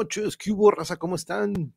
noches. ¿Qué hubo, raza? ¿Cómo están?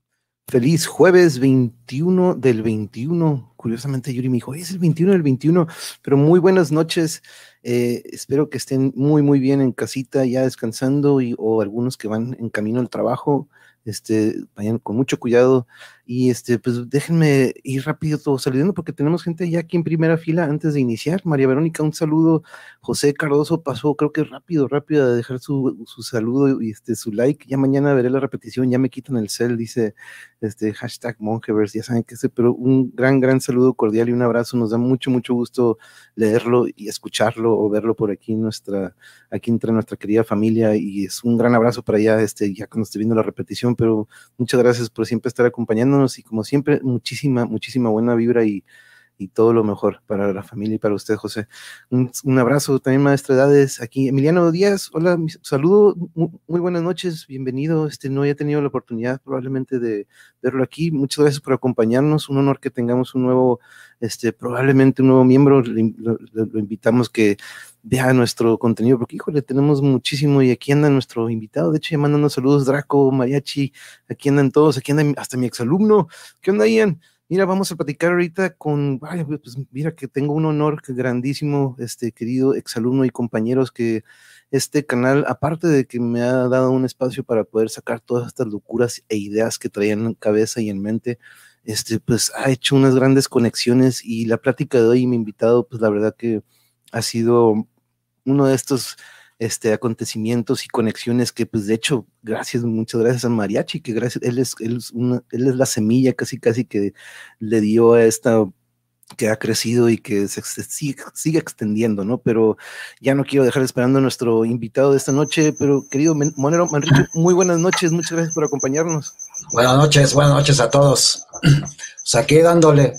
Feliz jueves 21 del 21. Curiosamente, Yuri me dijo, es el 21 del 21, pero muy buenas noches. Eh, espero que estén muy, muy bien en casita, ya descansando, y, o algunos que van en camino al trabajo este, vayan con mucho cuidado y este, pues déjenme ir rápido todo saludando porque tenemos gente ya aquí en primera fila antes de iniciar. María Verónica, un saludo. José Cardoso pasó, creo que rápido, rápido a dejar su, su saludo y este, su like. Ya mañana veré la repetición, ya me quitan el cel, dice este hashtag Monkeverse, ya saben que sé, pero un gran, gran saludo cordial y un abrazo. Nos da mucho, mucho gusto leerlo y escucharlo o verlo por aquí nuestra, aquí entre nuestra querida familia y es un gran abrazo para allá, este, ya cuando esté viendo la repetición, pero muchas gracias por siempre estar y como siempre, muchísima, muchísima buena vibra y, y todo lo mejor para la familia y para usted, José. Un, abrazo también, maestra Edades, aquí. Emiliano Díaz, hola, saludo, muy, muy, buenas noches, bienvenido. Este, no he tenido la oportunidad probablemente de verlo aquí. Muchas gracias por acompañarnos. Un honor que tengamos un nuevo, este, probablemente un nuevo miembro. Lo, lo, lo invitamos que vea nuestro contenido, porque híjole, tenemos muchísimo y aquí anda nuestro invitado, de hecho ya mandando saludos, Draco, Mariachi, aquí andan todos, aquí anda hasta mi exalumno, ¿qué onda Ian? Mira, vamos a platicar ahorita con, ay, pues mira que tengo un honor grandísimo, este querido exalumno y compañeros que este canal, aparte de que me ha dado un espacio para poder sacar todas estas locuras e ideas que traían en cabeza y en mente, este, pues ha hecho unas grandes conexiones y la plática de hoy, mi invitado, pues la verdad que ha sido uno de estos este, acontecimientos y conexiones que, pues, de hecho, gracias, muchas gracias a Mariachi, que gracias, él es, él es, una, él es la semilla casi, casi que le dio a esta que ha crecido y que se, sigue, sigue, extendiendo, ¿no? Pero ya no quiero dejar esperando a nuestro invitado de esta noche, pero querido Monero Manrique, muy buenas noches, muchas gracias por acompañarnos. Buenas noches, buenas noches a todos. Pues aquí dándole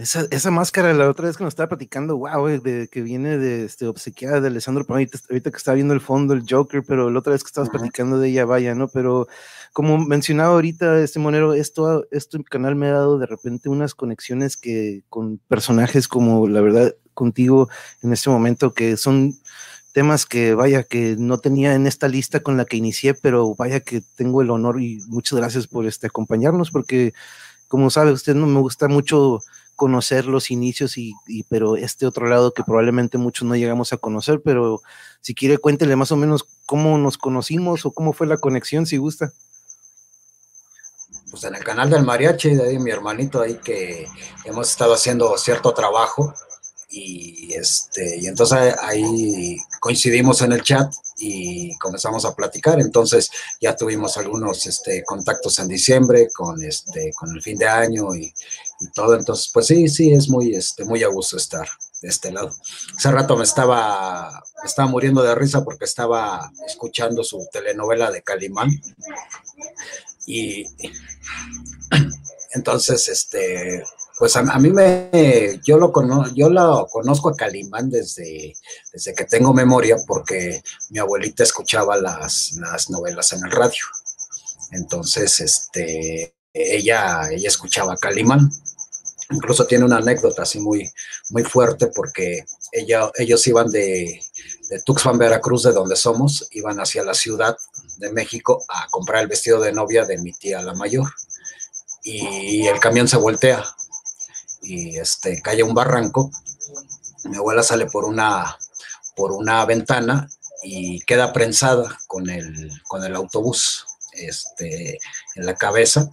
esa, esa, máscara, la otra vez que nos estaba platicando, wow, de, que viene de este, obsequiada de Alessandro ahorita, ahorita que estaba viendo el fondo, el Joker, pero la otra vez que estabas uh -huh. platicando de ella, vaya, ¿no? Pero como mencionaba ahorita este Monero, esto, esto canal me ha dado de repente unas conexiones que con personajes como, la verdad, contigo en este momento, que son temas que vaya que no tenía en esta lista con la que inicié, pero vaya que tengo el honor y muchas gracias por este acompañarnos, porque como sabe usted, no me gusta mucho conocer los inicios y, pero este otro lado que probablemente muchos no llegamos a conocer, pero si quiere cuéntele más o menos cómo nos conocimos o cómo fue la conexión, si gusta. Pues en el canal del mariachi, de ahí mi hermanito ahí que hemos estado haciendo cierto trabajo y este y entonces ahí coincidimos en el chat y comenzamos a platicar entonces ya tuvimos algunos este contactos en diciembre con este con el fin de año y, y todo entonces pues sí sí es muy este muy a gusto estar de este lado hace rato me estaba me estaba muriendo de risa porque estaba escuchando su telenovela de Calimán y entonces este pues a, a, mí me, yo lo, cono, yo lo conozco a Calimán desde, desde que tengo memoria porque mi abuelita escuchaba las, las novelas en el radio. Entonces, este, ella, ella escuchaba a Calimán. Incluso tiene una anécdota así muy, muy fuerte porque ellos iban de, de Tuxpan, Veracruz, de donde somos, iban hacia la Ciudad de México a comprar el vestido de novia de mi tía la mayor. Y el camión se voltea y este, cae un barranco. Mi abuela sale por una, por una ventana y queda prensada con el, con el autobús este, en la cabeza.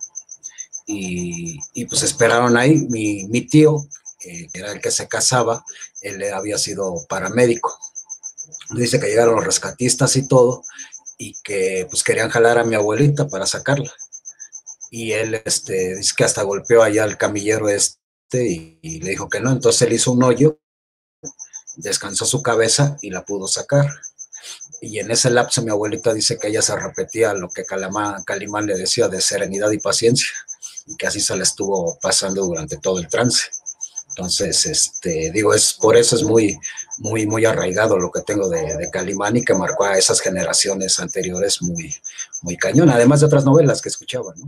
Y, pues esperaron ahí. Mi, tío, eh, que era el que se casaba, él había sido paramédico. Dice que llegaron los rescatistas y todo, y que pues querían jalar a mi abuelita para sacarla. Y él este, dice que hasta golpeó allá al camillero este y, le dijo que no, entonces él hizo un hoyo, descansó su cabeza y la pudo sacar. Y en ese lapso mi abuelita dice que ella se repetía lo que Calimán le decía de serenidad y paciencia, y que así se le estuvo pasando durante todo el trance. Entonces, este, digo, es por eso es muy, muy, muy arraigado lo que tengo de, de Calimán y que marcó a esas generaciones anteriores muy, muy cañón, además de otras novelas que escuchaba, ¿no?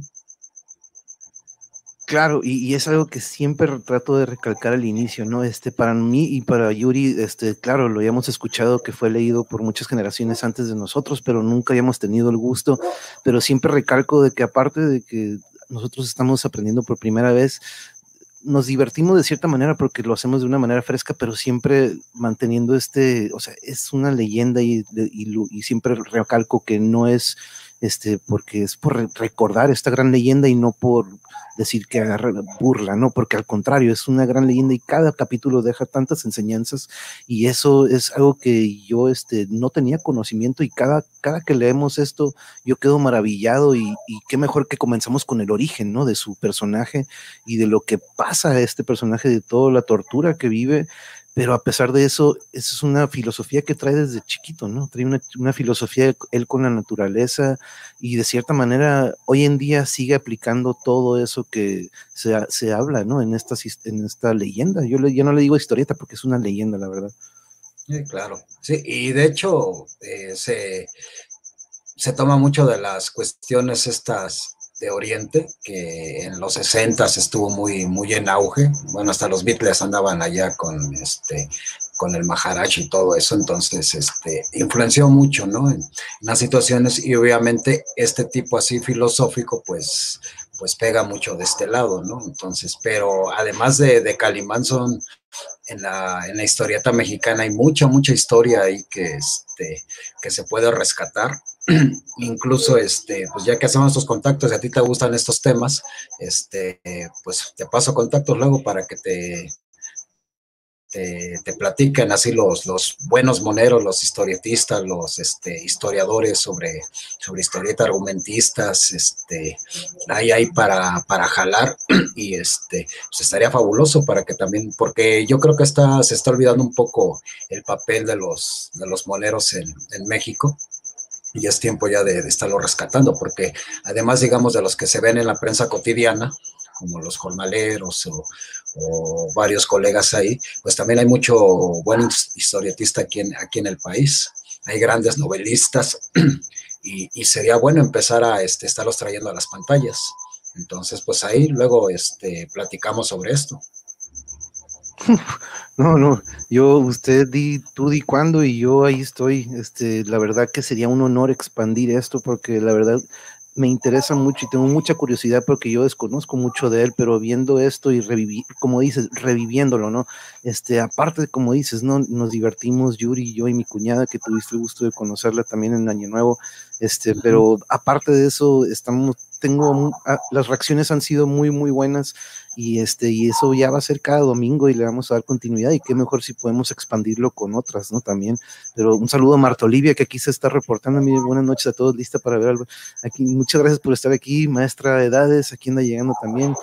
Claro, y, es algo que siempre trato de recalcar al inicio, ¿no? Este, para mí y para Yuri, este, claro, lo habíamos escuchado que fue leído por muchas generaciones antes de nosotros, pero nunca habíamos tenido el gusto, pero siempre recalco de que aparte de que nosotros estamos aprendiendo por primera vez, nos divertimos de cierta manera porque lo hacemos de una manera fresca, pero siempre manteniendo este, o sea, es una leyenda y, y, siempre recalco que no es este, porque es por recordar esta gran leyenda y no por decir que burla, ¿no? Porque al contrario, es una gran leyenda y cada capítulo deja tantas enseñanzas y eso es algo que yo este, no tenía conocimiento y cada, cada que leemos esto yo quedo maravillado y, y qué mejor que comenzamos con el origen, ¿no? De su personaje y de lo que pasa a este personaje, de toda la tortura que vive pero a pesar de eso, esa es una filosofía que trae desde chiquito, ¿no? Trae una, filosofía él con la naturaleza y de cierta manera hoy en día sigue aplicando todo eso que se, habla, ¿no? En esta, en esta leyenda. Yo, le, no le digo historieta porque es una leyenda, la verdad. Sí, claro. Sí, y de hecho eh, se, se toma mucho de las cuestiones estas de Oriente, que en los 60 estuvo muy, muy en auge. Bueno, hasta los Beatles andaban allá con, este, con el Maharaj y todo eso, entonces este, influenció mucho, ¿no? En, las situaciones y obviamente este tipo así filosófico, pues, pues pega mucho de este lado, ¿no? Entonces, pero además de, de Calimán en la, en la historieta mexicana hay mucha, mucha historia ahí que, este, que se puede rescatar incluso este, pues ya que hacemos estos contactos y a ti te gustan estos temas, este, pues te paso contactos luego para que te, te, platiquen así los, los buenos moneros, los historietistas, los este, historiadores sobre, sobre argumentistas, este, hay ahí para, para jalar y este, pues estaría fabuloso para que también, porque yo creo que está, se está olvidando un poco el papel de los, de los moneros en, en México y es tiempo ya de, estarlo rescatando, porque además, digamos, de los que se ven en la prensa cotidiana, como los jornaleros o, varios colegas ahí, pues también hay mucho buen historietista aquí en, aquí en el país. Hay grandes novelistas y, sería bueno empezar a este, estarlos trayendo a las pantallas. Entonces, pues ahí luego este, platicamos sobre esto. No, no, yo, usted di, tú di cuándo y yo ahí estoy. Este, la verdad que sería un honor expandir esto porque la verdad me interesa mucho y tengo mucha curiosidad porque yo desconozco mucho de él, pero viendo esto y revivir, como dices, reviviéndolo, ¿no? Este, aparte, como dices, ¿no? Nos divertimos, Yuri, yo y mi cuñada, que tuviste el gusto de conocerla también en Año Nuevo, este, pero aparte de eso, estamos, tengo, ah, las reacciones han sido muy, muy buenas y este, y eso ya va a ser cada domingo y le vamos a dar continuidad y qué mejor si podemos expandirlo con otras, ¿no? También, pero un saludo a Marta Olivia que aquí se está reportando, mire, buenas noches a todos, lista para ver algo. Aquí, muchas gracias por estar aquí, maestra de edades, aquí anda llegando también,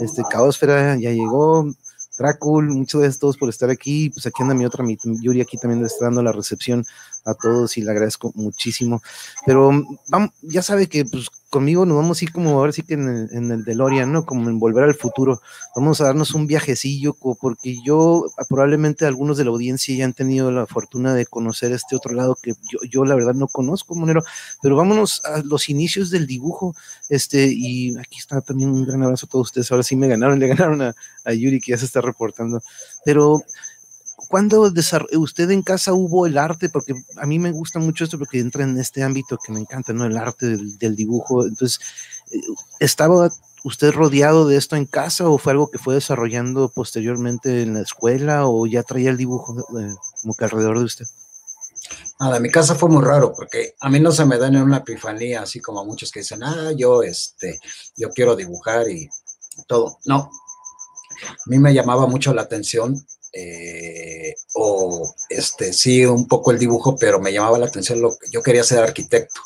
este, Caosfera ya llegó, Drácul, muchas gracias a todos por estar aquí. Pues aquí anda mi otra, mi Yuri aquí también está dando la recepción a todos y le agradezco muchísimo. Pero vamos, ya sabe que pues conmigo nos vamos a ir como ahora sí que en el, en el DeLorean, ¿no? Como en volver al futuro. Vamos a darnos un viajecillo, porque yo, probablemente algunos de la audiencia ya han tenido la fortuna de conocer este otro lado que yo, yo la verdad no conozco, Monero, pero vámonos a los inicios del dibujo, este, y aquí está también un gran abrazo a todos ustedes. Ahora sí me ganaron, le ganaron a, a Yuri que ya se está reportando. Pero ¿Cuándo usted en casa hubo el arte? Porque a mí me gusta mucho esto porque entra en este ámbito que me encanta, ¿no? El arte del, dibujo. Entonces, eh, ¿estaba usted rodeado de esto en casa o fue algo que fue desarrollando posteriormente en la escuela o ya traía el dibujo eh, como que alrededor de usted? Nada, mi casa fue muy raro porque a mí no se me da ni una epifanía, así como muchos que dicen, ah, yo, este, yo quiero dibujar y todo. No, a mí me llamaba mucho la atención eh, o este, sí, un poco el dibujo, pero me llamaba la atención lo que yo quería ser arquitecto.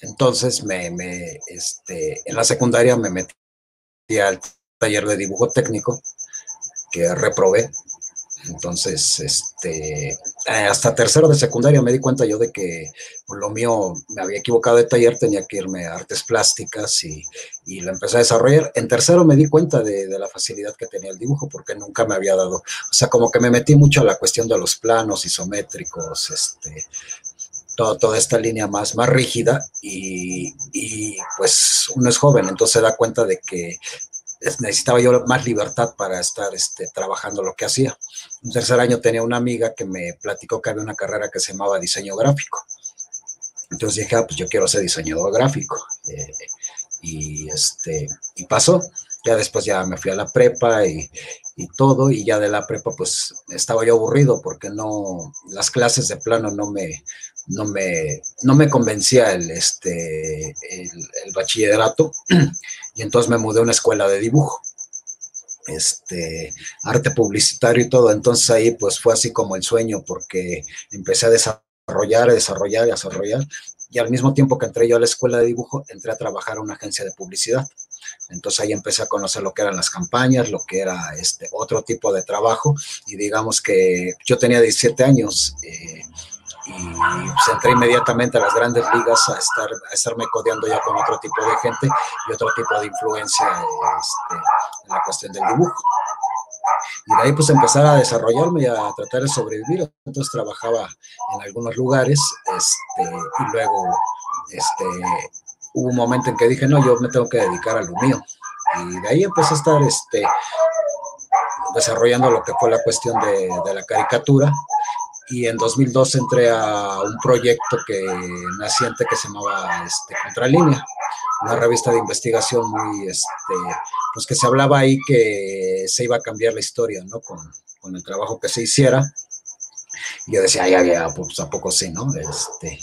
Entonces, me, me, este, en la secundaria me metí al taller de dibujo técnico, que reprobé, entonces, este, eh, hasta tercero de secundaria me di cuenta yo de que lo mío me había equivocado de taller, tenía que irme a artes plásticas y, y lo empecé a desarrollar. En tercero me di cuenta de, de, la facilidad que tenía el dibujo porque nunca me había dado, o sea, como que me metí mucho a la cuestión de los planos isométricos, este, todo, toda esta línea más, más rígida y, y, pues uno es joven, entonces se da cuenta de que necesitaba yo más libertad para estar este, trabajando lo que hacía. Un tercer año tenía una amiga que me platicó que había una carrera que se llamaba diseño gráfico. Entonces dije, ah, pues yo quiero ser diseñador gráfico. Eh, y, este, y pasó. Ya después ya me fui a la prepa y, y, todo, y ya de la prepa pues estaba yo aburrido porque no, las clases de plano no me, no me, no me convencía el, este, el, bachillerato y entonces me mudé a una escuela de dibujo, este, arte publicitario y todo, entonces ahí pues fue así como el sueño porque empecé a desarrollar, desarrollar, desarrollar y al mismo tiempo que entré yo a la escuela de dibujo, entré a trabajar a una agencia de publicidad. Entonces ahí empecé a conocer lo que eran las campañas, lo que era este otro tipo de trabajo y digamos que yo tenía 17 años. Eh, y pues, entré inmediatamente a las grandes ligas a, estar, a estarme codeando ya con otro tipo de gente y otro tipo de influencia este, en la cuestión del dibujo. Y de ahí pues empezar a desarrollarme y a tratar de sobrevivir. Entonces trabajaba en algunos lugares este, y luego este, hubo un momento en que dije, no, yo me tengo que dedicar a lo mío. Y de ahí empecé a estar este, desarrollando lo que fue la cuestión de, de la caricatura y en 2002 entré a un proyecto que naciente que se llamaba este, Contralínea, una revista de investigación muy, este, pues que se hablaba ahí que se iba a cambiar la historia, ¿no? Con, con el trabajo que se hiciera. Y yo decía, ya, ya, pues a poco sí, ¿no? Este,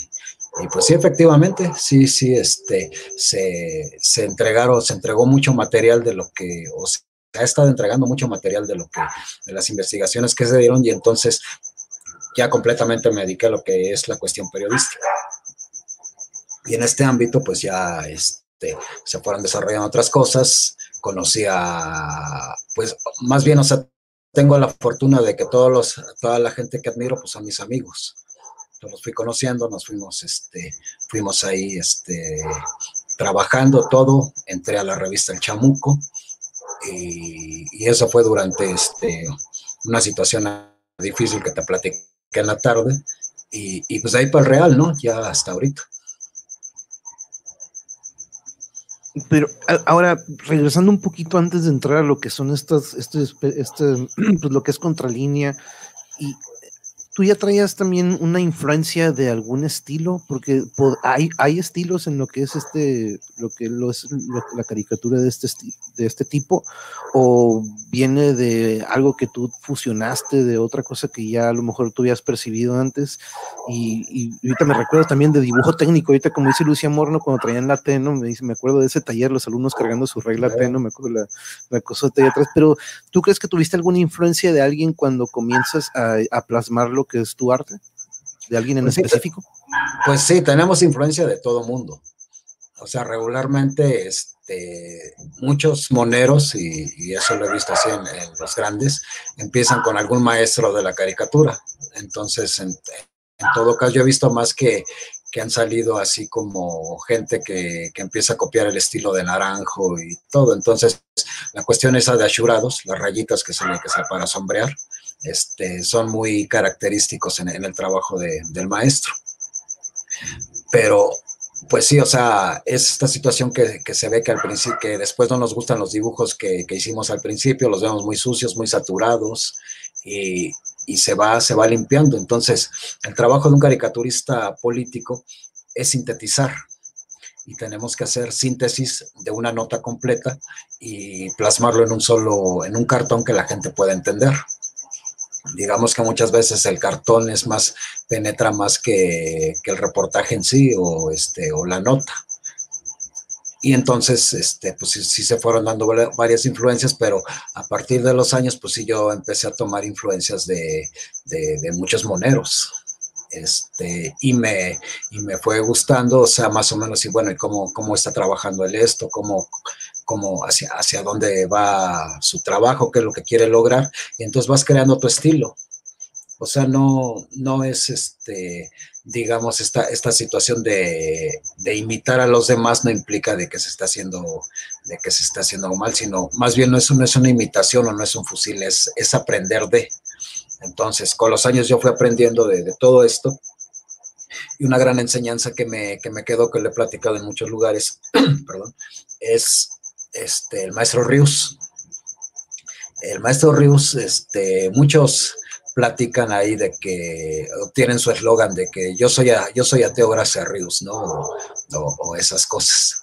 y pues sí, efectivamente, sí, sí, este, se, se entregaron, se entregó mucho material de lo que, o se ha estado entregando mucho material de lo que, de las investigaciones que se dieron y entonces ya completamente me dediqué a lo que es la cuestión periodística. Y en este ámbito, pues ya este, se fueron desarrollando otras cosas, conocí a, pues más bien, o sea, tengo la fortuna de que todos los, toda la gente que admiro, pues son mis amigos. Yo los fui conociendo, nos fuimos, este, fuimos ahí, este, trabajando todo, entré a la revista El Chamuco y, eso fue durante, este, una situación difícil que te platico que en la tarde, y, pues ahí para el Real, ¿no? Ya hasta ahorita. Pero ahora, regresando un poquito antes de entrar a lo que son estas, este, este, pues lo que es contralínea, y tú ya traías también una influencia de algún estilo, porque hay, hay estilos en lo que es este, lo que es la caricatura de este, de este tipo, o viene de algo que tú fusionaste de otra cosa que ya a lo mejor tú habías percibido antes, y, ahorita me recuerdo también de dibujo técnico, ahorita como dice Lucia Morno cuando traían la Teno, me dice, me acuerdo de ese taller, los alumnos cargando su regla Teno, me acuerdo la, la cosa de atrás, pero ¿tú crees que tuviste alguna influencia de alguien cuando comienzas a, a plasmarlo que es tu arte? ¿De alguien en pues específico? pues sí, tenemos influencia de todo mundo. O sea, regularmente este, muchos moneros, y, eso lo he visto así en, los grandes, empiezan con algún maestro de la caricatura. Entonces, en, todo caso, yo he visto más que, que han salido así como gente que, que, empieza a copiar el estilo de Naranjo y todo. Entonces, la cuestión esa de ashurados, las rayitas que son que para sombrear, este, son muy característicos en, el trabajo del maestro. Pero, pues sí, o sea, es esta situación que, se ve que al principio, que después no nos gustan los dibujos que, hicimos al principio, los vemos muy sucios, muy saturados y, se, va, se va limpiando. Entonces, el trabajo de un caricaturista político es sintetizar y tenemos que hacer síntesis de una nota completa y plasmarlo en un solo, en un cartón que la gente pueda entender digamos que muchas veces el cartón es más, penetra más que, el reportaje en sí o, este, o la nota. Y entonces, este, pues sí, se fueron dando varias influencias, pero a partir de los años, pues sí, yo empecé a tomar influencias de, muchos moneros. Este, y me, y me fue gustando, o sea, más o menos, y bueno, y cómo, cómo está trabajando él esto, cómo, como hacia, hacia dónde va su trabajo, qué es lo que quiere lograr, y entonces vas creando tu estilo. O sea, no, no es este, digamos, esta, esta situación de, imitar a los demás no implica de que se está haciendo, de que se está haciendo mal, sino más bien no es, no es una imitación o no es un fusil, es, es aprender de. Entonces, con los años yo fui aprendiendo de, todo esto. Y una gran enseñanza que me, que me quedó, que le he platicado en muchos lugares, perdón, es este, el maestro Rius. El maestro Rius, este, muchos platican ahí de que tienen su eslogan de que yo soy, yo soy ateo gracias a Rius, ¿no? O, esas cosas.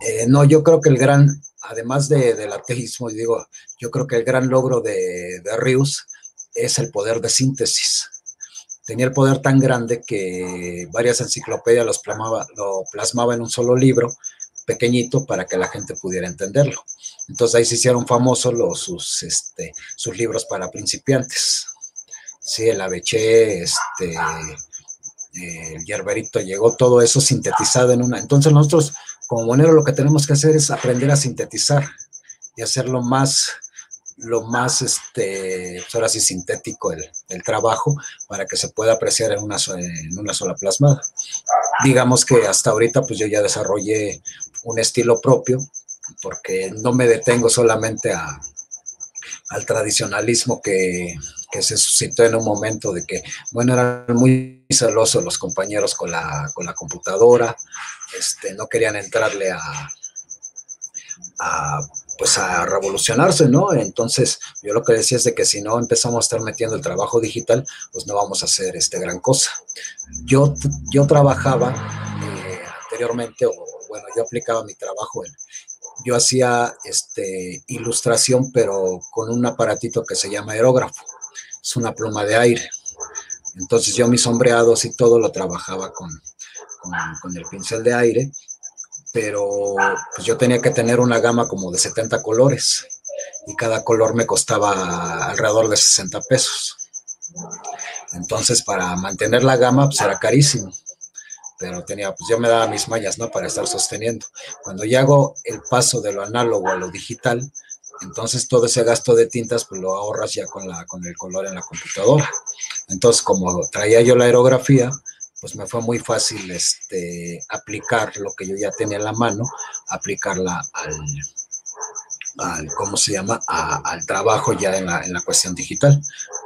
Eh, no, yo creo que el gran, además de, del ateísmo, digo, yo creo que el gran logro de, Rius es el poder de síntesis. Tenía el poder tan grande que varias enciclopedias lo plasmaba en un solo libro, pequeñito, para que la gente pudiera entenderlo. Entonces ahí se hicieron famosos los, sus, este, sus libros para principiantes. Sí, el Aveché, este, el Yerberito, llegó todo eso sintetizado en una. Entonces nosotros, como monero, lo que tenemos que hacer es aprender a sintetizar y hacerlo más lo más, este, pues ahora sí, sintético el, el, trabajo para que se pueda apreciar en una, en una sola plasmada. Digamos que hasta ahorita pues yo ya desarrollé un estilo propio porque no me detengo solamente a, al tradicionalismo que, se suscitó en un momento de que, bueno, eran muy celosos los compañeros con la, con la computadora, este, no querían entrarle a, a pues a revolucionarse, ¿no? Entonces, yo lo que decía es de que si no empezamos a estar metiendo el trabajo digital, pues no vamos a hacer este gran cosa. Yo, yo trabajaba eh, anteriormente, o bueno, yo aplicaba mi trabajo yo hacía este, ilustración, pero con un aparatito que se llama aerógrafo, es una pluma de aire. Entonces yo mis sombreados y todo lo trabajaba con, con, con el pincel de aire pero pues yo tenía que tener una gama como de 70 colores y cada color me costaba alrededor de 60 pesos. Entonces, para mantener la gama, pues era carísimo. Pero tenía, pues yo me daba mis mallas, ¿no? Para estar sosteniendo. Cuando ya hago el paso de lo análogo a lo digital, entonces todo ese gasto de tintas, pues lo ahorras ya con, la, con el color en la computadora. Entonces, como traía yo la aerografía, pues me fue muy fácil este, aplicar lo que yo ya tenía en la mano, aplicarla al, ¿cómo se llama?, al trabajo ya en la, en la, cuestión digital.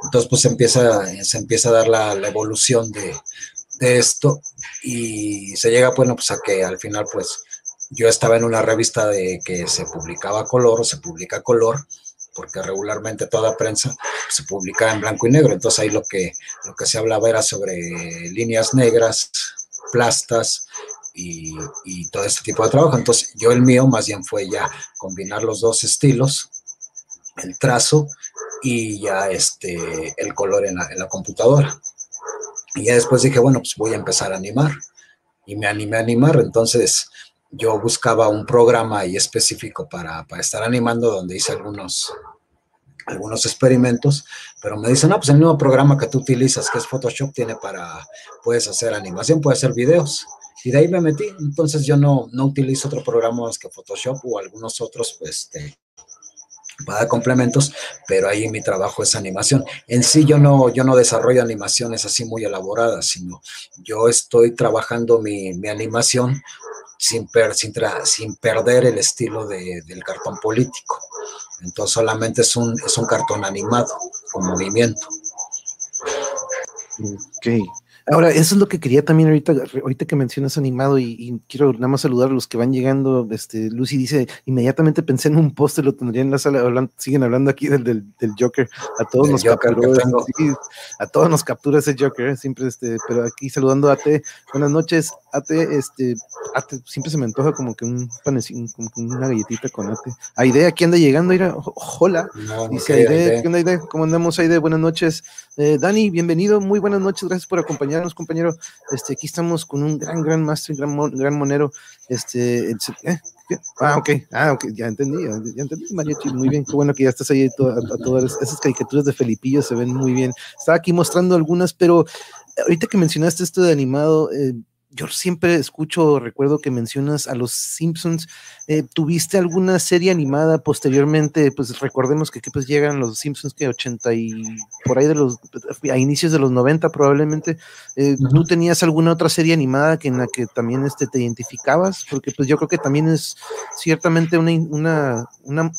Entonces, pues empieza, se empieza a dar la, evolución de, de, esto y se llega, bueno, pues a que al final, pues yo estaba en una revista de que se publicaba color o se publica color porque regularmente toda prensa se publicaba en blanco y negro, entonces ahí lo que, lo que se hablaba era sobre líneas negras, plastas y, todo este tipo de trabajo. Entonces yo el mío más bien fue ya combinar los dos estilos, el trazo y ya este, el color en la, en la computadora. Y ya después dije, bueno, pues voy a empezar a animar. Y me animé a animar, entonces yo buscaba un programa ahí específico para, estar animando, donde hice algunos, algunos experimentos, pero me dicen, no, pues el mismo programa que tú utilizas, que es Photoshop, tiene para, puedes hacer animación, puedes hacer videos. Y de ahí me metí. Entonces yo no, no utilizo otro programa más que Photoshop o algunos otros, pues, este, para complementos, pero ahí mi trabajo es animación. En sí yo no, yo no desarrollo animaciones así muy elaboradas, sino yo estoy trabajando mi, mi animación sin, sin, perder el estilo del cartón político. Entonces solamente es un, es un cartón animado con movimiento. Ok. Ahora, eso es lo que quería también ahorita, ahorita que mencionas animado y, quiero nada más saludar a los que van llegando. Este, Lucy dice, inmediatamente pensé en un póster, lo tendría en la sala, siguen hablando aquí del, del, Joker. A todos nos capturó, a todos nos captura ese Joker, siempre este, pero aquí saludando a Ate, buenas noches, Ate, este, Ate, siempre se me antoja como que un panecín, como que una galletita con Ate. Aide, aquí anda llegando, mira, hola, dice Aide, ¿qué onda Aide? ¿Cómo andamos Aide? Buenas noches. Eh, Dani, bienvenido, muy buenas noches, gracias por acompañarnos compañero. Este, aquí estamos con un gran, gran máster, gran, gran monero. Este, ¿eh? Ah, ok, ah, ok, ya entendí, ya, entendí, Mariachi, muy bien, qué bueno que ya estás ahí, a, todas esas caricaturas de Felipillo se ven muy bien. Estaba aquí mostrando algunas, pero ahorita que mencionaste esto de animado, eh, yo siempre escucho, recuerdo que mencionas a los Simpsons. Eh, ¿Tuviste alguna serie animada posteriormente? Pues recordemos que, pues llegan los Simpsons que 80 y por ahí de los, a inicios de los 90 probablemente. Eh, ¿Tú tenías alguna otra serie animada que en la que también este, te identificabas? Porque pues yo creo que también es ciertamente una, una, una,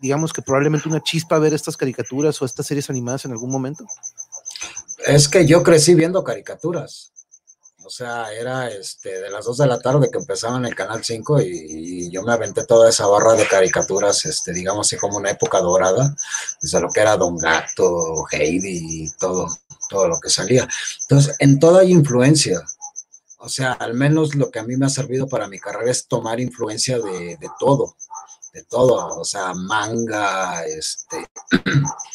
digamos que probablemente una chispa ver estas caricaturas o estas series animadas en algún momento. Es que yo crecí viendo caricaturas O sea, era este, de las 2 de la tarde que empezaba en el Canal 5 y, yo me aventé toda esa barra de caricaturas, este, digamos así como una época dorada, desde lo que era Don Gato, Heidi y todo, todo lo que salía. Entonces, en toda hay influencia. O sea, al menos lo que a mí me ha servido para mi carrera es tomar influencia de, de todo, de todo, o sea, manga, este,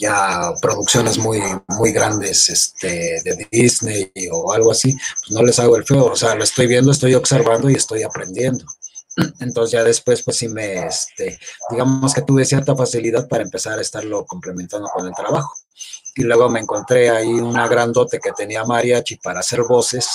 ya producciones muy, muy grandes este, de Disney o algo así, pues no les hago el feo, o sea, lo estoy viendo, estoy observando y estoy aprendiendo. Entonces ya después, pues sí me, este, digamos que tuve cierta facilidad para empezar a estarlo complementando con el trabajo. Y luego me encontré ahí una grandote que tenía mariachi para hacer voces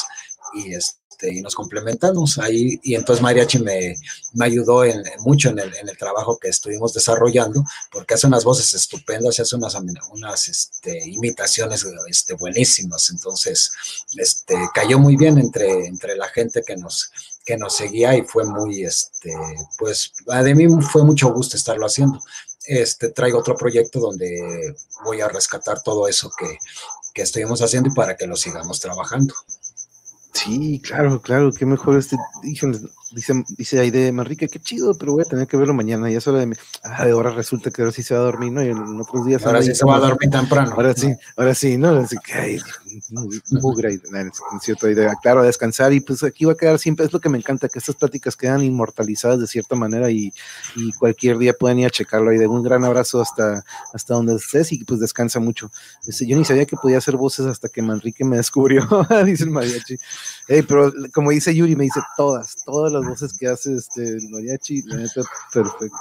y, este, y nos complementamos ahí. Y entonces Mariachi me, me ayudó en, mucho en el, en el, trabajo que estuvimos desarrollando, porque hace unas voces estupendas y hace unas, unas este, imitaciones este, buenísimas. Entonces, este, cayó muy bien entre, entre la gente que nos, que nos seguía y fue muy, este, pues, de mí fue mucho gusto estarlo haciendo. Este, traigo otro proyecto donde voy a rescatar todo eso que, que estuvimos haciendo y para que lo sigamos trabajando. Sí, claro, claro, qué mejor este, dice, dice Aide Manrique, qué chido, pero voy a tener que verlo mañana, ya solo de ah, ahora resulta que ahora sí se va a dormir, ¿no? Y en otros días. Ahora sí se va a dormir temprano. Ahora sí, ahora sí, ¿no? Así que, ay, cierto, idea, claro, a descansar y pues aquí va a quedar siempre, es lo que me encanta, que estas pláticas quedan inmortalizadas de cierta manera y, y cualquier día pueden ir a checarlo ahí de un gran abrazo hasta, hasta donde estés y pues descansa mucho. Este, yo ni sabía que podía hacer voces hasta que Manrique me descubrió, dice el mariachi. Pero como dice Yuri, me dice todas, todas las voces que hace este el mariachi, la neta, perfecto.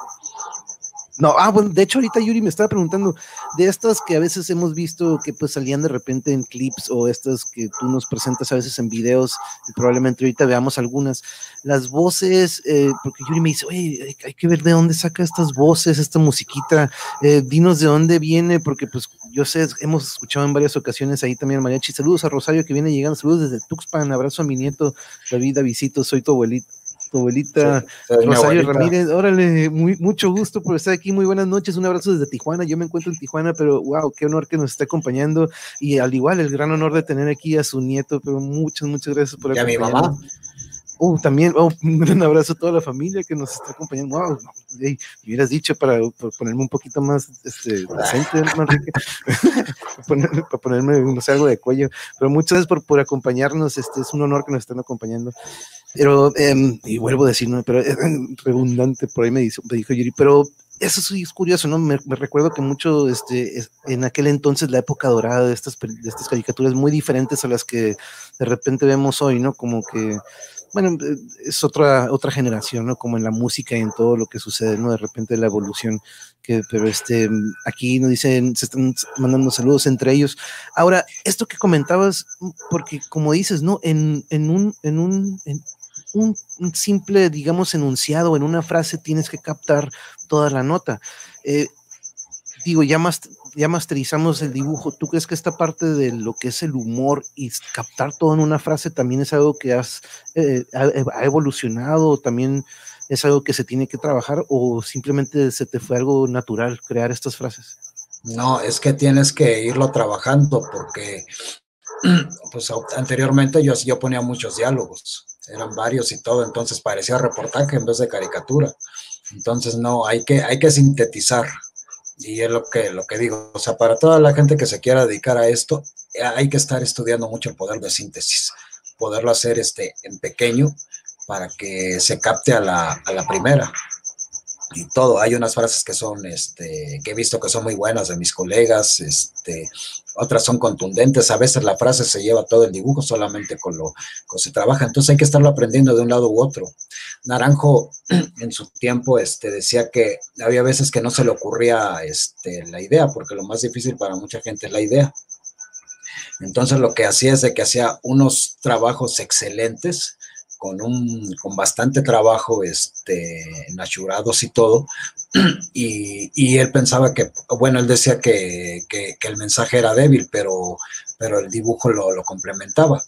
No, ah, bueno, de hecho ahorita Yuri me estaba preguntando de estas que a veces hemos visto que pues salían de repente en clips o estas que tú nos presentas a veces en videos y probablemente ahorita veamos algunas. Las voces, eh, porque Yuri me dice, oye, hay, que ver de dónde saca estas voces, esta musiquita, eh, dinos de dónde viene, porque pues yo sé, hemos escuchado en varias ocasiones ahí también mariachi. Saludos a Rosario que viene llegando, saludos desde Tuxpan, abrazo a mi nieto David Avisito, soy tu abuelito abuelita Rosario Ramírez. Órale, muy, mucho gusto por estar aquí. Muy buenas noches. Un abrazo desde Tijuana. Yo me encuentro en Tijuana, pero wow, qué honor que nos esté acompañando. Y al igual, el gran honor de tener aquí a su nieto. Pero muchas, muchas gracias por acompañarnos. Y a mi mamá. Uh, también, oh, un gran abrazo a toda la familia que nos está acompañando. Wow, me hubieras dicho para, ponerme un poquito más este, decente, para ponerme, no sé, algo de cuello. Pero muchas gracias por, por acompañarnos. Este es un honor que nos estén acompañando. Pero, em, y vuelvo a decir, ¿no? pero es redundante, por ahí me, dijo, me dijo Yuri, pero eso sí es curioso, ¿no? Me, recuerdo que mucho, este, en aquel entonces, la época dorada de estas, de estas caricaturas muy diferentes a las que de repente vemos hoy, ¿no? Como que, bueno, eh, es otra, otra generación, ¿no? Como en la música y en todo lo que sucede, ¿no? De repente la evolución, que, pero este, aquí nos dicen, se están mandando saludos entre ellos. Ahora, esto que comentabas, porque como dices, ¿no? En, en un, en un, un, simple, digamos, enunciado en una frase tienes que captar toda la nota. Eh, digo, ya, más, ya masterizamos el dibujo. ¿Tú crees que esta parte de lo que es el humor y captar todo en una frase también es algo que has, eh, ha, evolucionado? ¿También es algo que se tiene que trabajar o simplemente se te fue algo natural crear estas frases? No, es que tienes que irlo trabajando porque pues anteriormente yo, yo ponía muchos diálogos eran varios y todo, entonces parecía reportaje en vez de caricatura. Entonces, no, hay que, hay que sintetizar. Y es lo que, lo que digo, o sea, para toda la gente que se quiera dedicar a esto, hay que estar estudiando mucho el poder de síntesis, poderlo hacer este, en pequeño para que se capte a la, a la primera y todo. Hay unas frases que son, este, que he visto que son muy buenas de mis colegas, este, otras son contundentes, a veces la frase se lleva todo el dibujo solamente con lo que se trabaja, entonces hay que estarlo aprendiendo de un lado u otro. Naranjo en su tiempo este, decía que había veces que no se le ocurría este, la idea, porque lo más difícil para mucha gente es la idea. Entonces lo que hacía es de que hacía unos trabajos excelentes, con, un, con bastante trabajo, este, nachurados y todo, y, él pensaba que, bueno, él decía que, el mensaje era débil, pero, pero el dibujo lo, complementaba.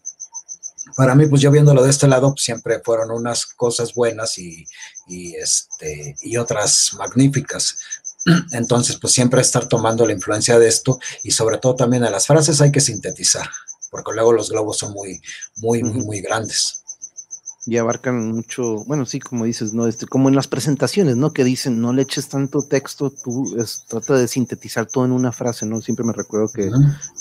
Para mí, pues yo viéndolo de este lado, pues, siempre fueron unas cosas buenas y, este, y otras magníficas. Entonces, pues siempre estar tomando la influencia de esto y sobre todo también a las frases hay que sintetizar porque luego los globos son muy, muy, muy, muy grandes y abarcan mucho, bueno, sí, como dices, ¿no? Este, como en las presentaciones, ¿no? Que dicen, no le eches tanto texto, tú trata de sintetizar todo en una frase, ¿no? Siempre me recuerdo que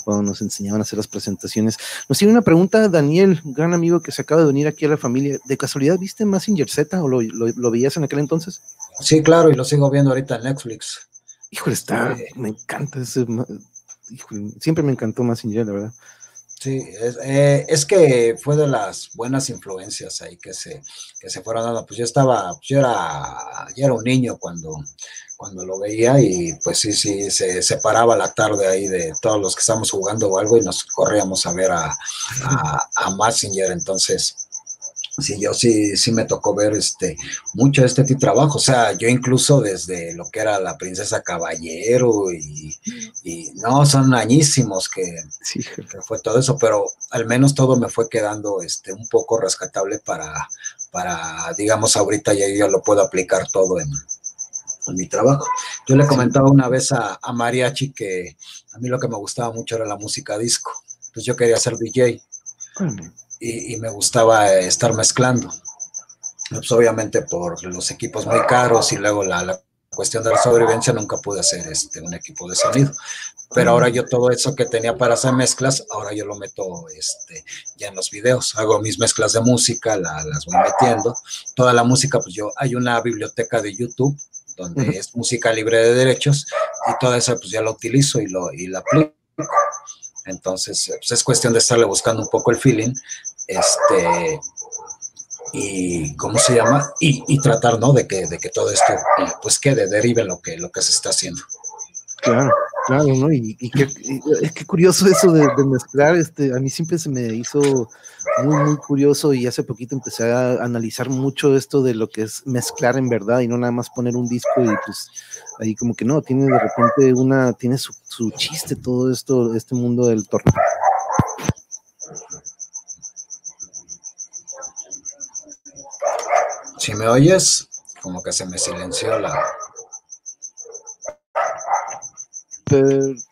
cuando nos enseñaban a hacer las presentaciones. Nos tiene una pregunta, Daniel, gran amigo que se acaba de venir aquí a la familia. ¿De casualidad viste Massinger Z o lo, veías en aquel entonces? Sí, claro, y lo sigo viendo ahorita en Netflix. Híjole, está, me encanta ese, híjole, siempre me encantó Massinger, la verdad. Sí, es, eh, es, que fue de las buenas influencias ahí que se, que se fueron dando. Pues yo estaba, pues yo era, yo era un niño cuando, cuando lo veía y pues sí, sí, se separaba la tarde ahí de todos los que estábamos jugando o algo y nos corríamos a ver a, a, a Massinger. Entonces, Sí, yo sí, sí me tocó ver este, mucho de este tipo de trabajo. O sea, yo incluso desde lo que era la princesa caballero y, no, son añísimos que, fue todo eso, pero al menos todo me fue quedando este, un poco rescatable para, para digamos, ahorita ya yo lo puedo aplicar todo en, mi trabajo. Yo le comentaba una vez a, Mariachi que a mí lo que me gustaba mucho era la música disco. Entonces yo quería ser DJ y, me gustaba estar mezclando. Pues obviamente por los equipos muy caros y luego la, cuestión de la sobrevivencia nunca pude hacer este, un equipo de sonido. Pero ahora yo todo eso que tenía para hacer mezclas, ahora yo lo meto este, ya en los videos. Hago mis mezclas de música, las voy metiendo. Toda la música, pues yo, hay una biblioteca de YouTube donde es música libre de derechos y toda esa pues ya la utilizo y, lo, y la aplico. Entonces, pues es cuestión de estarle buscando un poco el feeling, este, y ¿cómo se llama? Y, tratar, ¿no? De que, de que todo esto, pues quede, derive lo que, lo que se está haciendo. Claro, claro, ¿no? Y, y, qué, es que curioso eso de, mezclar, este, a mí siempre se me hizo muy, muy curioso y hace poquito empecé a analizar mucho esto de lo que es mezclar en verdad y no nada más poner un disco y pues ahí como que no, tiene de repente una, tiene su, su chiste todo esto, este mundo del torneo. Si me oyes, como que se me silenció la...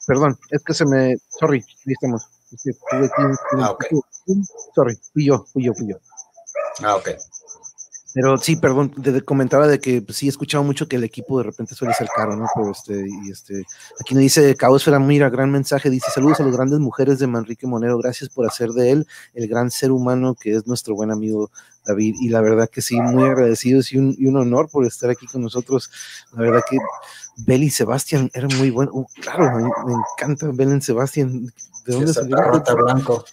perdón, es que se me... Sorry, estamos. ah, ok. Sorry, fui yo, fui yo, fui yo. Ah, ok. Pero sí, perdón, comentaba de que pues, sí he escuchado mucho que el equipo de repente suele ser caro, ¿no? Pero este, y este, aquí nos dice Caosfera, mira, gran mensaje, dice saludos a las grandes mujeres de Manrique Monero, gracias por hacer de él el gran ser humano que es nuestro buen amigo David. Y la verdad que sí, muy agradecidos y un, y un honor por estar aquí con nosotros. La verdad que Beli Sebastián era muy bueno. Uh, claro, me, me encanta Belen Sebastián. ¿De dónde salió? blanco.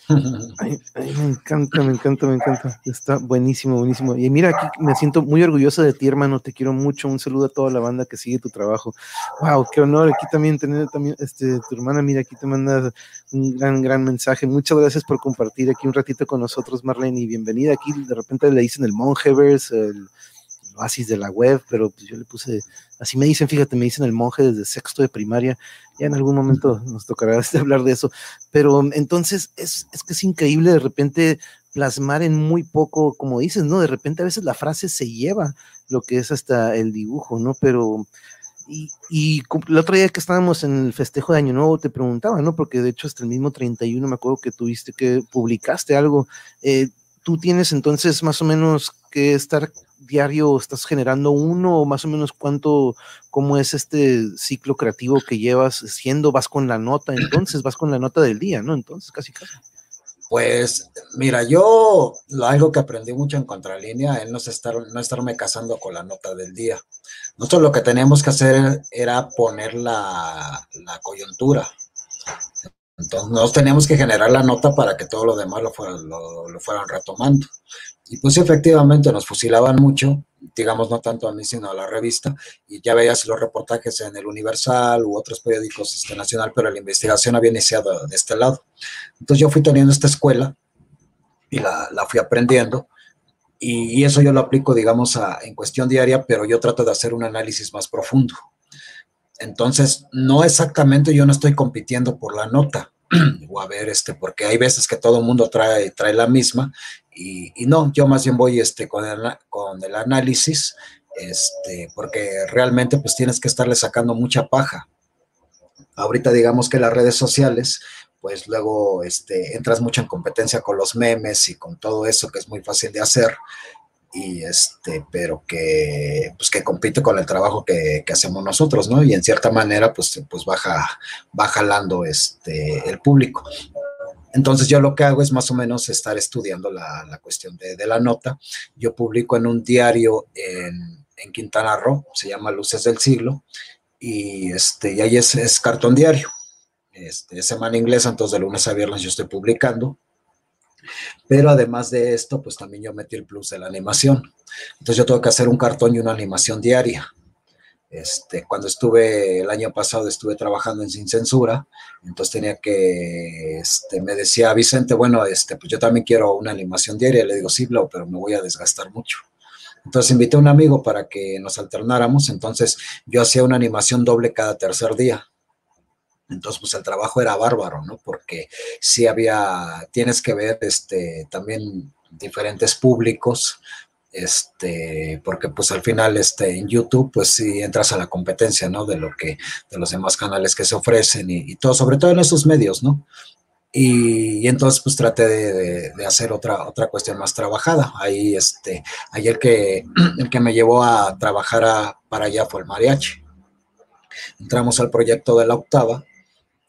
Ay, me encanta, me encanta, me encanta. Está buenísimo, buenísimo. Y mira, aquí me siento muy orgulloso de ti, hermano. Te quiero mucho. Un saludo a toda la banda que sigue tu trabajo. Wow, qué honor aquí también tener también este tu hermana. Mira, aquí te manda un gran, gran mensaje. Muchas gracias por compartir aquí un ratito con nosotros, Marlene, y bienvenida. Aquí de repente le dicen el Monjevers, el oasis de la web, pero pues yo le puse, así me dicen, fíjate, me dicen el monje desde sexto de primaria, ya en algún momento nos tocará este, hablar de eso, pero entonces es, es que es increíble de repente plasmar en muy poco, como dices, ¿no? De repente a veces la frase se lleva lo que es hasta el dibujo, ¿no? Pero... Y, y el otro día que estábamos en el festejo de Año Nuevo te preguntaba, ¿no? Porque de hecho hasta el mismo 31 me acuerdo que tuviste que publicaste algo. Eh, tú tienes entonces más o menos que estar diario, estás generando uno más o menos cuánto, cómo es este ciclo creativo que llevas siendo, vas con la nota, entonces vas con la nota del día, ¿no? Entonces, casi casi. Pues mira, yo algo que aprendí mucho en Contralínea es no, estar, no estarme casando con la nota del día. Nosotros lo que teníamos que hacer era poner la, la coyuntura. Entonces, nos teníamos que generar la nota para que todo lo demás lo fueran, lo fueran retomando. Y pues efectivamente nos fusilaban mucho, digamos no tanto a mí, sino a la revista, y ya veías los reportajes en el Universal u otros periódicos este, nacional, pero la investigación había iniciado de este lado. Entonces yo fui teniendo esta escuela y la, la fui aprendiendo, y, eso yo lo aplico, digamos, en cuestión diaria, pero yo trato de hacer un análisis más profundo. Entonces, no exactamente yo no estoy compitiendo por la nota, o a ver, este, porque hay veces que todo el mundo trae, trae la misma y, no, yo más bien voy este, con, el, con el análisis, este, porque realmente pues tienes que estarle sacando mucha paja. Ahorita digamos que las redes sociales pues luego este, entras mucho en competencia con los memes y con todo eso que es muy fácil de hacer y este, pero que, pues que compite con el trabajo que, hacemos nosotros, ¿no? Y en cierta manera, pues, pues baja, va jalando este, el público. Entonces yo lo que hago es más o menos estar estudiando la, cuestión de, la nota. Yo publico en un diario en, en, Quintana Roo, se llama Luces del Siglo, y, este, y ahí es, es cartón diario. Este, es semana inglesa, entonces de lunes a viernes yo estoy publicando. Pero además de esto, pues también yo metí el plus de la animación. Entonces yo tengo que hacer un cartón y una animación diaria. Este, cuando estuve el año pasado, estuve trabajando en Sin Censura, entonces tenía que, este, me decía Vicente, bueno, este, pues yo también quiero una animación diaria. Le digo, sí, pero me voy a desgastar mucho. Entonces invité a un amigo para que nos alternáramos. Entonces yo hacía una animación doble cada tercer día. Entonces, pues el trabajo era bárbaro, ¿no? Porque sí había, tienes que ver este, también diferentes públicos, este, porque pues al final este, en YouTube pues sí entras a la competencia, ¿no? De lo que, de los demás canales que se ofrecen y, todo, sobre todo en esos medios, ¿no? Y, entonces pues traté de, hacer otra, otra cuestión más trabajada. Ahí, este, el que, el que me llevó a trabajar para allá fue el mariachi. Entramos al proyecto de la octava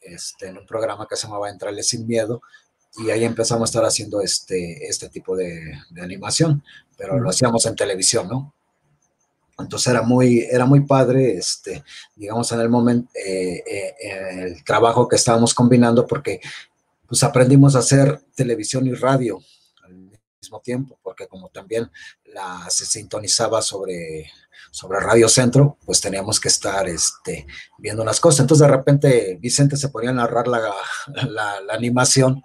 este, en un programa que se llamaba Entrarle sin miedo y ahí empezamos a estar haciendo este, este tipo de, animación, pero lo hacíamos en televisión, ¿no? Entonces era muy, era muy padre, este, digamos, en el momento, eh, eh, el trabajo que estábamos combinando, porque pues aprendimos a hacer televisión y radio al mismo tiempo, porque como también la, se sintonizaba sobre sobre Radio Centro, pues teníamos que estar este, viendo las cosas. Entonces de repente Vicente se ponía a narrar la, la, animación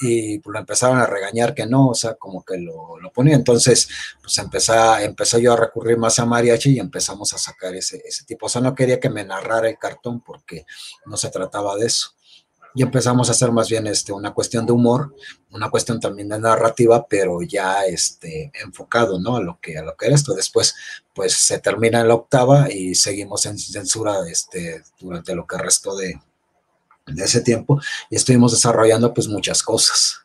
y pues lo empezaron a regañar que no, o sea, como que lo, lo ponía. Entonces, pues empecé, empecé yo a recurrir más a mariachi y empezamos a sacar ese, ese tipo. O sea, no quería que me narrara el cartón porque no se trataba de eso y empezamos a hacer más bien este, una cuestión de humor, una cuestión también de narrativa, pero ya este, enfocado ¿no? a, lo que, a lo que era esto. Después, pues se termina la octava y seguimos en censura este, durante lo que restó de, de ese tiempo y estuvimos desarrollando pues muchas cosas.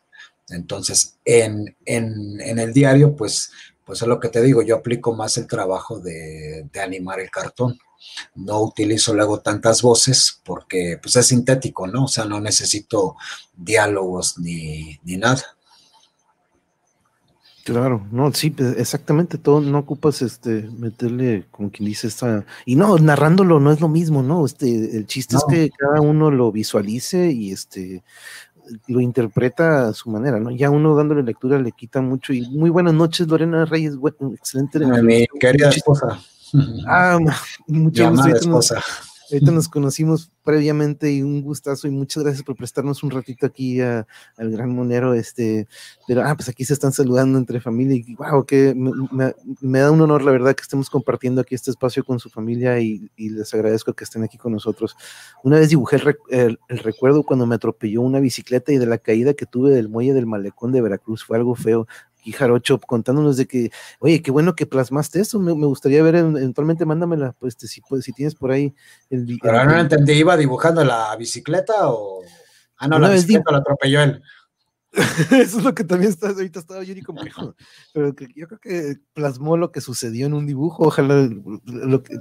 Entonces, en, en, en, el diario, pues, pues es lo que te digo, yo aplico más el trabajo de, de animar el cartón no utilizo luego tantas voces porque pues es sintético, ¿no? O sea, no necesito diálogos ni, nada. Claro, no, sí, pues, exactamente, todo, no ocupas este, meterle, como quien dice, esta, y no, narrándolo no es lo mismo, ¿no? Este, el chiste es que cada uno lo visualice y este, lo interpreta a su manera, ¿no? Ya uno dándole lectura le quita mucho, y muy buenas noches, Lorena Reyes, excelente. Mi querida esposa. Ah, muchas gracias. Ahorita nos conocimos previamente y un gustazo y muchas gracias por prestarnos un ratito aquí al gran monero. Este, pero ah, pues aquí se están saludando entre familia y wow, que me, da un honor, la verdad, que estemos compartiendo aquí este espacio con su familia y, les agradezco que estén aquí con nosotros. Una vez dibujé el, el, recuerdo cuando me atropelló una bicicleta y de la caída que tuve del muelle del malecón de Veracruz. Fue algo feo y Jarocho contándonos de que, oye, qué bueno que plasmaste eso, me, gustaría ver eventualmente, mándamela, pues si, pues, si tienes por ahí el... Pero no entendí, ¿iba dibujando la bicicleta o...? Ah, no, la bicicleta la atropelló él. Eso es lo que también está, ahorita estaba Yuri como pero que yo creo que plasmó lo que sucedió en un dibujo, ojalá lo que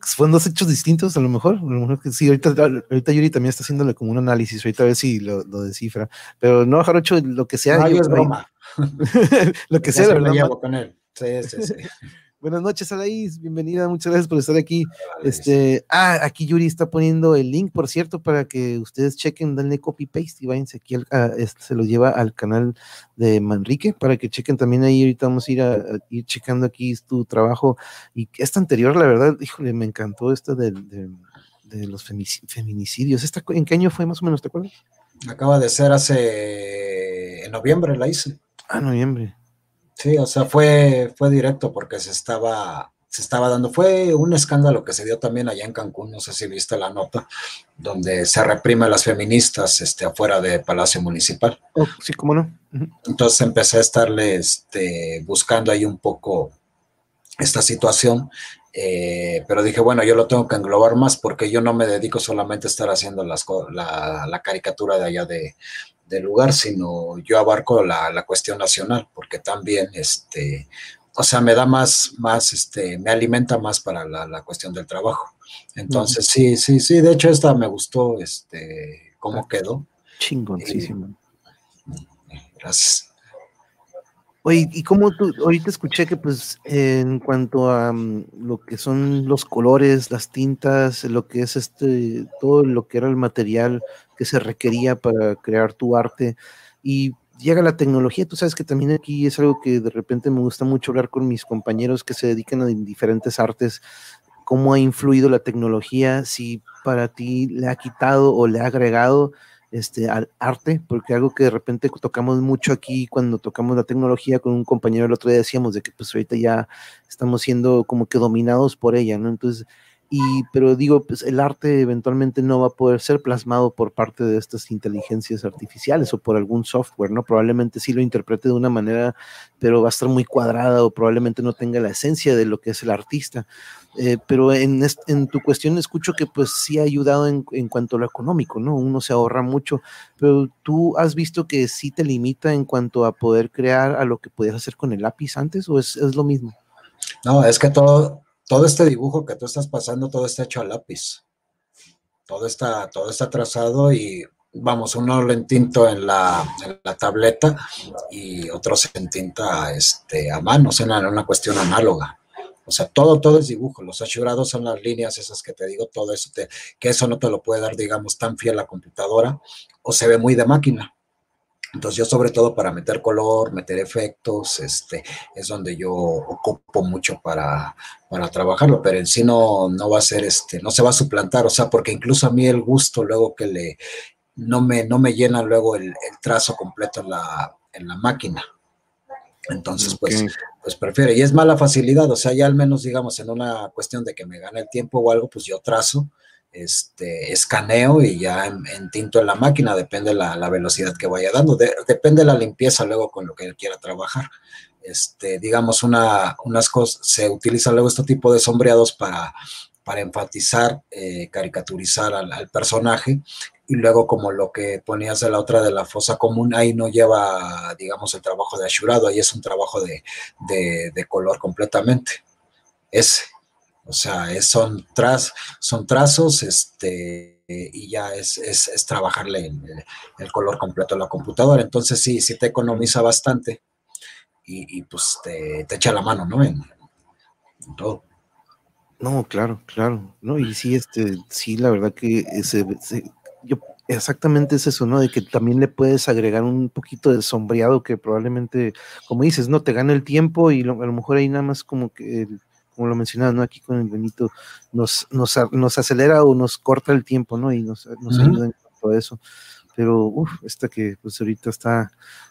fueron dos hechos distintos, a lo mejor, a lo mejor que sí, ahorita, ahorita Yuri también está haciéndole como un análisis, ahorita a ver si lo, descifra, pero no, Jarocho, lo que sea. No, es broma. lo que sea, la verdad. con él. Sí, sí, sí. Buenas noches, Alaís, bienvenida, muchas gracias por estar aquí. este, ah, aquí Yuri está poniendo el link, por cierto, para que ustedes chequen, denle copy paste y váyanse aquí, este, se lo lleva al canal de Manrique, para que chequen también ahí, ahorita vamos a ir a, ir checando aquí tu trabajo. Y esta anterior, la verdad, híjole, me encantó esta de, de, los feminicidios. ¿Esta, ¿En qué año fue más o menos, te acuerdas? Acaba de ser hace, en noviembre la hice. Ah, noviembre. Sí, o sea, fue, fue directo porque se estaba, se estaba dando, fue un escándalo que se dio también allá en Cancún, no sé si viste la nota, donde se reprime a las feministas este, afuera de Palacio Municipal. Oh, sí, cómo no. Entonces empecé a estarle este, buscando ahí un poco esta situación Eh, pero dije, bueno, yo lo tengo que englobar más porque yo no me dedico solamente a estar haciendo las, la, la caricatura de allá de, del lugar, sino yo abarco la, la, cuestión nacional, porque también, este, o sea, me da más, más, este, me alimenta más para la, la cuestión del trabajo. Entonces, sí, sí, sí, de hecho esta me gustó, este, cómo ah, quedó. Chingoncísimo. Gracias. Oye, y como tú, ahorita escuché que pues en cuanto a um, lo que son los colores, las tintas, lo que es este, todo lo que era el material que se requería para crear tu arte y llega la tecnología, tú sabes que también aquí es algo que de repente me gusta mucho hablar con mis compañeros que se dedican a diferentes artes, cómo ha influido la tecnología, si para ti le ha quitado o le ha agregado este, al arte, porque algo que de repente tocamos mucho aquí cuando tocamos la tecnología con un compañero el otro día decíamos de que pues ahorita ya estamos siendo como que dominados por ella, ¿no? Entonces, y, pero digo, pues el arte eventualmente no va a poder ser plasmado por parte de estas inteligencias artificiales o por algún software, ¿no? Probablemente sí lo interprete de una manera, pero va a estar muy cuadrada o probablemente no tenga la esencia de lo que es el artista. Eh, pero en, en, tu cuestión escucho que pues sí ha ayudado en, en, cuanto a lo económico, ¿no? Uno se ahorra mucho, pero tú has visto que sí te limita en cuanto a poder crear a lo que podías hacer con el lápiz antes o es, es lo mismo? No, es que todo, todo este dibujo que tú estás pasando, todo está hecho a lápiz. Todo está, todo está trazado y vamos, uno lo entinto en la, en la tableta y otro se entinta este, a mano, o sea, en una cuestión análoga. O sea, todo, todo es dibujo. Los achurados son las líneas esas que te digo, todo eso, te, que eso no te lo puede dar, digamos, tan fiel la computadora o se ve muy de máquina. Entonces yo sobre todo para meter color, meter efectos, este, es donde yo ocupo mucho para, para trabajarlo, pero en sí no, no va a ser, este, no se va a suplantar, o sea, porque incluso a mí el gusto luego que le, no me, no me llena luego el, trazo completo en la, en la máquina. Entonces, pues, pues prefiero, y es mala facilidad, o sea, ya al menos digamos en una cuestión de que me gane el tiempo o algo, pues yo trazo, este, escaneo y ya en, tinto en la máquina, depende la, la velocidad que vaya dando, depende la limpieza luego con lo que quiera trabajar. Este, digamos, una, unas cosas, se utiliza luego este tipo de sombreados para, para enfatizar, eh, caricaturizar al, personaje, y luego como lo que ponías de la otra de la fosa común, ahí no lleva, digamos, el trabajo de ashurado, ahí es un trabajo de, de, de color completamente. Ese. O sea, es, son, trazos este, y ya es, es, trabajarle el, el, color completo a la computadora. Entonces sí, sí te economiza bastante y, pues te, echa la mano, ¿no? En, todo. No, claro, claro. No, y sí, este, sí, la verdad que ese, yo exactamente es eso, ¿no? De que también le puedes agregar un poquito de sombreado que probablemente, como dices, no te gana el tiempo y a lo mejor ahí nada más como que como lo mencionaba, ¿no? Aquí con el Benito, nos, nos, nos acelera o nos corta el tiempo, ¿no? Y nos, nos uh -huh. ayuda en todo eso. Pero, uff, esta que pues ahorita está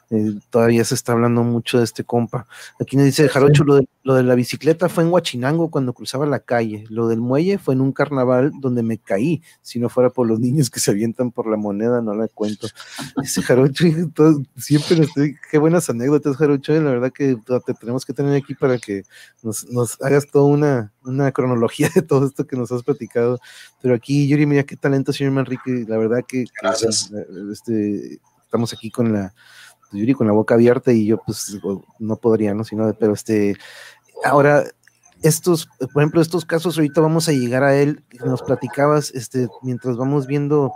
eh, todavía se está hablando mucho de este compa. Aquí nos dice Jarocho, lo de, lo de, la bicicleta fue en Huachinango cuando cruzaba la calle, lo del muelle fue en un carnaval donde me caí, si no fuera por los niños que se avientan por la moneda, no la cuento. Dice Jarocho, todo, siempre estoy, qué buenas anécdotas Jarocho, la verdad que te tenemos que tener aquí para que nos, nos hagas toda una, una cronología de todo esto que nos has platicado, pero aquí Yuri, mira qué talento señor Manrique, la verdad que, que este, estamos aquí con la Yuri con la boca abierta y yo pues no podría, ¿no? Sino, pero este, ahora, estos, por ejemplo, estos casos, ahorita vamos a llegar a él, nos platicabas, este, mientras vamos viendo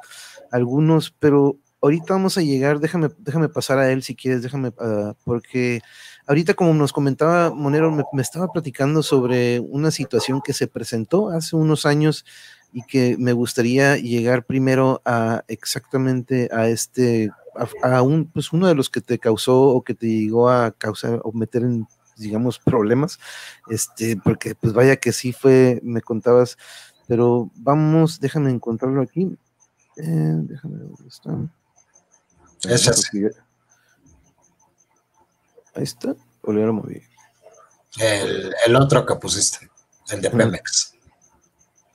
algunos, pero ahorita vamos a llegar, déjame, déjame pasar a él si quieres, déjame, uh, porque ahorita como nos comentaba Monero, me estaba platicando sobre una situación que se presentó hace unos años y que me gustaría llegar primero a exactamente a este a, a, un, pues uno de los que te causó o que te llegó a causar o meter en, digamos, problemas, este, porque pues vaya que sí fue, me contabas, pero vamos, déjame encontrarlo aquí. Eh, déjame ver dónde está. Ese es. Ahí está, o lo moví. El, el, otro que pusiste, el de Pemex.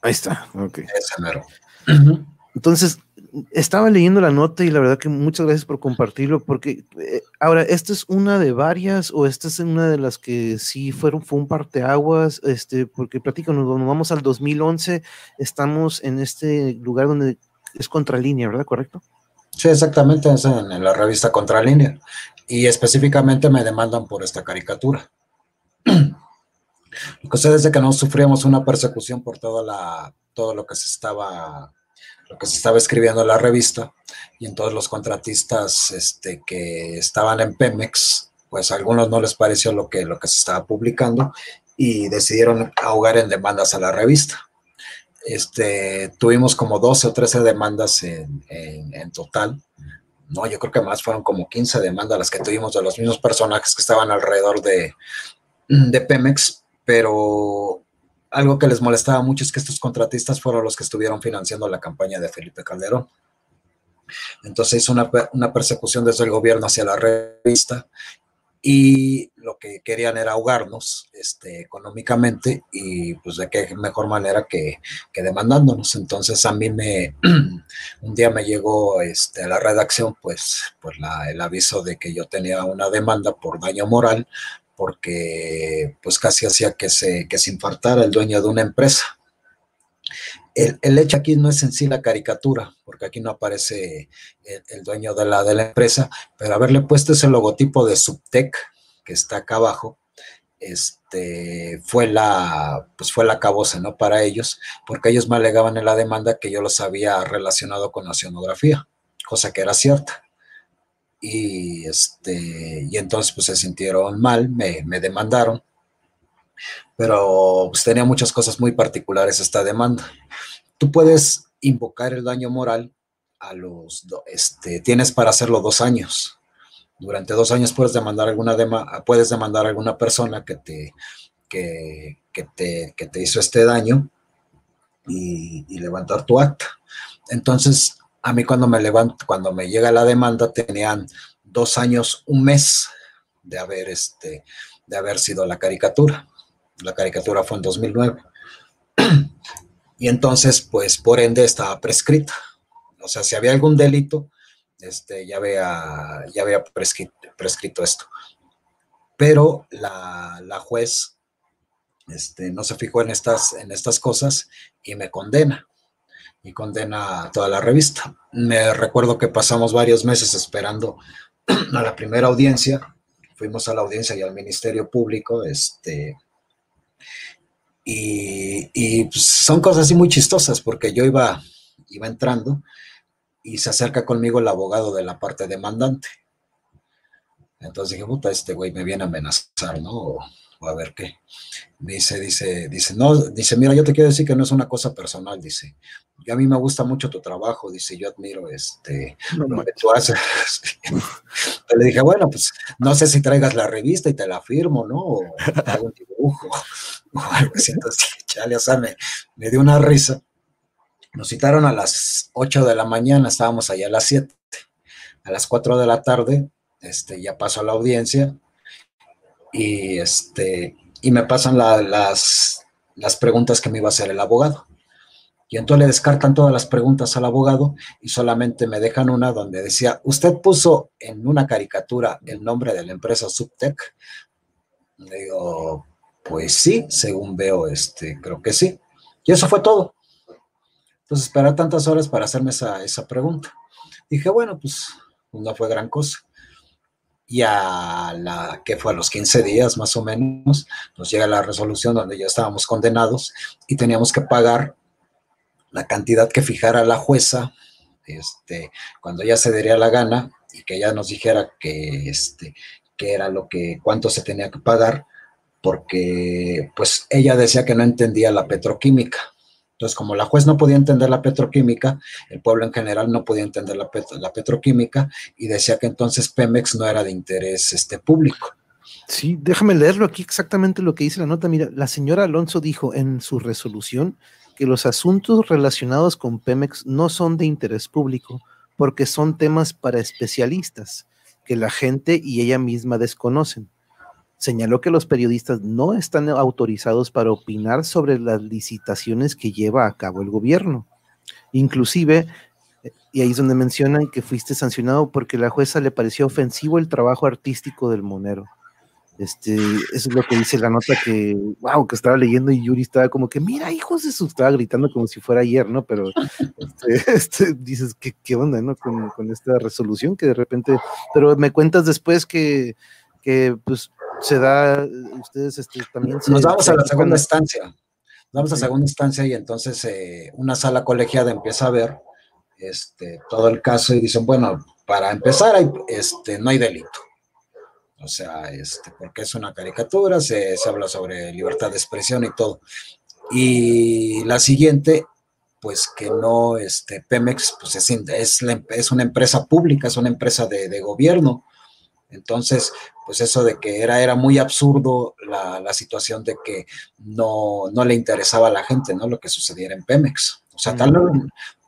Ahí está, ok. Ese mero. Uh -huh. Entonces, estaba leyendo la nota y la verdad que muchas gracias por compartirlo, porque eh, ahora, ¿esta es una de varias o esta es una de las que sí fueron, fue un parteaguas? Este, porque platícanos, cuando vamos al 2011, estamos en este lugar donde es contralínea, ¿verdad? ¿Correcto? Sí, exactamente, es en, la revista Contralínea. Y específicamente me demandan por esta caricatura. Lo que ustedes de que no sufríamos una persecución por toda la, todo lo que se estaba lo que se estaba escribiendo en la revista y entonces los contratistas este, que estaban en Pemex, pues a algunos no les pareció lo que, lo que se estaba publicando y decidieron ahogar en demandas a la revista. Este, tuvimos como 12 o 13 demandas en, en, total. No, yo creo que más fueron como 15 demandas las que tuvimos de los mismos personajes que estaban alrededor de, de Pemex, pero algo que les molestaba mucho es que estos contratistas fueron los que estuvieron financiando la campaña de Felipe Calderón. Entonces hizo una, una persecución desde el gobierno hacia la revista y lo que querían era ahogarnos este, económicamente y pues de qué mejor manera que, que, demandándonos. Entonces a mí me, un día me llegó este, a la redacción pues, pues la, el aviso de que yo tenía una demanda por daño moral porque pues casi hacía que se, que se infartara el dueño de una empresa. El, hecho aquí no es en sí la caricatura, porque aquí no aparece el, dueño de la, de la empresa, pero haberle puesto ese logotipo de Subtec que está acá abajo, este, fue la, pues fue la cabosa, ¿no? Para ellos, porque ellos me alegaban en la demanda que yo los había relacionado con la oceanografía, cosa que era cierta y, este, y entonces pues se sintieron mal, me, demandaron, pero pues tenía muchas cosas muy particulares esta demanda. Tú puedes invocar el daño moral a los, este, tienes para hacerlo dos años. Durante dos años puedes demandar alguna, puedes demandar a alguna persona que te, que, te, que te hizo este daño y, y levantar tu acta. Entonces, a mí cuando me levanto, cuando me llega la demanda, tenían dos años, un mes de haber, este, sido la caricatura. La caricatura fue en 2009. Y entonces, pues, por ende, estaba prescrita. O sea, si había algún delito, este, ya había, prescrito, esto. Pero la, juez este, no se fijó en estas cosas y me condena y condena a toda la revista. Me recuerdo que pasamos varios meses esperando a la primera audiencia, fuimos a la audiencia y al Ministerio Público, este, y, pues, son cosas así muy chistosas, porque yo iba, iba entrando y se acerca conmigo el abogado de la parte demandante. Entonces dije, puta, este güey me viene a amenazar, ¿no? A ver qué. Dice, dice, dice, no, dice, mira, yo te quiero decir que no es una cosa personal, dice, a mí me gusta mucho tu trabajo, dice, yo admiro este, lo que tú haces. Le dije, bueno, pues no sé si traigas la revista y te la firmo, ¿no? O hago un dibujo, o algo así. Entonces, chale, o sea, me, me dio una risa. Nos citaron a las 8 de la mañana, estábamos allá a las 7. A las 4 de la tarde, este, ya pasó a la audiencia y, este, y me pasan las, las preguntas que me iba a hacer el abogado. Y entonces le descartan todas las preguntas al abogado y solamente me dejan una donde decía, ¿usted puso en una caricatura el nombre de la empresa Subtech? Le digo, pues sí, según veo, este, creo que sí. Y eso fue todo. Entonces, esperar tantas horas para hacerme esa, esa pregunta. Dije, bueno, pues no fue gran cosa. Y a la que fue a los 15 días más o menos, nos llega la resolución donde ya estábamos condenados y teníamos que pagar la cantidad que fijara la jueza, este, cuando ella se daría la gana y que ella nos dijera que, este, que era lo que, cuánto se tenía que pagar, porque pues ella decía que no entendía la petroquímica. Entonces, como la juez no podía entender la petroquímica, el pueblo en general no podía entender la, petroquímica y decía que entonces Pemex no era de interés este, público. Sí, déjame leerlo aquí exactamente lo que dice la nota. Mira, la señora Alonso dijo en su resolución que los asuntos relacionados con Pemex no son de interés público porque son temas para especialistas que la gente y ella misma desconocen. Señaló que los periodistas no están autorizados para opinar sobre las licitaciones que lleva a cabo el gobierno. Inclusive y ahí es donde mencionan que fuiste sancionado porque la jueza le pareció ofensivo el trabajo artístico del monero. Este, eso es lo que dice la nota que, wow, que estaba leyendo y Yuri estaba como que, mira, hijos de su, estaba gritando como si fuera ayer, ¿no? Pero este, este, dices, ¿qué, ¿qué, onda, no? Con, con, esta resolución que de repente, pero me cuentas después que, que pues se da, ustedes este, también... Nos vamos a la segunda instancia, vamos a segunda instancia y entonces eh, una sala colegiada empieza a ver este, todo el caso y dicen, bueno, para empezar, hay, este, no hay delito o sea, este, porque es una caricatura, se, habla sobre libertad de expresión y todo. Y la siguiente, pues que no, este, Pemex, pues es, es, es una empresa pública, es una empresa de, gobierno. Entonces, pues eso de que era, era muy absurdo la, la, situación de que no, no le interesaba a la gente, ¿no? Lo que sucediera en Pemex. O sea, tal,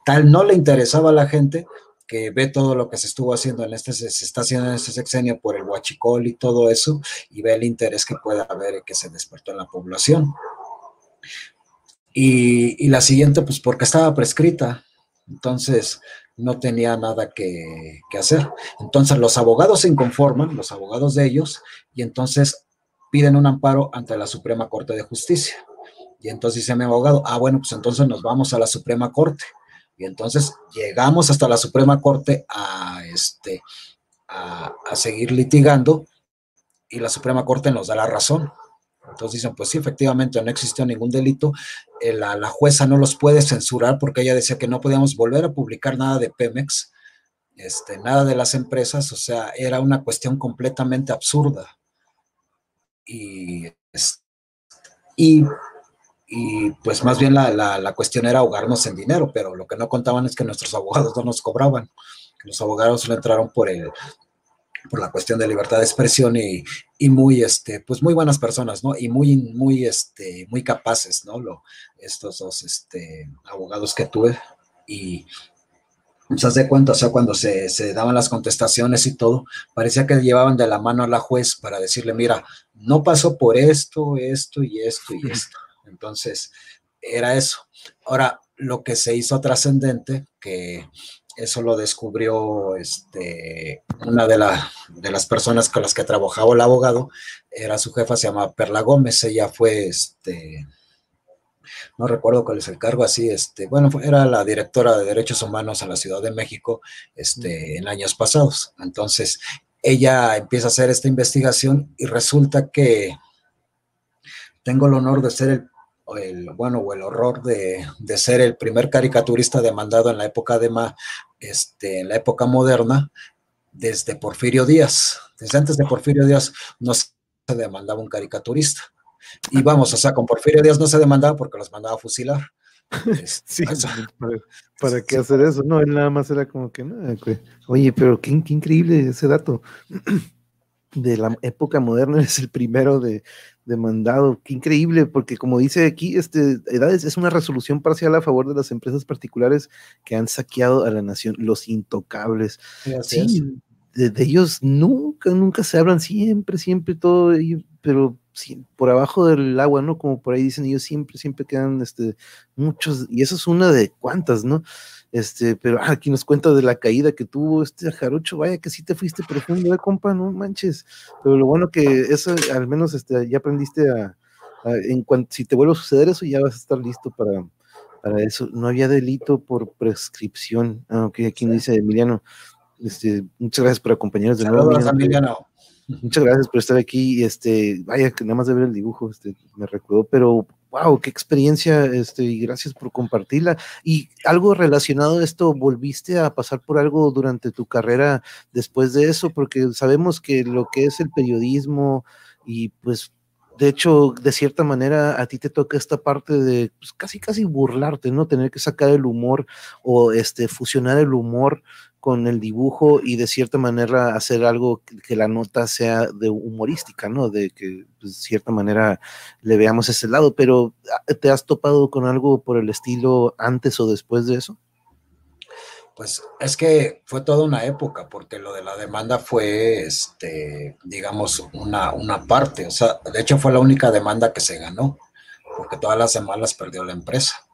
tal no le interesaba a la gente que ve todo lo que se estuvo haciendo en este, se, está haciendo en este sexenio por el huachicol y todo eso, y ve el interés que puede haber que se despertó en la población. Y, la siguiente, pues porque estaba prescrita, entonces no tenía nada que, hacer. Entonces los abogados se inconforman, los abogados de ellos, y entonces piden un amparo ante la Suprema Corte de Justicia. Y entonces dice mi abogado, ah, bueno, pues entonces nos vamos a la Suprema Corte. Y entonces llegamos hasta la Suprema Corte a, este, a, seguir litigando y la Suprema Corte nos da la razón. Entonces dicen, pues sí, efectivamente no existió ningún delito. Eh, la, jueza no los puede censurar porque ella decía que no podíamos volver a publicar nada de Pemex, este, nada de las empresas, o sea, era una cuestión completamente absurda. Y, y y pues más bien la, la, cuestión era ahogarnos en dinero, pero lo que no contaban es que nuestros abogados no nos cobraban. Los abogados lo entraron por el por la cuestión de libertad de expresión y, y, muy este pues muy buenas personas no y muy muy este muy capaces no lo, estos dos este abogados que tuve y se hace cuenta, o sea, cuando se, se, daban las contestaciones y todo, parecía que llevaban de la mano a la juez para decirle, mira, no pasó por esto, esto y esto y esto. Entonces, era eso. Ahora, lo que se hizo trascendente, que eso lo descubrió este, una de, de, las personas con las que trabajaba el abogado, era su jefa, se llama Perla Gómez, ella fue, este, no recuerdo cuál es el cargo, así, este, bueno, era la directora de Derechos Humanos en la Ciudad de México este, en años pasados. Entonces, ella empieza a hacer esta investigación y resulta que tengo el honor de ser el el, bueno, o el horror de, ser el primer caricaturista demandado en la época de este, en la época moderna, desde Porfirio Díaz. Desde antes de Porfirio Díaz no se demandaba un caricaturista. Y vamos, o sea, con Porfirio Díaz no se demandaba porque los mandaba a fusilar. sí, para, qué hacer eso? No, él nada más era como que, nada, oye, pero qué, qué increíble ese dato de la época moderna, es el primero de, demandado. Qué increíble, porque como dice aquí, este, Edades es una resolución parcial a favor de las empresas particulares que han saqueado a la nación, los intocables. Sí, de, ellos nunca, nunca se hablan, siempre, siempre todo, pero por abajo del agua, ¿no? Como por ahí dicen ellos, siempre, siempre quedan este, muchos, y eso es una de cuantas, ¿no? Este, pero ah, aquí nos cuenta de la caída que tuvo este jarocho, vaya que sí te fuiste profundo, eh, compa, no manches. Pero lo bueno que eso, al menos este, ya aprendiste a, en cuanto, si te vuelve a suceder eso, ya vas a estar listo para, para eso. No había delito por prescripción. Ah, ok, aquí me dice Emiliano. Este, muchas gracias por acompañarnos de nuevo. Emiliano. Muchas gracias por estar aquí. Este, vaya que nada más de ver el dibujo, este, me recuerdo, pero wow, qué experiencia, este, y gracias por compartirla. Y algo relacionado a esto, ¿volviste a pasar por algo durante tu carrera después de eso? Porque sabemos que lo que es el periodismo y pues de hecho, de cierta manera, a ti te toca esta parte de pues, casi, casi burlarte, ¿no? Tener que sacar el humor o este, fusionar el humor con el dibujo y de cierta manera hacer algo que, la nota sea de humorística, ¿no? De que pues, de cierta manera le veamos ese lado, pero ¿te has topado con algo por el estilo antes o después de eso? Pues es que fue toda una época, porque lo de la demanda fue, este, digamos, una, una parte, o sea, de hecho fue la única demanda que se ganó, porque todas las semanas perdió la empresa.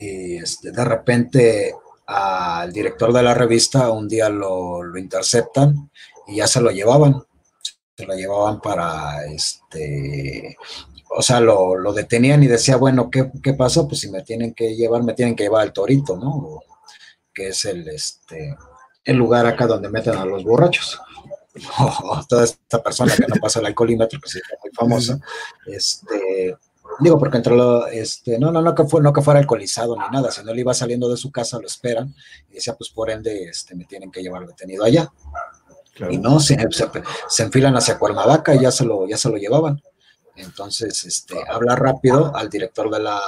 Y este, de repente al director de la revista, un día lo, lo interceptan y ya se lo llevaban. Se lo llevaban para, este, o sea, lo, lo detenían y decía, bueno, ¿qué, ¿qué, pasó? Pues si me tienen que llevar, me tienen que llevar al torito, ¿no? Que es el, este, el lugar acá donde meten a los borrachos. Oh, toda esta persona que no pasa el alcoholímetro, que sí es muy famosa, este, digo, porque entre lo, este, no, no, no que, fue, no que fuera alcoholizado ni nada, sino él iba saliendo de su casa, lo esperan, y decía, pues por ende, este, me tienen que llevar detenido allá. Y no, se, se, enfilan hacia Cuernavaca y ya se lo, ya se lo llevaban. Entonces, este, habla rápido al director de la,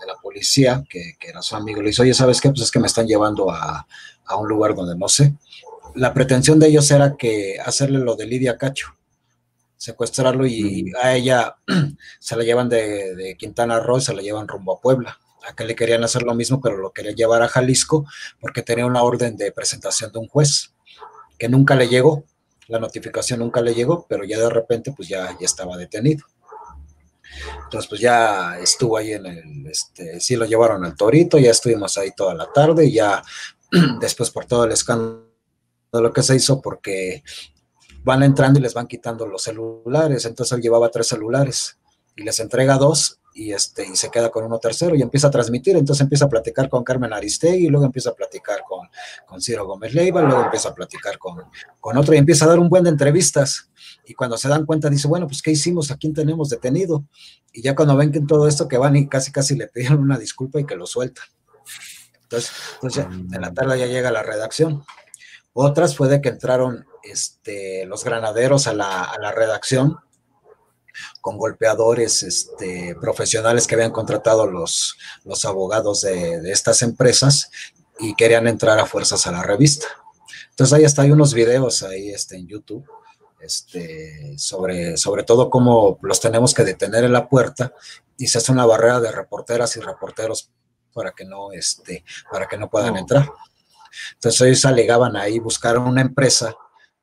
de la policía, que, que, era su amigo, le dice, oye, ¿sabes qué? Pues es que me están llevando a, a un lugar donde no sé. La pretensión de ellos era que hacerle lo de Lidia Cacho, secuestrarlo y a ella se la llevan de, de Quintana Roo y se la llevan rumbo a Puebla. Acá le querían hacer lo mismo, pero lo querían llevar a Jalisco porque tenía una orden de presentación de un juez que nunca le llegó. La notificación nunca le llegó, pero ya de repente pues ya, ya estaba detenido. Entonces, pues ya estuvo ahí en el, este, sí lo llevaron al torito, ya estuvimos ahí toda la tarde y ya después por todo el escándalo que se hizo, porque van entrando y les van quitando los celulares, entonces él llevaba tres celulares y les entrega dos y, este, y se queda con uno tercero y empieza a transmitir, entonces empieza a platicar con Carmen Aristegui, luego empieza a platicar con, con Ciro Gómez Leiva, luego empieza a platicar con, con otro y empieza a dar un buen de entrevistas y cuando se dan cuenta dice, bueno, pues ¿qué hicimos? ¿A quién tenemos detenido? Y ya cuando ven que en todo esto que van y casi casi le pidieron una disculpa y que lo sueltan. Entonces, entonces en la tarde ya llega la redacción. Otras fue de que entraron este, los granaderos a la, a la redacción con golpeadores este, profesionales que habían contratado los, los abogados de, de, estas empresas y querían entrar a fuerzas a la revista. Entonces ahí está, hay unos videos ahí este, en YouTube este, sobre, sobre todo cómo los tenemos que detener en la puerta y se hace una barrera de reporteras y reporteros para que no, este, para que no puedan entrar. Entonces ellos alegaban ahí, buscaron una empresa,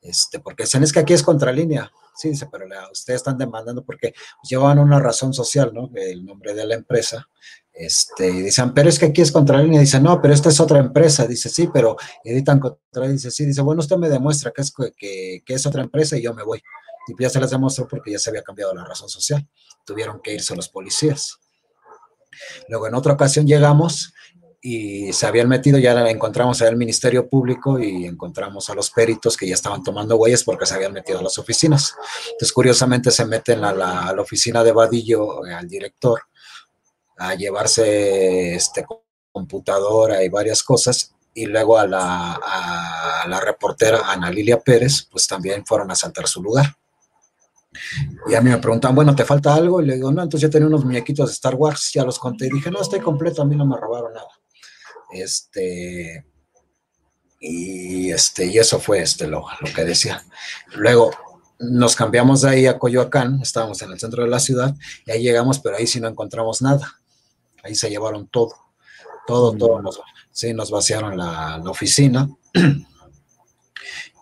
este, porque dicen, es que aquí es contralínea. Sí, dice, pero la, ustedes están demandando porque llevaban una razón social, ¿no? El nombre de la empresa. Este, y dicen, pero es que aquí es contralínea. Dice, no, pero esta es otra empresa. Dice, sí, pero editan contra. Dice, sí. Dice, bueno, usted me demuestra que es, que, que es otra empresa y yo me voy. Y ya se las demostró porque ya se había cambiado la razón social. Tuvieron que irse los policías. Luego en otra ocasión llegamos y se habían metido, ya encontramos al Ministerio Público y encontramos a los peritos que ya estaban tomando huellas porque se habían metido a las oficinas. Entonces, curiosamente, se meten a la, a la oficina de Vadillo, eh, al director, a llevarse este, computadora y varias cosas, y luego a la, a la reportera Ana Lilia Pérez, pues también fueron a saltar su lugar. Y a mí me preguntan, bueno, ¿te falta algo? Y le digo, no, entonces yo tenía unos muñequitos de Star Wars, ya los conté. Y dije, no, estoy completo, a mí no me robaron nada. Este, y, este, y eso fue este, lo, lo que decía. Luego nos cambiamos de ahí a Coyoacán, estábamos en el centro de la ciudad, y ahí llegamos, pero ahí sí no encontramos nada. Ahí se llevaron todo, todo, todo. Nos, sí, nos vaciaron la, la oficina.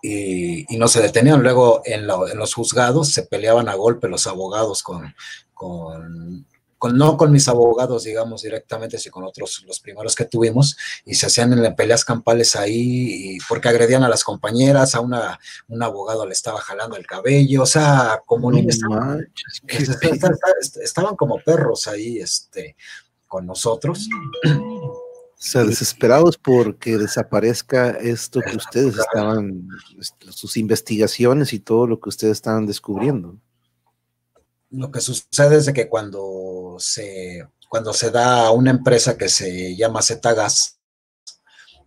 Y, y, no se detenían. Luego en, la, en, los juzgados se peleaban a golpe los abogados con, con, con, no con mis abogados, digamos, directamente, sino con otros, los primeros que tuvimos, y se hacían en peleas campales ahí, y porque agredían a las compañeras, a una, un abogado le estaba jalando el cabello, o sea, como no estaban, estaban, estaban como perros ahí, este, con nosotros. O sea, desesperados porque desaparezca esto que ustedes estaban, sus investigaciones y todo lo que ustedes estaban descubriendo. Lo que sucede es que cuando se, cuando se da a una empresa que se llama Zetagas,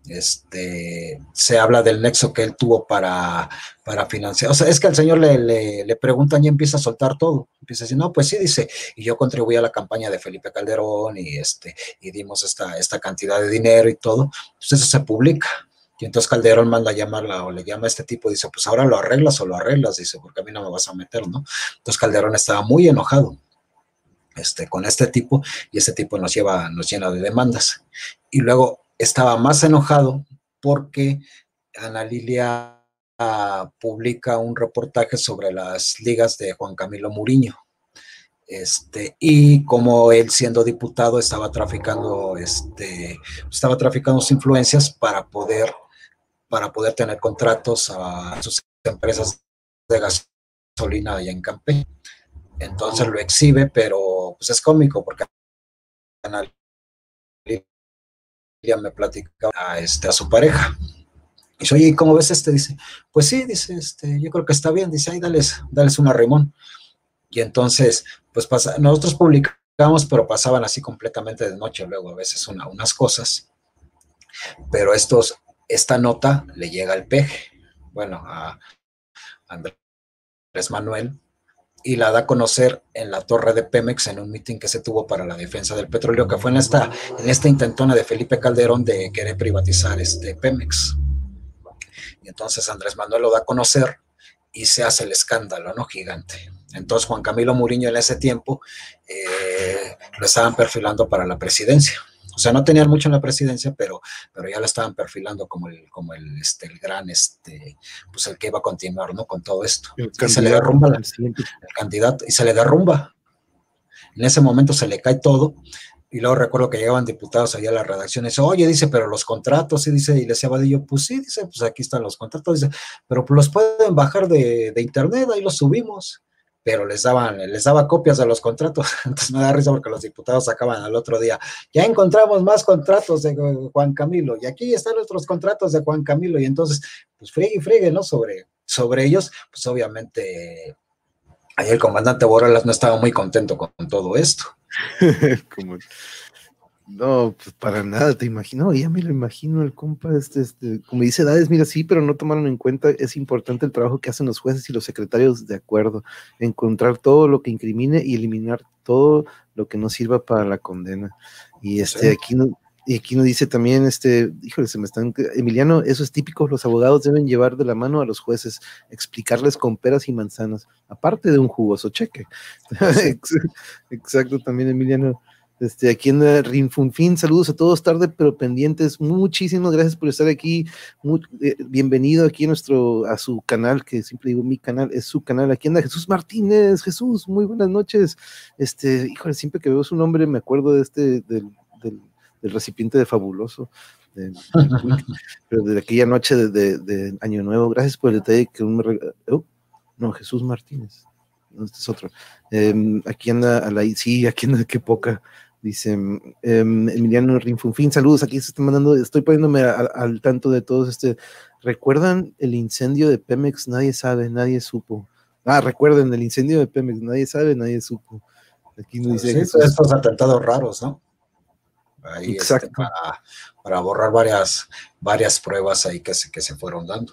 este, se habla del nexo que él tuvo para, para financiar. O sea, es que al señor le, le, le, preguntan y empieza a soltar todo. Empieza a decir, no, pues sí, dice, y yo contribuí a la campaña de Felipe Calderón y, este, y dimos esta, esta cantidad de dinero y todo. Pues eso se publica. Y entonces Calderón manda a llamarla o le llama a este tipo y dice, pues ahora lo arreglas o lo arreglas, dice, porque a mí no me vas a meter, ¿no? Entonces Calderón estaba muy enojado este, con este tipo y este tipo nos lleva, nos llena de demandas. Y luego estaba más enojado porque Ana Lilia uh, publica un reportaje sobre las ligas de Juan Camilo Muriño. Este, y como él siendo diputado estaba traficando, este, estaba traficando sus influencias para poder, para poder tener contratos a sus empresas de gasolina allá en Campeche. Entonces lo exhibe, pero pues es cómico porque ya me platica a, este, a su pareja. Y dice, oye, ¿cómo ves este? Dice, pues sí, dice, este, yo creo que está bien. Dice, ay, dales, dales una rimón. Y entonces, pues pasa, nosotros publicamos, pero pasaban así completamente de noche luego a veces unas cosas. Pero estos, esta nota le llega al peje, bueno, a Andrés Manuel, y la da a conocer en la torre de Pemex en un mitin que se tuvo para la defensa del petróleo, que fue en esta, en esta intentona de Felipe Calderón de querer privatizar este Pemex. Y entonces Andrés Manuel lo da a conocer y se hace el escándalo, ¿no? Gigante. Entonces Juan Camilo Muriño en ese tiempo eh, lo estaban perfilando para la presidencia. O sea, no tenían mucho en la presidencia, pero, pero ya lo estaban perfilando como el, como el, este, el gran, este, pues el que iba a continuar, ¿no? Con todo esto. y se le derrumba el candidato, y se le derrumba. En ese momento se le cae todo, y luego recuerdo que llegaban diputados allá a la redacción y dice, oye, dice, pero los contratos, y dice, y le decía Vadillo, pues sí, dice, pues aquí están los contratos, dice, pero los pueden bajar de, de internet, ahí los subimos pero les daban, les daba copias de los contratos. Entonces me da risa porque los diputados sacaban al otro día, ya encontramos más contratos de Juan Camilo, y aquí están nuestros contratos de Juan Camilo, y entonces, pues friegue y friegue, ¿no? Sobre, sobre ellos, pues obviamente ahí el comandante Borrelas no estaba muy contento con, todo esto. no, pues para nada, te imagino, ya me lo imagino el compa, este, este, como dice Dades, mira, sí, pero no tomaron en cuenta, es importante el trabajo que hacen los jueces y los secretarios de acuerdo, encontrar todo lo que incrimine y eliminar todo lo que no sirva para la condena. Y este, aquí no, y aquí nos dice también, este, híjole, se me están, Emiliano, eso es típico, los abogados deben llevar de la mano a los jueces, explicarles con peras y manzanas, aparte de un jugoso cheque. Exacto, también Emiliano. Este, aquí en Rinfunfin, saludos a todos, tarde pero pendientes. Muchísimas gracias por estar aquí. Eh, bienvenido aquí a nuestro, a su canal, que siempre digo mi canal, es su canal. Aquí anda Jesús Martínez. Jesús, muy buenas noches. Este, híjole, siempre que veo su nombre me acuerdo de este, del, del, recipiente de fabuloso. De, pero de aquella noche de, Año Nuevo. Gracias por el detalle que me oh, no, Jesús Martínez. Este es otro. Em, aquí anda a la, sí, aquí anda, qué poca. Dice em, Emiliano Rinfunfin, saludos, aquí se están mandando, estoy poniéndome al tanto de todos este. ¿Recuerdan el incendio de Pemex? Nadie sabe, nadie supo. Ah, recuerden el incendio de Pemex, nadie sabe, nadie supo. Aquí nos dice. Sí, estos atentados raros, ¿no? Ahí este, Exacto. para, borrar varias, varias pruebas ahí que se, que se fueron dando.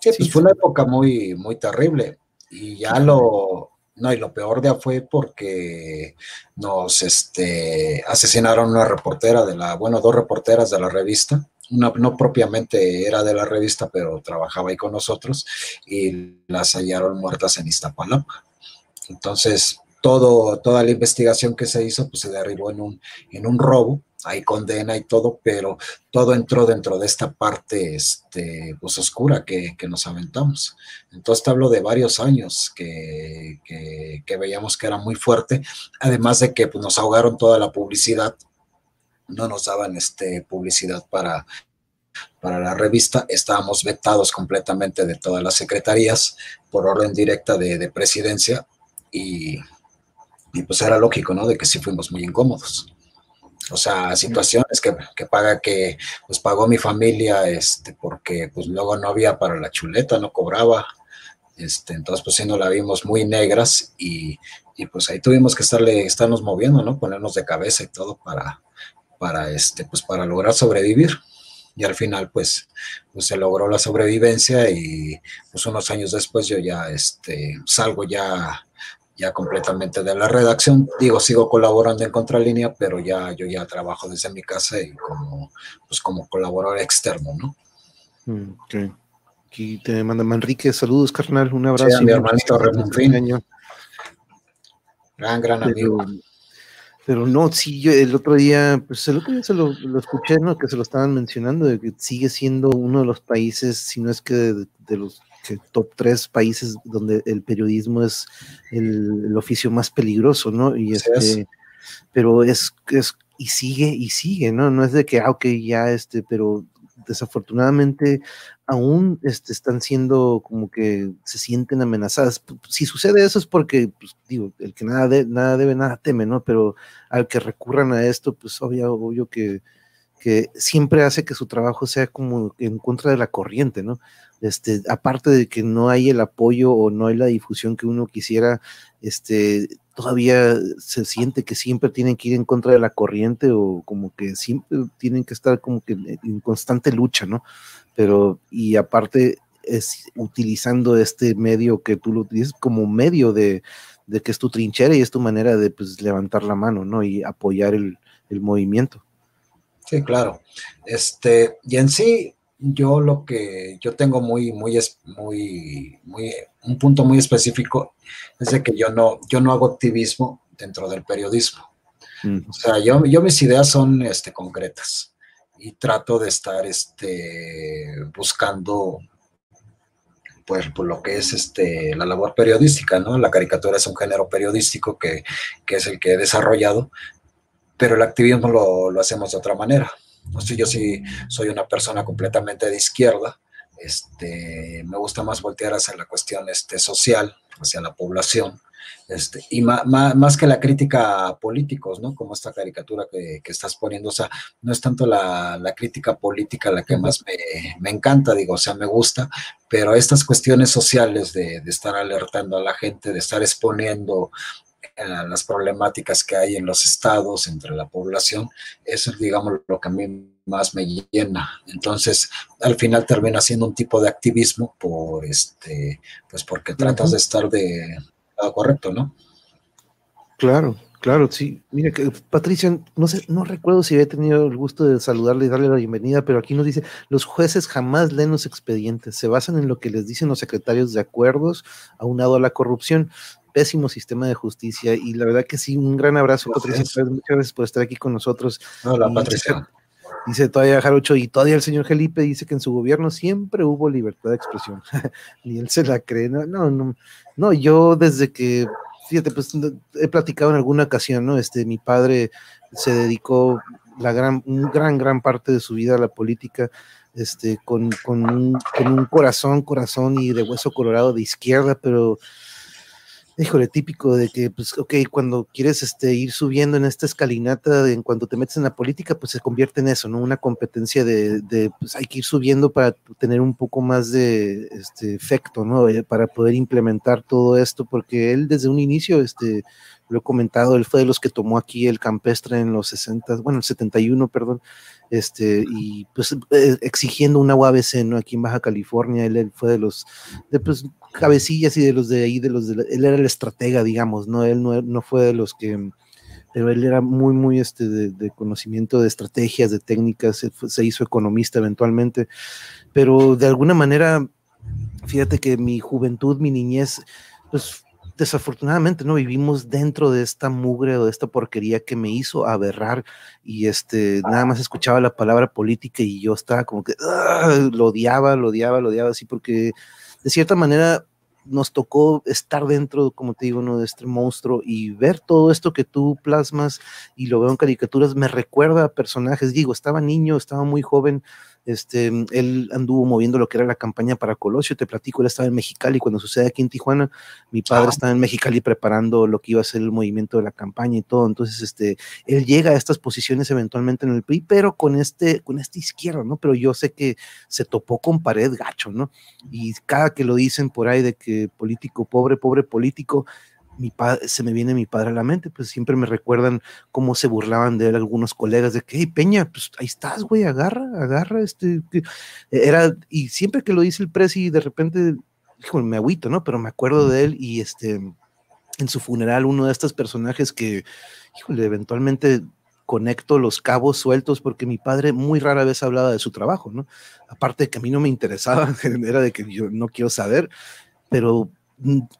Sí, pues fue una época muy, muy terrible. Y ya lo, no, y lo peor de fue porque nos este, asesinaron una reportera de la, bueno, dos reporteras de la revista. Una no propiamente era de la revista, pero trabajaba ahí con nosotros y las hallaron muertas en Iztapalapa. Entonces, todo, toda la investigación que se hizo, pues se derribó en un, en un robo hay condena y todo, pero todo entró dentro de esta parte este, pues, oscura que, nos aventamos. Entonces te hablo de varios años que, veíamos que era muy fuerte, además de que pues, nos ahogaron toda la publicidad, no nos daban este, publicidad para, para la revista, estábamos vetados completamente de todas las secretarías por orden directa de, presidencia y, y pues era lógico, ¿no? De que sí fuimos muy incómodos. O sea, situaciones que, que, paga que, pues pagó mi familia, este, porque pues luego no había para la chuleta, no cobraba. Este, entonces, pues sí, no la vimos muy negras y, y, pues ahí tuvimos que estarle, estarnos moviendo, ¿no? Ponernos de cabeza y todo para, para, este, pues para lograr sobrevivir. Y al final, pues, pues se logró la sobrevivencia y pues unos años después yo ya, este, salgo ya ya completamente de la redacción. Digo, sigo colaborando en Contralínea, pero ya yo ya trabajo desde mi casa y como, pues como colaborador externo, ¿no? Mm, okay. Aquí te manda Manrique, saludos, carnal, un abrazo. Sí, mi hermanito Ramón Gran, gran amigo. Pero, no, sí, yo el otro día, pues el otro día se lo, escuché, ¿no? Que se lo estaban mencionando, de que sigue siendo uno de los países, si no es que de los top tres países donde el periodismo es el, oficio más peligroso, ¿no? Y este, pero es, es, y sigue, y sigue, ¿no? No es de que, ah, ok, ya, este, pero desafortunadamente aún este, están siendo como que se sienten amenazadas. Si sucede eso es porque, pues, digo, el que nada, de, nada debe, nada teme, ¿no? Pero al que recurran a esto, pues obvio, obvio que, que siempre hace que su trabajo sea como en contra de la corriente, ¿no? Este, aparte de que no hay el apoyo o no hay la difusión que uno quisiera, este, todavía se siente que siempre tienen que ir en contra de la corriente o como que siempre tienen que estar como que en constante lucha, ¿no? Pero, y aparte es utilizando este medio que tú lo utilizas como medio de, que es tu trinchera y es tu manera de pues, levantar la mano, ¿no? Y apoyar el, movimiento. Sí, claro. Este, y en sí, yo lo que yo tengo muy, muy, muy, muy, un punto muy específico es de que yo no, yo no hago activismo dentro del periodismo. Mm. O sea, yo, yo mis ideas son este, concretas y trato de estar este, buscando pues por lo que es este, la labor periodística, ¿no? La caricatura es un género periodístico que, es el que he desarrollado, pero el activismo lo, lo hacemos de otra manera. O sea, yo sí soy una persona completamente de izquierda, este, me gusta más voltear hacia la cuestión este, social, hacia la población, este, y más, que la crítica a políticos, ¿no? Como esta caricatura que, estás poniendo, o sea, no es tanto la, crítica política la que más me, encanta, digo, o sea, me gusta, pero estas cuestiones sociales de, de estar alertando a la gente, de estar exponiendo las problemáticas que hay en los estados, entre la población, eso es, digamos, lo que a mí más me llena. Entonces, al final termina siendo un tipo de activismo por este, pues porque tratas de estar de lado correcto, ¿no? Claro, claro, sí. Mira que Patricia, no sé, no recuerdo si había tenido el gusto de saludarle y darle la bienvenida, pero aquí nos dice, los jueces jamás leen los expedientes, se basan en lo que les dicen los secretarios de acuerdos, aunado a la corrupción pésimo sistema de justicia y la verdad que sí, un gran abrazo, Patricia. Muchas gracias por estar aquí con nosotros. Hola, Patricia. Dice todavía Jarocho, y todavía el señor Felipe dice que en su gobierno siempre hubo libertad de expresión. y él se la cree. No, no, no, yo desde que, fíjate, pues he platicado en alguna ocasión, ¿no? Este, mi padre se dedicó la gran, un gran, gran parte de su vida a la política, este, con, con, un, con un corazón, corazón y de hueso colorado de izquierda, pero híjole, típico de que, pues, ok, cuando quieres este, ir subiendo en esta escalinata, en cuando te metes en la política, pues se convierte en eso, ¿no? Una competencia de, de pues hay que ir subiendo para tener un poco más de este, efecto, ¿no? Eh, para poder implementar todo esto, porque él desde un inicio, este, lo he comentado, él fue de los que tomó aquí el campestre en los 60, bueno, el 71, perdón, este, y pues eh, exigiendo una UABC, ¿no? Aquí en Baja California, él, él fue de los, de, pues, cabecillas y de los de ahí, de los de, él era el estratega, digamos, ¿no? Él no, no fue de los que, pero él era muy, muy este de, conocimiento de estrategias, de técnicas, se hizo economista eventualmente, pero de alguna manera, fíjate que mi juventud, mi niñez, pues desafortunadamente no vivimos dentro de esta mugre o de esta porquería que me hizo aberrar y este nada más escuchaba la palabra política y yo estaba como que lo odiaba, lo odiaba, lo odiaba así porque de cierta manera nos tocó estar dentro, como te digo, ¿no? de este monstruo y ver todo esto que tú plasmas y lo veo en caricaturas, me recuerda a personajes, digo, estaba niño, estaba muy joven, este, él anduvo moviendo lo que era la campaña para Colosio, te platico, él estaba en Mexicali cuando sucede aquí en Tijuana, mi padre estaba en Mexicali preparando lo que iba a ser el movimiento de la campaña y todo, entonces este, él llega a estas posiciones eventualmente en el PRI, pero con este, con esta izquierda, ¿no? Pero yo sé que se topó con pared gacho, ¿no? Y cada que lo dicen por ahí de que político pobre, pobre político, mi padre, se me viene mi padre a la mente, pues siempre me recuerdan cómo se burlaban de él algunos colegas, de que, hey, Peña, pues ahí estás, güey, agarra, agarra, este, era, y siempre que lo dice el presi, de repente, híjole, me agüito, ¿no? Pero me acuerdo de él y este, en su funeral, uno de estos personajes que, híjole, eventualmente conecto los cabos sueltos porque mi padre muy rara vez hablaba de su trabajo, ¿no? Aparte de que a mí no me interesaba, era de que yo no quiero saber, pero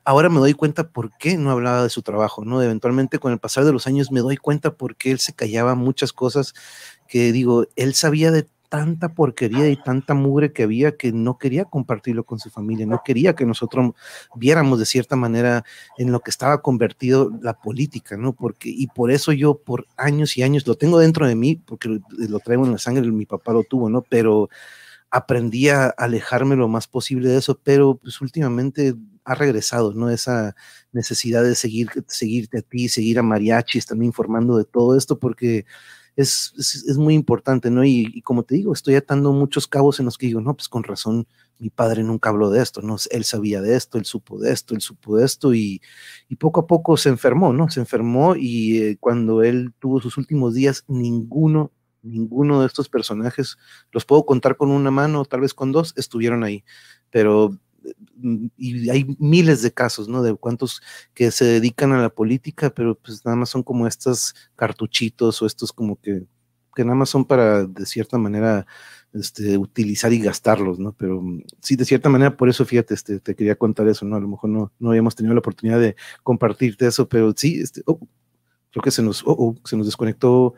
ahora me doy cuenta por qué no hablaba de su trabajo, ¿no? Eventualmente con el pasar de los años me doy cuenta por qué él se callaba muchas cosas que digo, él sabía de tanta porquería y tanta mugre que había que no quería compartirlo con su familia, no quería que nosotros viéramos de cierta manera en lo que estaba convertido la política, ¿no? Porque, y por eso yo por años y años lo tengo dentro de mí, porque lo, lo traigo en la sangre, mi papá lo tuvo, ¿no? Pero aprendí a alejarme lo más posible de eso, pero pues últimamente ha regresado, ¿no? Esa necesidad de seguir, seguirte a ti, seguir a mariachi, estarme informando de todo esto, porque es, es, muy importante, ¿no? Y, como te digo, estoy atando muchos cabos en los que digo, no, pues con razón, mi padre nunca habló de esto, ¿no? Él sabía de esto, él supo de esto, él supo de esto, y, y poco a poco se enfermó, ¿no? Se enfermó y eh, cuando él tuvo sus últimos días, ninguno, ninguno de estos personajes, los puedo contar con una mano, tal vez con dos, estuvieron ahí, pero y hay miles de casos, ¿no? De cuantos que se dedican a la política, pero pues nada más son como estos cartuchitos o estos como que, que nada más son para, de cierta manera, este, utilizar y gastarlos, ¿no? Pero mm, sí, de cierta manera, por eso, fíjate, este, te quería contar eso, ¿no? A lo mejor no, no habíamos tenido la oportunidad de compartirte eso, pero sí, este, oh, creo que se nos, oh, oh, se nos desconectó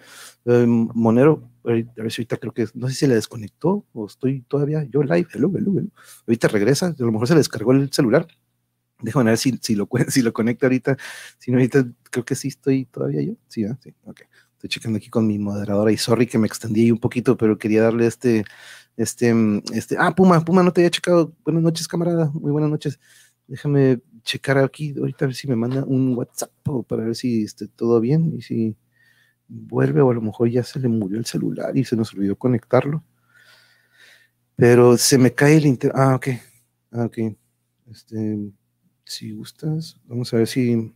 eh, Monero ahorita creo que, no sé si se le desconectó o estoy todavía yo live, hello, hello, hello. Ahorita regresa, a lo mejor se descargó el celular. Déjame ver si, si, lo, si lo conecta ahorita. Si no, ahorita creo que sí estoy todavía yo. Sí, ¿eh? sí, ok. Estoy checando aquí con mi moderadora y sorry que me extendí ahí un poquito, pero quería darle este, este, este, ah, Puma, Puma, no te había checado. Buenas noches, camarada, muy buenas noches. Déjame checar aquí, ahorita a ver si me manda un WhatsApp para ver si esté todo bien y si vuelve o a lo mejor ya se le murió el celular y se nos olvidó conectarlo. Pero se me cae el internet. Ah, ok. Ah, ok. Este, si gustas, vamos a ver si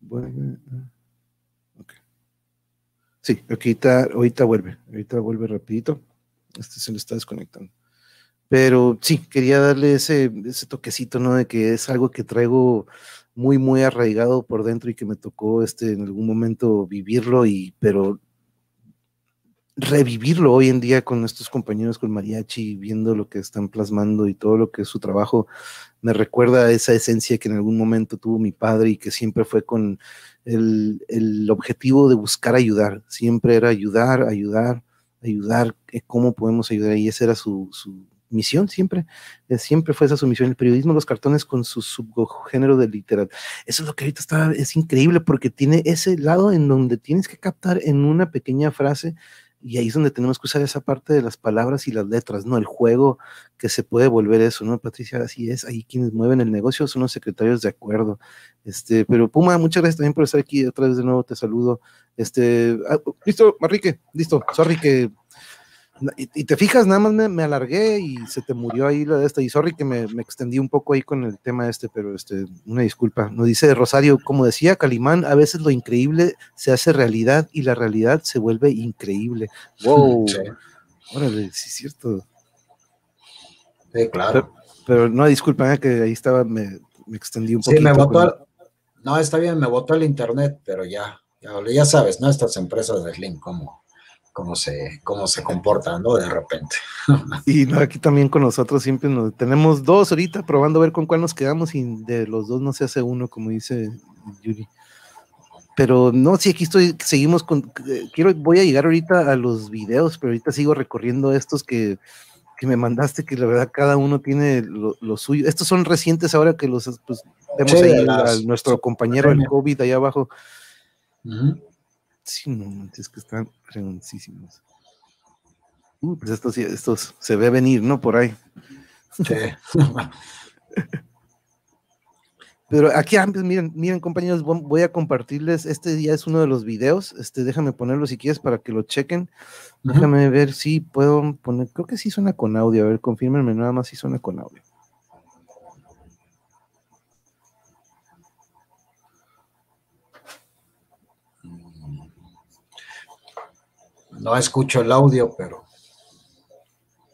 vuelve. Ah, ok. Sí, ahorita, ahorita vuelve. Ahorita vuelve rapidito. Este se le está desconectando. Pero sí, quería darle ese, toquecito, ¿no? De que es algo que traigo muy, muy arraigado por dentro y que me tocó este, en algún momento vivirlo, y, pero revivirlo hoy en día con estos compañeros con mariachi, viendo lo que están plasmando y todo lo que es su trabajo, me recuerda a esa esencia que en algún momento tuvo mi padre y que siempre fue con el, el objetivo de buscar ayudar, siempre era ayudar, ayudar, ayudar, eh, cómo podemos ayudar, y ese era su misión siempre, eh, siempre fue esa su misión, el periodismo, los cartones con su subgénero de literatura. Eso es lo que ahorita está, es increíble porque tiene ese lado en donde tienes que captar en una pequeña frase y ahí es donde tenemos que usar esa parte de las palabras y las letras, ¿no? El juego que se puede volver eso, ¿no? Patricia, así es, ahí quienes mueven el negocio son los secretarios de acuerdo. Este, pero Puma, muchas gracias también por estar aquí, otra vez de nuevo te saludo. Este, ah, listo, Marrique, listo, sorry que y, te fijas, nada más me, alargué y se te murió ahí la de esta. Y sorry que me, extendí un poco ahí con el tema este, pero este, una disculpa. Nos dice Rosario, como decía Calimán, a veces lo increíble se hace realidad y la realidad se vuelve increíble. Wow. Órale, sí es cierto. Sí, claro. Pero, no, disculpa, eh, que ahí estaba, me, extendí un poco. Sí, me botó. No, está bien, me botó el internet, pero ya, ya, ya sabes, ¿no? Estas empresas de Slim, como cómo se, cómo se comportan, ¿no? De repente. Y no, aquí también con nosotros siempre nos, tenemos dos ahorita probando a ver con cuál nos quedamos y de los dos no se hace uno, como dice Yuri. Pero no, sí, aquí estoy, seguimos con, quiero, voy a llegar ahorita a los videos, pero ahorita sigo recorriendo estos que, que me mandaste, que la verdad cada uno tiene lo, suyo. Estos son recientes ahora que los pues, vemos ahí a nuestro compañero el COVID allá abajo. Sí, no, es que están fregoncísimos. Uh, pues estos, estos se ve venir, ¿no? Por ahí. Sí. Pero aquí antes, miren, miren compañeros, voy a compartirles, este ya es uno de los videos, este, déjame ponerlo si quieres para que lo chequen. Déjame ver si puedo poner, creo que sí suena con audio, a ver, confírmenme nada más si suena con audio. No escucho el audio, pero.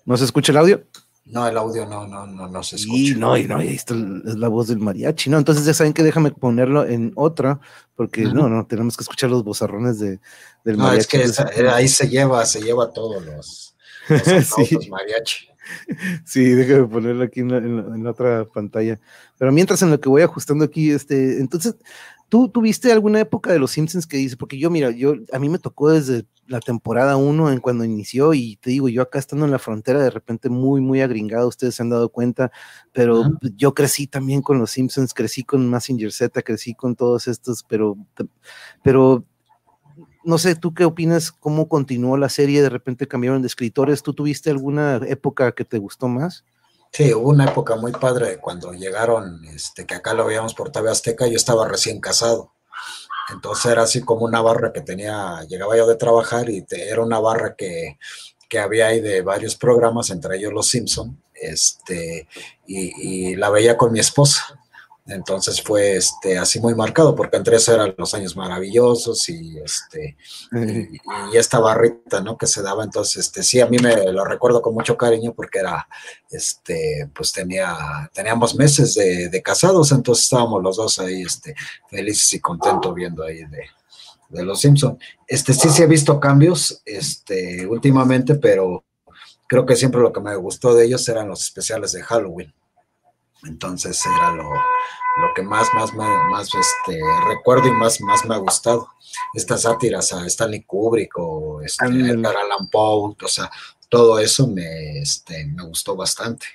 ¿No se escucha el audio? No, el audio no, no, no, no se escucha. Y no, y no, ahí está es la voz del mariachi, ¿no? Entonces ya saben que déjame ponerlo en otra, porque no, no, tenemos que escuchar los bozarrones de, del mariachi. No, es que eh, ahí se lleva, se lleva todos los, los mariachi. Sí, déjame ponerlo aquí en la, otra pantalla. Pero mientras en lo que voy ajustando aquí, este, entonces, ¿Tú tuviste alguna época de los Simpsons que dices? Porque yo, mira, yo a mí me tocó desde la temporada 1 en cuando inició y te digo, yo acá estando en la frontera de repente muy, muy agringado, ustedes se han dado cuenta, pero yo crecí también con los Simpsons, crecí con Massinger Z, crecí con todos estos, pero, pero no sé, ¿tú qué opinas? ¿Cómo continuó la serie? De repente cambiaron de escritores. ¿Tú tuviste alguna época que te gustó más? Sí, hubo una época muy padre cuando llegaron, este, que acá lo veíamos por TV Azteca, yo estaba recién casado. Entonces era así como una barra que tenía, llegaba yo de trabajar y era una barra que, que, había ahí de varios programas, entre ellos Los Simpson, este, y, y la veía con mi esposa. Entonces fue este, así muy marcado, porque entre eso eran los años maravillosos y, este, y, esta barrita, ¿no? Que se daba. Entonces, este, sí, a mí me lo recuerdo con mucho cariño porque era, este, pues tenía, teníamos meses de, casados, entonces estábamos los dos ahí, este, felices y contentos viendo ahí de, de los Simpson. Este, sí, sí he visto cambios, este, últimamente, pero creo que siempre lo que me gustó de ellos eran los especiales de Halloween. Entonces era lo, que más, más, más, este, recuerdo y más, más me ha gustado. Estas sátiras a Stanley Kubrick o este, Edgar Allan Poe, o sea, todo eso me, este, me gustó bastante.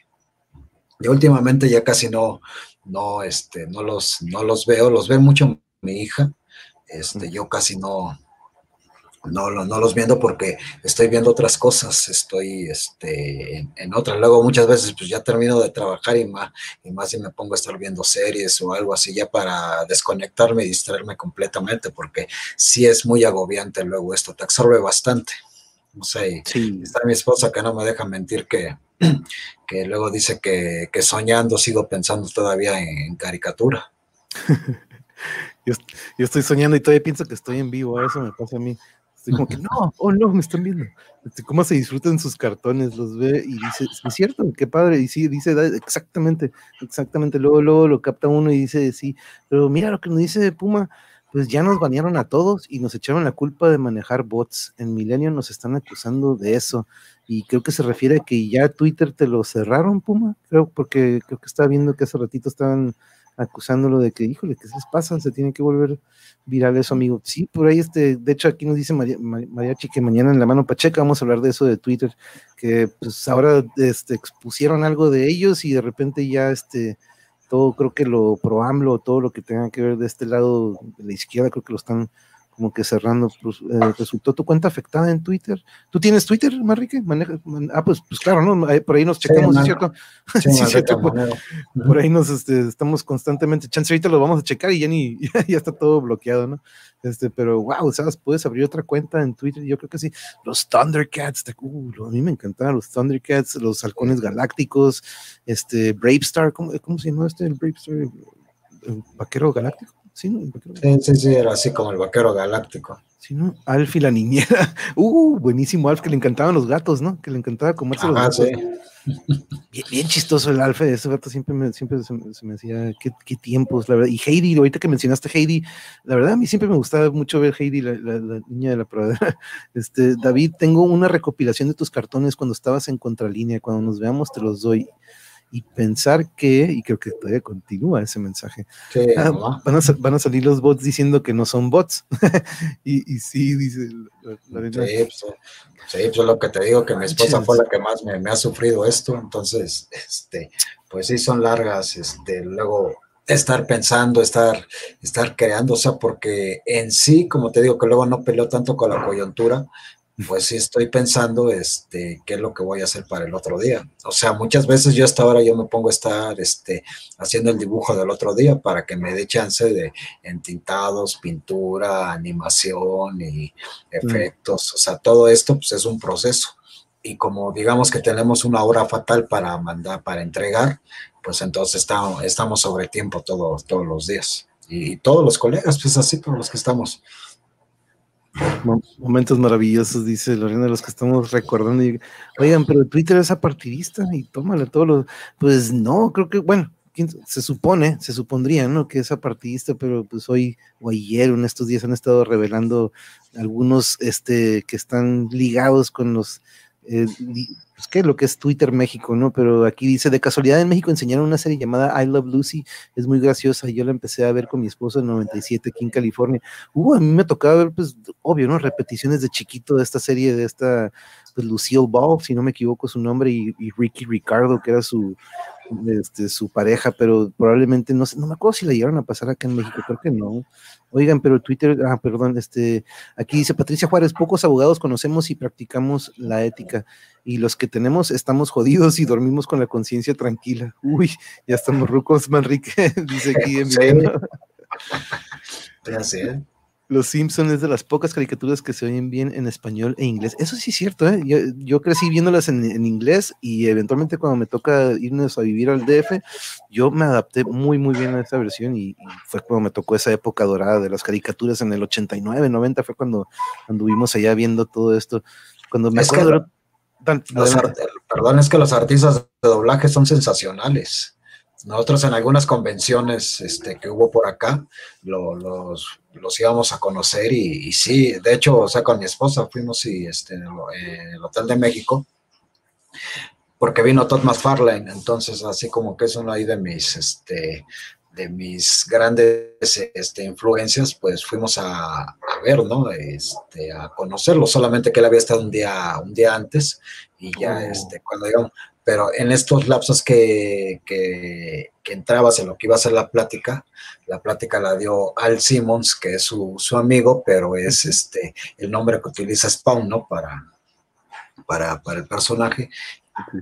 Y últimamente ya casi no, no, este, no los, no los veo, los ve mucho mi hija. Este, yo casi no, no, no, los viendo porque estoy viendo otras cosas, estoy este, en, otras. Luego muchas veces pues ya termino de trabajar y más, y más y me pongo a estar viendo series o algo así ya para desconectarme y distraerme completamente porque sí es muy agobiante luego esto, te absorbe bastante. No sé, está mi esposa que no me deja mentir que, que luego dice que, soñando sigo pensando todavía en, caricatura. yo, yo, estoy soñando y todavía pienso que estoy en vivo, eso me pasa a mí. Como que, no, oh no, me están viendo. Este, cómo se disfrutan sus cartones, los ve y dice, es cierto, qué padre. Y sí, dice exactamente, exactamente. Luego, luego lo capta uno y dice, sí, pero mira lo que nos dice Puma, pues ya nos banearon a todos y nos echaron la culpa de manejar bots. En Milenio nos están acusando de eso. Y creo que se refiere a que ya Twitter te lo cerraron, Puma. Creo, porque creo que estaba viendo que hace ratito estaban acusándolo de que, híjole, ¿qué se les pasa? Se tiene que volver viral eso, amigo. Sí, por ahí, este, de hecho, aquí nos dice María, Mariachi que mañana en la mano Pacheca vamos a hablar de eso de Twitter, que pues ahora este, expusieron algo de ellos y de repente ya, este, todo creo que lo pro AMLO, todo lo que tenga que ver de este lado de la izquierda, creo que lo están como que cerrando, pues, eh, resultó tu cuenta afectada en Twitter. ¿Tú tienes Twitter, Marrique? ah, pues, pues claro, ¿no? Por ahí nos checamos, ¿cierto? Sí, cierto. Por, ahí nos este, estamos constantemente, chance ahorita lo vamos a checar y ya ni, ya, está todo bloqueado, ¿no? Este, pero wow, ¿sabes? Puedes abrir otra cuenta en Twitter, yo creo que sí. Los Thundercats, uh, a mí me encantaban los Thundercats, los halcones galácticos, este, Bravestar, ¿cómo, ¿cómo se llama este? El Bravestar, el vaquero galáctico. Sí, sí, sí, era así como el vaquero galáctico. Sí, ¿no? Alf y la niñera. Uh, buenísimo Alf, que le encantaban los gatos, ¿no? Que le encantaba comerse los gatos. Bien, chistoso el Alf, ese gato siempre me, siempre se, me decía, qué, qué, tiempos, la verdad. Y Heidi, ahorita que mencionaste Heidi, la verdad a mí siempre me gustaba mucho ver Heidi, la, la, niña de la pradera. Este, David, tengo una recopilación de tus cartones cuando estabas en Contralínea, cuando nos veamos te los doy y pensar que, y creo que todavía continúa ese mensaje, ah, van, a, van, a, salir los bots diciendo que no son bots. y, y, sí, dice la, sí, pues, sí, pues lo que te digo, que mi esposa fue la que más me, me, ha sufrido esto, entonces, este, pues sí, son largas, este, luego estar pensando, estar, estar creando, o sea, porque en sí, como te digo, que luego no peleó tanto con la coyuntura, pues sí estoy pensando este, qué es lo que voy a hacer para el otro día. O sea, muchas veces yo hasta ahora yo me pongo a estar este, haciendo el dibujo del otro día para que me dé chance de entintados, pintura, animación y efectos. O sea, todo esto pues, es un proceso. Y como digamos que tenemos una hora fatal para mandar, para entregar, pues entonces estamos, estamos sobre tiempo todos todos los días. Y todos los colegas, pues así por los que estamos. Momentos maravillosos, dice Lorena, los que estamos recordando. Oigan, pero Twitter es apartidista y tómale todo lo. Pues no, creo que, bueno, se supone, se supondría, ¿no? Que es apartidista, pero pues hoy o ayer, en estos días, han estado revelando algunos este, que están ligados con los eh, pues, ¿qué? Lo que es Twitter México, ¿no? Pero aquí dice, de casualidad en México enseñaron una serie llamada I Love Lucy, es muy graciosa, yo la empecé a ver con mi esposo en 97 aquí en California. Uh, a mí me tocaba ver, pues, obvio, ¿no? Repeticiones de chiquito de esta serie, de esta, pues, Lucille Ball, si no me equivoco su nombre, y Ricky Ricardo, que era su, este, su pareja, pero probablemente no sé, no me acuerdo si la llegaron a pasar acá en México, creo que no. Oigan, pero Twitter, ah, perdón, este, aquí dice Patricia Juárez, pocos abogados conocemos y practicamos la ética, y los que tenemos estamos jodidos y dormimos con la conciencia tranquila. Uy, ya estamos rucos, Manrique, dice aquí en sí. Los Simpsons es de las pocas caricaturas que se oyen bien en español e inglés. Eso sí es cierto, ¿eh? Yo, crecí viéndolas en, inglés y eventualmente cuando me toca irnos a vivir al DF, yo me adapté muy, muy bien a esa versión y, fue cuando me tocó esa época dorada de las caricaturas en el 89, 90, fue cuando anduvimos allá viendo todo esto. Cuando me acuerdo... perdón, es que los artistas de doblaje son sensacionales. Nosotros en algunas convenciones este, que hubo por acá, los, los íbamos a conocer y, sí, de hecho, o sea, con mi esposa fuimos y este, en el Hotel de México, porque vino Todd McFarlane, entonces así como que es uno ahí de mis, este, de mis grandes este, influencias, pues fuimos a, a, ver, ¿no? Este, a conocerlo, solamente que él había estado un día, un día antes y ya, oh. este, cuando digamos, pero en estos lapsos que, que, entrabas en lo que iba a ser la plática, la plática la dio Al Simmons, que es su, amigo, pero es este el nombre que utiliza Spawn, ¿no? Para, para, para el personaje.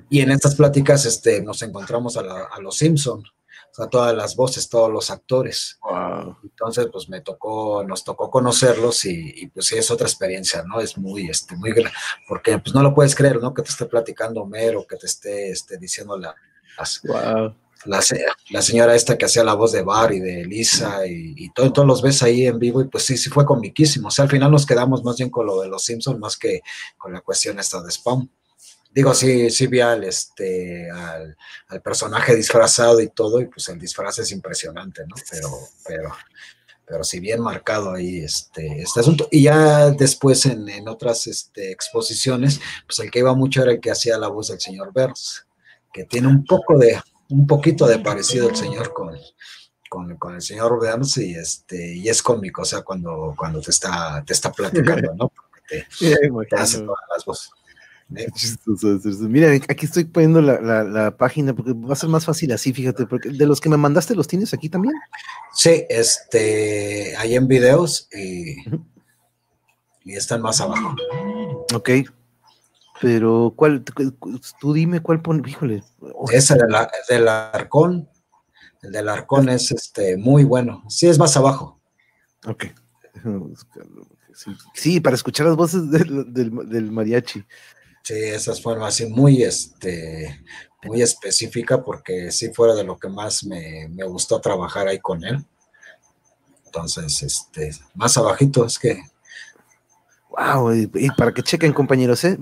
Y en estas pláticas este, nos encontramos a, a los Simpson sea, todas las voces, todos los actores. Entonces, pues me tocó, nos tocó conocerlos y, pues sí, es otra experiencia, ¿no? Es muy, este, muy, porque pues no lo puedes creer, ¿no? Que te esté platicando Homero, que te esté, este, diciendo la, la, la, señora esta que hacía la voz de Bar y de Lisa y, y todo, todos los ves ahí en vivo y pues sí, sí fue comiquísimo. O sea, al final nos quedamos más bien con lo de los Simpsons más que con la cuestión esta de Spawn. Digo, sí, sí vi al, este, al, personaje disfrazado y todo, y pues el disfraz es impresionante, ¿no? Pero, pero, pero sí bien marcado ahí este, este asunto. Y ya después en, otras este, exposiciones, pues el que iba mucho era el que hacía la voz del señor Burns, que tiene un poco de, un poquito de parecido el señor con, con, el señor Burns y este, y es cómico, o sea, cuando, cuando te está, te está platicando, ¿no? Porque te hace todas las voces. Mira, aquí estoy poniendo la, página porque va a ser más fácil así, fíjate, porque de los que me mandaste los tienes aquí también. Sí, este, hay en videos y, están más abajo. Ok, pero ¿cuál? Tú dime cuál pone, híjole. Ese del Arcón, el del Arcón es este, muy bueno, sí es más abajo. Ok, Sí, para escuchar las voces del, del mariachi. Sí, esas fueron así muy, este, muy específica porque sí fuera de lo que más me, gustó trabajar ahí con él. Entonces, este, más abajito es que... Wow, y, para que chequen compañeros, ¿eh?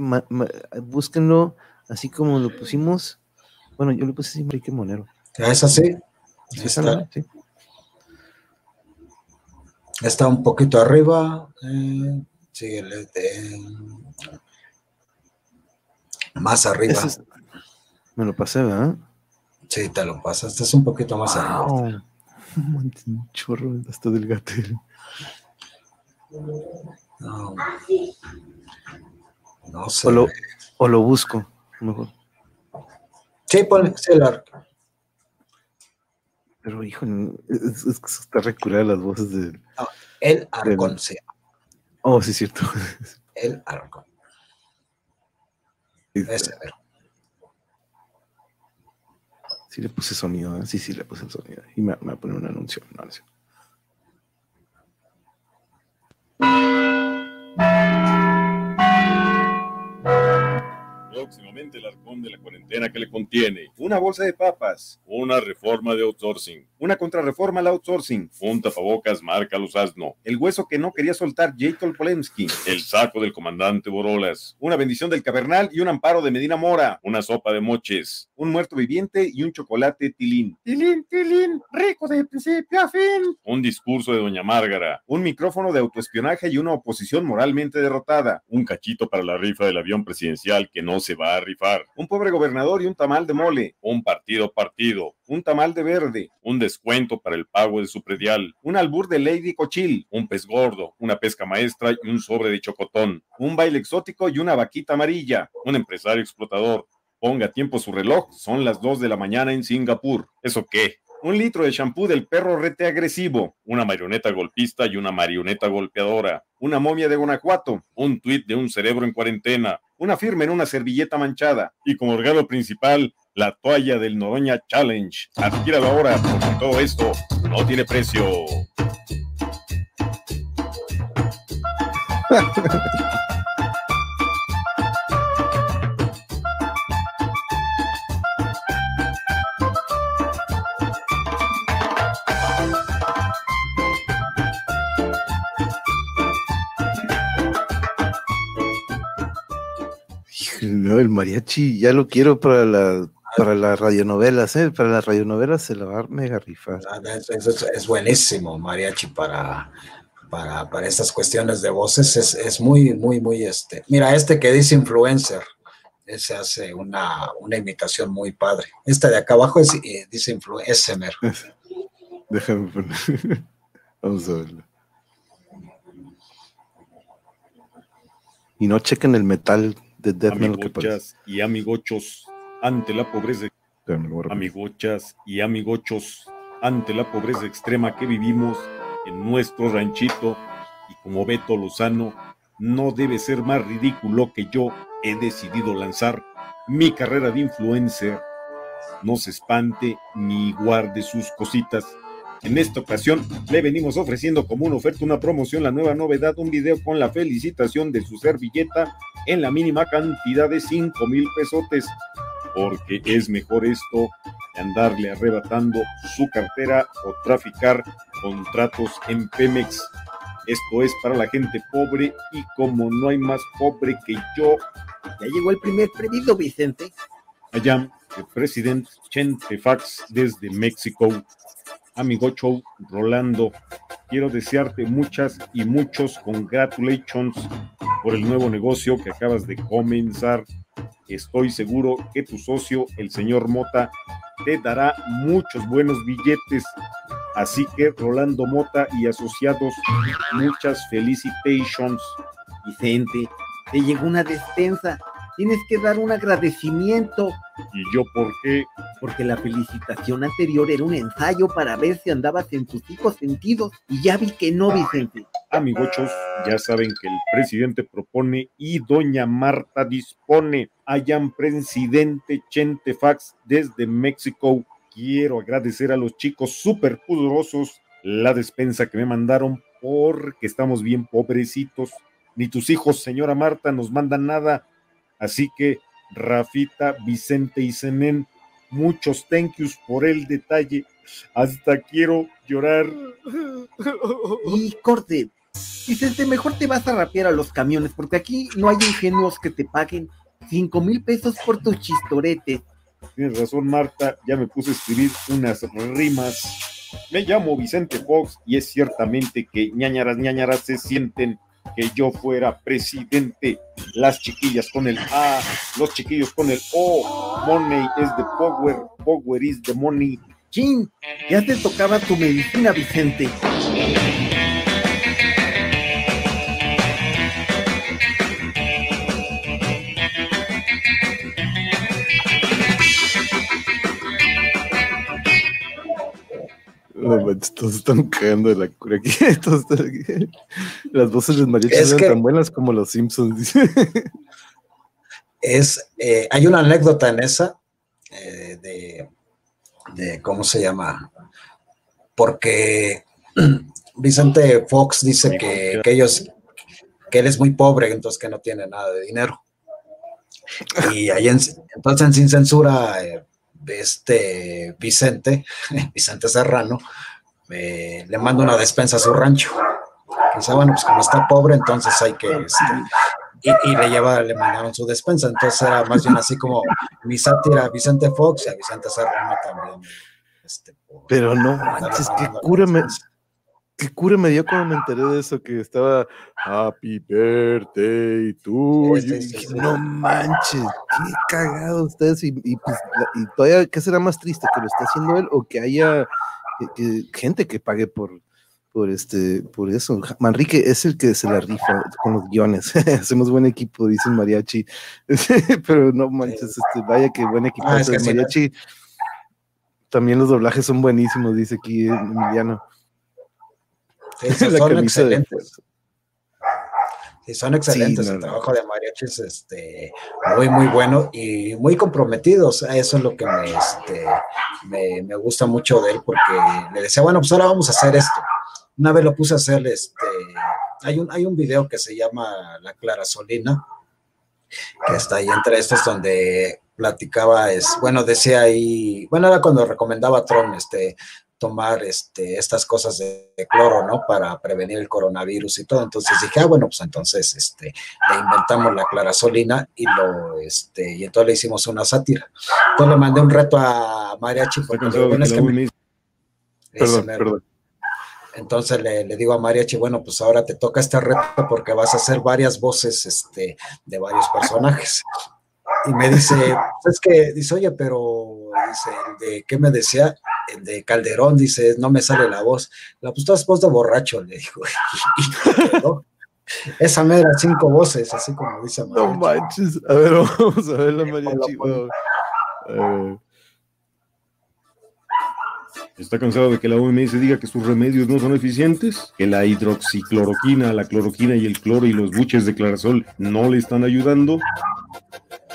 búsquenlo así como lo pusimos. Bueno, yo lo puse así, Enrique Monero. Es así. está. está un poquito arriba. Eh, sí, el, más arriba. me lo pasé, ¿verdad? Sí, te lo pasaste, es un poquito más arriba. Un chorro hasta del gatel. No. No sé. O lo, busco, mejor. Sí, ponle, el arco. Pero, hijo, es, es que está recurada las voces de. No, el arcón, sí. Oh, sí, es cierto. El arcón. Sí le puse sonido, ¿eh? sí, sí le puse el sonido. Y me, va a poner un anuncio. No, no próximamente el arcón de la cuarentena que le contiene. Una bolsa de papas. Una reforma de outsourcing. Una contrarreforma al outsourcing. Un tapabocas marca Los Asno. El hueso que no quería soltar Jacob Polemski. El saco del comandante Borolas. Una bendición del Cabernal y un amparo de Medina Mora. Una sopa de moches. Un muerto viviente y un chocolate tilín. Tilín, tilín, rico de principio a fin. Un discurso de Doña Márgara. Un micrófono de autoespionaje y una oposición moralmente derrotada. Un cachito para la rifa del avión presidencial que no se va a rifar. Un pobre gobernador y un tamal de mole. Un partido partido. Un tamal de verde. Un descuento para el pago de su predial. Un albur de Lady Cochil. Un pez gordo. Una pesca maestra y un sobre de chocotón. Un baile exótico y una vaquita amarilla. Un empresario explotador. Ponga tiempo su reloj. Son las 2 de la mañana en Singapur. ¿Eso qué? un litro de champú del perro rete agresivo, una marioneta golpista y una marioneta golpeadora, una momia de Guanajuato, un tuit de un cerebro en cuarentena, una firma en una servilleta manchada y como regalo principal, la toalla del Noroña Challenge. Adquíralo ahora porque todo esto no tiene precio. No, el mariachi ya lo quiero para la para las radionovelas, ¿eh? Para las radionovelas se la va a mega rifar. Ah, Es, es- es buenísimo, mariachi, para, para, para estas cuestiones de voces. Es, es muy, muy, muy este. Mira, este que dice influencer, ese hace una, una imitación muy padre. Este de acá abajo es, eh, dice influencer. Déjame poner. Vamos a verlo. Y no chequen el metal de Death Metal que parece. Y amigochos, ante la pobreza, amigochas y amigochos, ante la pobreza extrema que vivimos en nuestro ranchito y como Beto Lozano, no debe ser más ridículo que yo he decidido lanzar mi carrera de influencer. No se espante ni guarde sus cositas. En esta ocasión le venimos ofreciendo como una oferta, una promoción, la nueva novedad, un video con la felicitación de su servilleta en la mínima cantidad de 5 mil pesotes, porque es mejor esto que andarle arrebatando su cartera o traficar contratos en Pemex. Esto es para la gente pobre y como no hay más pobre que yo, Ya llegó el primer pedido, Vicente. allá el presidente Chente Fax desde México. Amigocho Rolando, quiero desearte muchas y muchos congratulations por el nuevo negocio que acabas de comenzar. Estoy seguro que tu socio, el señor Mota, te dará muchos buenos billetes. Así que Rolando Mota y asociados, muchas felicitations. Vicente, te llegó una despensa. Tienes que dar un agradecimiento ¿Y yo por qué? porque la felicitación anterior era un ensayo para ver si andabas en tus hijos sentidos y ya vi que no, Vicente. Amigochos, ya saben que el presidente propone y doña Marta dispone. Hayan presidente Chente Fax desde México. Quiero agradecer a los chicos súper poderosos la despensa que me mandaron porque estamos bien pobrecitos. Ni tus hijos, señora Marta, nos mandan nada. Así que, Rafita, Vicente y Zenén, muchos thank yous por el detalle. Hasta quiero llorar. Y corte. Vicente, mejor te vas a rapear a los camiones porque aquí no hay ingenuos que te paguen cinco mil pesos por tus chistoretes. Tienes razón, Marta, ya me puse a escribir unas rimas. Me llamo Vicente Fox y es ciertamente que ñañaras ñañaras se sienten que yo fuera presidente. Las chiquillas con el A, los chiquillos con el O. Money is the power, power is the money. Chin, ya te tocaba tu medicina, Vicente. No todos están cagando de la cura aquí. todos están aquí. Las voces de mariachi Es eran que- tan buenas como los Simpsons. Es, eh, hay una anécdota en esa eh, de, de, ¿cómo se llama? Porque Vicente Fox dice que, que ellos, que él es muy pobre, entonces que no tiene nada de dinero. Y ahí en, entonces Sin Censura, eh, este Vicente, Vicente Serrano, le manda una despensa a su rancho. Dice, bueno, pues como está pobre, entonces hay que... Este, y, le lleva, le mandaron su despensa, entonces era más bien así como mi sátira a Vicente Fox y a Vicente Serrano también. Este, Pero no manches, qué cura me, qué cura me dio cuando me enteré de eso, que estaba Happy Birthday tú. no manches, qué cagado ustedes. Y, pues, y, todavía, ¿qué será más triste? ¿Que lo esté haciendo él o que haya gente que pague por, por este, por eso. Manrique es el que se la rifa con los guiones. Hacemos buen equipo, dicen mariachi. Pero no manches, este, vaya que buen equipo. Ah, mariachi. También los doblajes son buenísimos, dice aquí Emiliano. son excelentes. Sí, son excelentes. el trabajo de mariachi es este, muy, muy bueno y muy comprometidos. Eso es lo que me, este, me, me gusta mucho de él, porque le decía, bueno, pues ahora vamos a hacer esto una vez lo puse a hacer, este, hay un, hay un video que se llama La Clara Solina, que está ahí entre estos donde platicaba, es, bueno, decía ahí, bueno, era cuando recomendaba a Tron, este, tomar este, estas cosas de, cloro, ¿no? Para prevenir el coronavirus y todo. Entonces dije, ah, bueno, pues entonces este, le inventamos la clarasolina y lo, este, y entonces le hicimos una sátira. Entonces le mandé un reto a Mariachi porque es que Perdón, perdón. Entonces le, digo a Mariachi, bueno, pues ahora te toca este reto porque vas a hacer varias voces este, de varios personajes. Y me dice, es que, dice, oye, pero, dice, ¿de qué me decía? De Calderón, dice, no me sale la voz. La pues todas voz de borracho, le dijo. Esa me era cinco voces, así como dice Mariachi. No manches. A ver, vamos a ver la Mariachi. ¿Está cansado de que la OMS diga que sus remedios no son eficientes? ¿Que la hidroxicloroquina, la cloroquina y el cloro y los buches de clarasol no le están ayudando?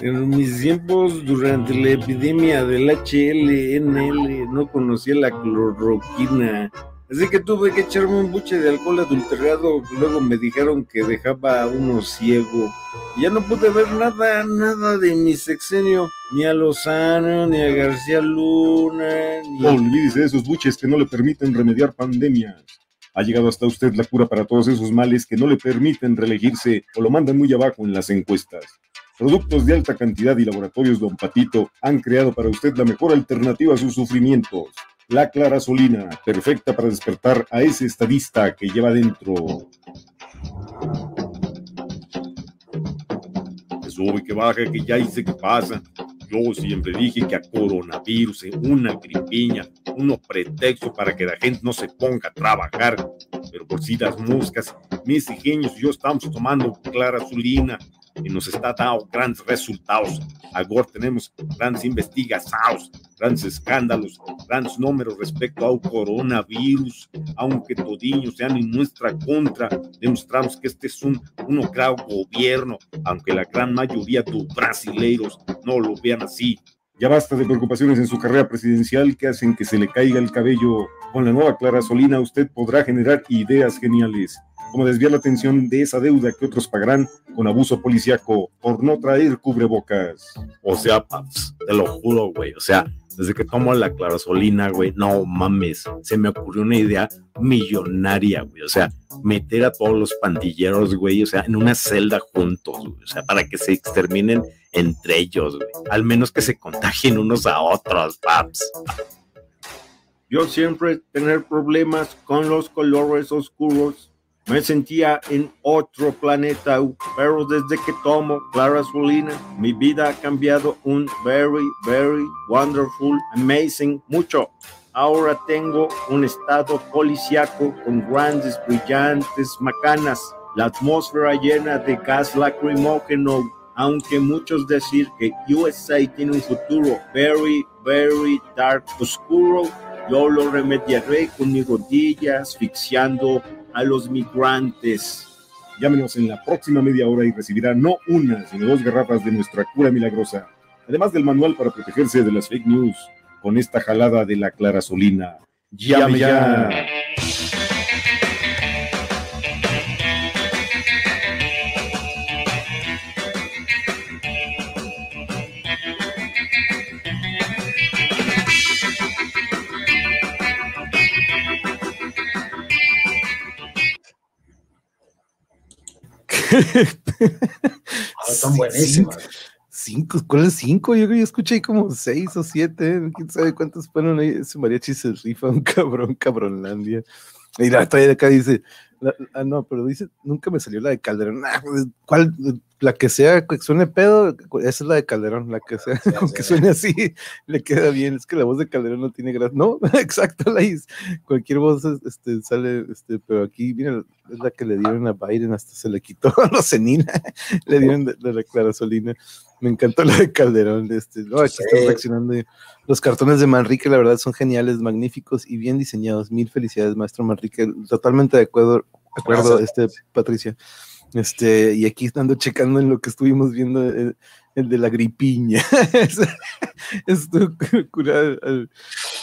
En mis tiempos, durante la epidemia del HLNL, no conocía la cloroquina Así que tuve que echarme un buche de alcohol adulterado. Luego me dijeron que dejaba a uno ciego. ya no pude ver nada, nada de mi sexenio. Ni a Lozano, ni a García Luna. Ni... No olvídese de esos buches que no le permiten remediar pandemias. Ha llegado hasta usted la cura para todos esos males que no le permiten reelegirse o lo mandan muy abajo en las encuestas. Productos de alta cantidad y laboratorios Don Patito han creado para usted la mejor alternativa a sus sufrimientos. La clarasolina, perfecta para despertar a ese estadista que lleva dentro. Que sube, que baja, que ya hice que pasa. Yo siempre dije que a coronavirus, una gripiña, uno pretexto para que la gente no se ponga a trabajar. Pero por si las moscas, mis ingenios y yo estamos tomando clarasolina y nos está dando grandes resultados. Ahora tenemos grandes investigaciones, grandes escándalos, grandes números respecto al coronavirus, aunque todiños sean en nuestra contra, demostramos que este es un, un gran gobierno, aunque la gran mayoría de brasileiros no lo vean así. Ya basta de preocupaciones en su carrera presidencial que hacen que se le caiga el cabello. Con la nueva Clara Solina usted podrá generar ideas geniales como desviar la atención de esa deuda que otros pagarán con abuso policiaco por no traer cubrebocas. O sea, te lo juro, güey, o sea, desde que tomo la clarasolina, güey, no mames, se me ocurrió una idea millonaria, güey, o sea, meter a todos los pandilleros, güey, o sea, en una celda juntos, güey, o sea, para que se exterminen entre ellos, güey, al menos que se contagien unos a otros, paps. Yo siempre tener problemas con los colores oscuros me sentía en otro planeta, pero desde que tomo Clara Solina, mi vida ha cambiado. Un very, very wonderful, amazing, mucho. Ahora tengo un estado policiaco con grandes, brillantes macanas, la atmósfera llena de gas lacrimógeno, aunque muchos decir que USA tiene un futuro very, very dark, oscuro, yo lo remediaré con mi rodilla asfixiando a los migrantes. Llámenos en la próxima media hora y recibirá no una, sino dos garrafas de nuestra cura milagrosa, además del manual para protegerse de las fake news con esta jalada de la clarasolina. Llame ya. Ah, están buenísimas. Cinco, ¿cuáles cinco? Yo, yo escuché ahí como seis o siete, quién sabe cuántos fueron ahí. Ese mariachi se rifa un cabrón, cabronlandia. Y la todavía de acá dice, la- ah, no, pero dice, nunca me salió la de Calderón. Ah, pues, ¿Cuál? La que sea, que suene pedo, esa es la de Calderón, la que sea, con sí. que suene así, le queda bien. Es que la voz de Calderón no tiene gracia. No, exacto, la is- cualquier voz este, sale, este, pero aquí, mira, es la que le dieron a Biden, hasta se le quitó a Rosenina, le dieron de, de la Clarasolina. Me encantó la de Calderón. Este, no, aquí Sí. están reaccionando. Los cartones de Manrique, la verdad, son geniales, magníficos y bien diseñados. Mil felicidades, maestro Manrique. Totalmente de acuerdo, de acuerdo Gracias. este, Patricia. Este, y aquí ando checando en lo que estuvimos viendo, el, el de la gripiña. Esto curado. al-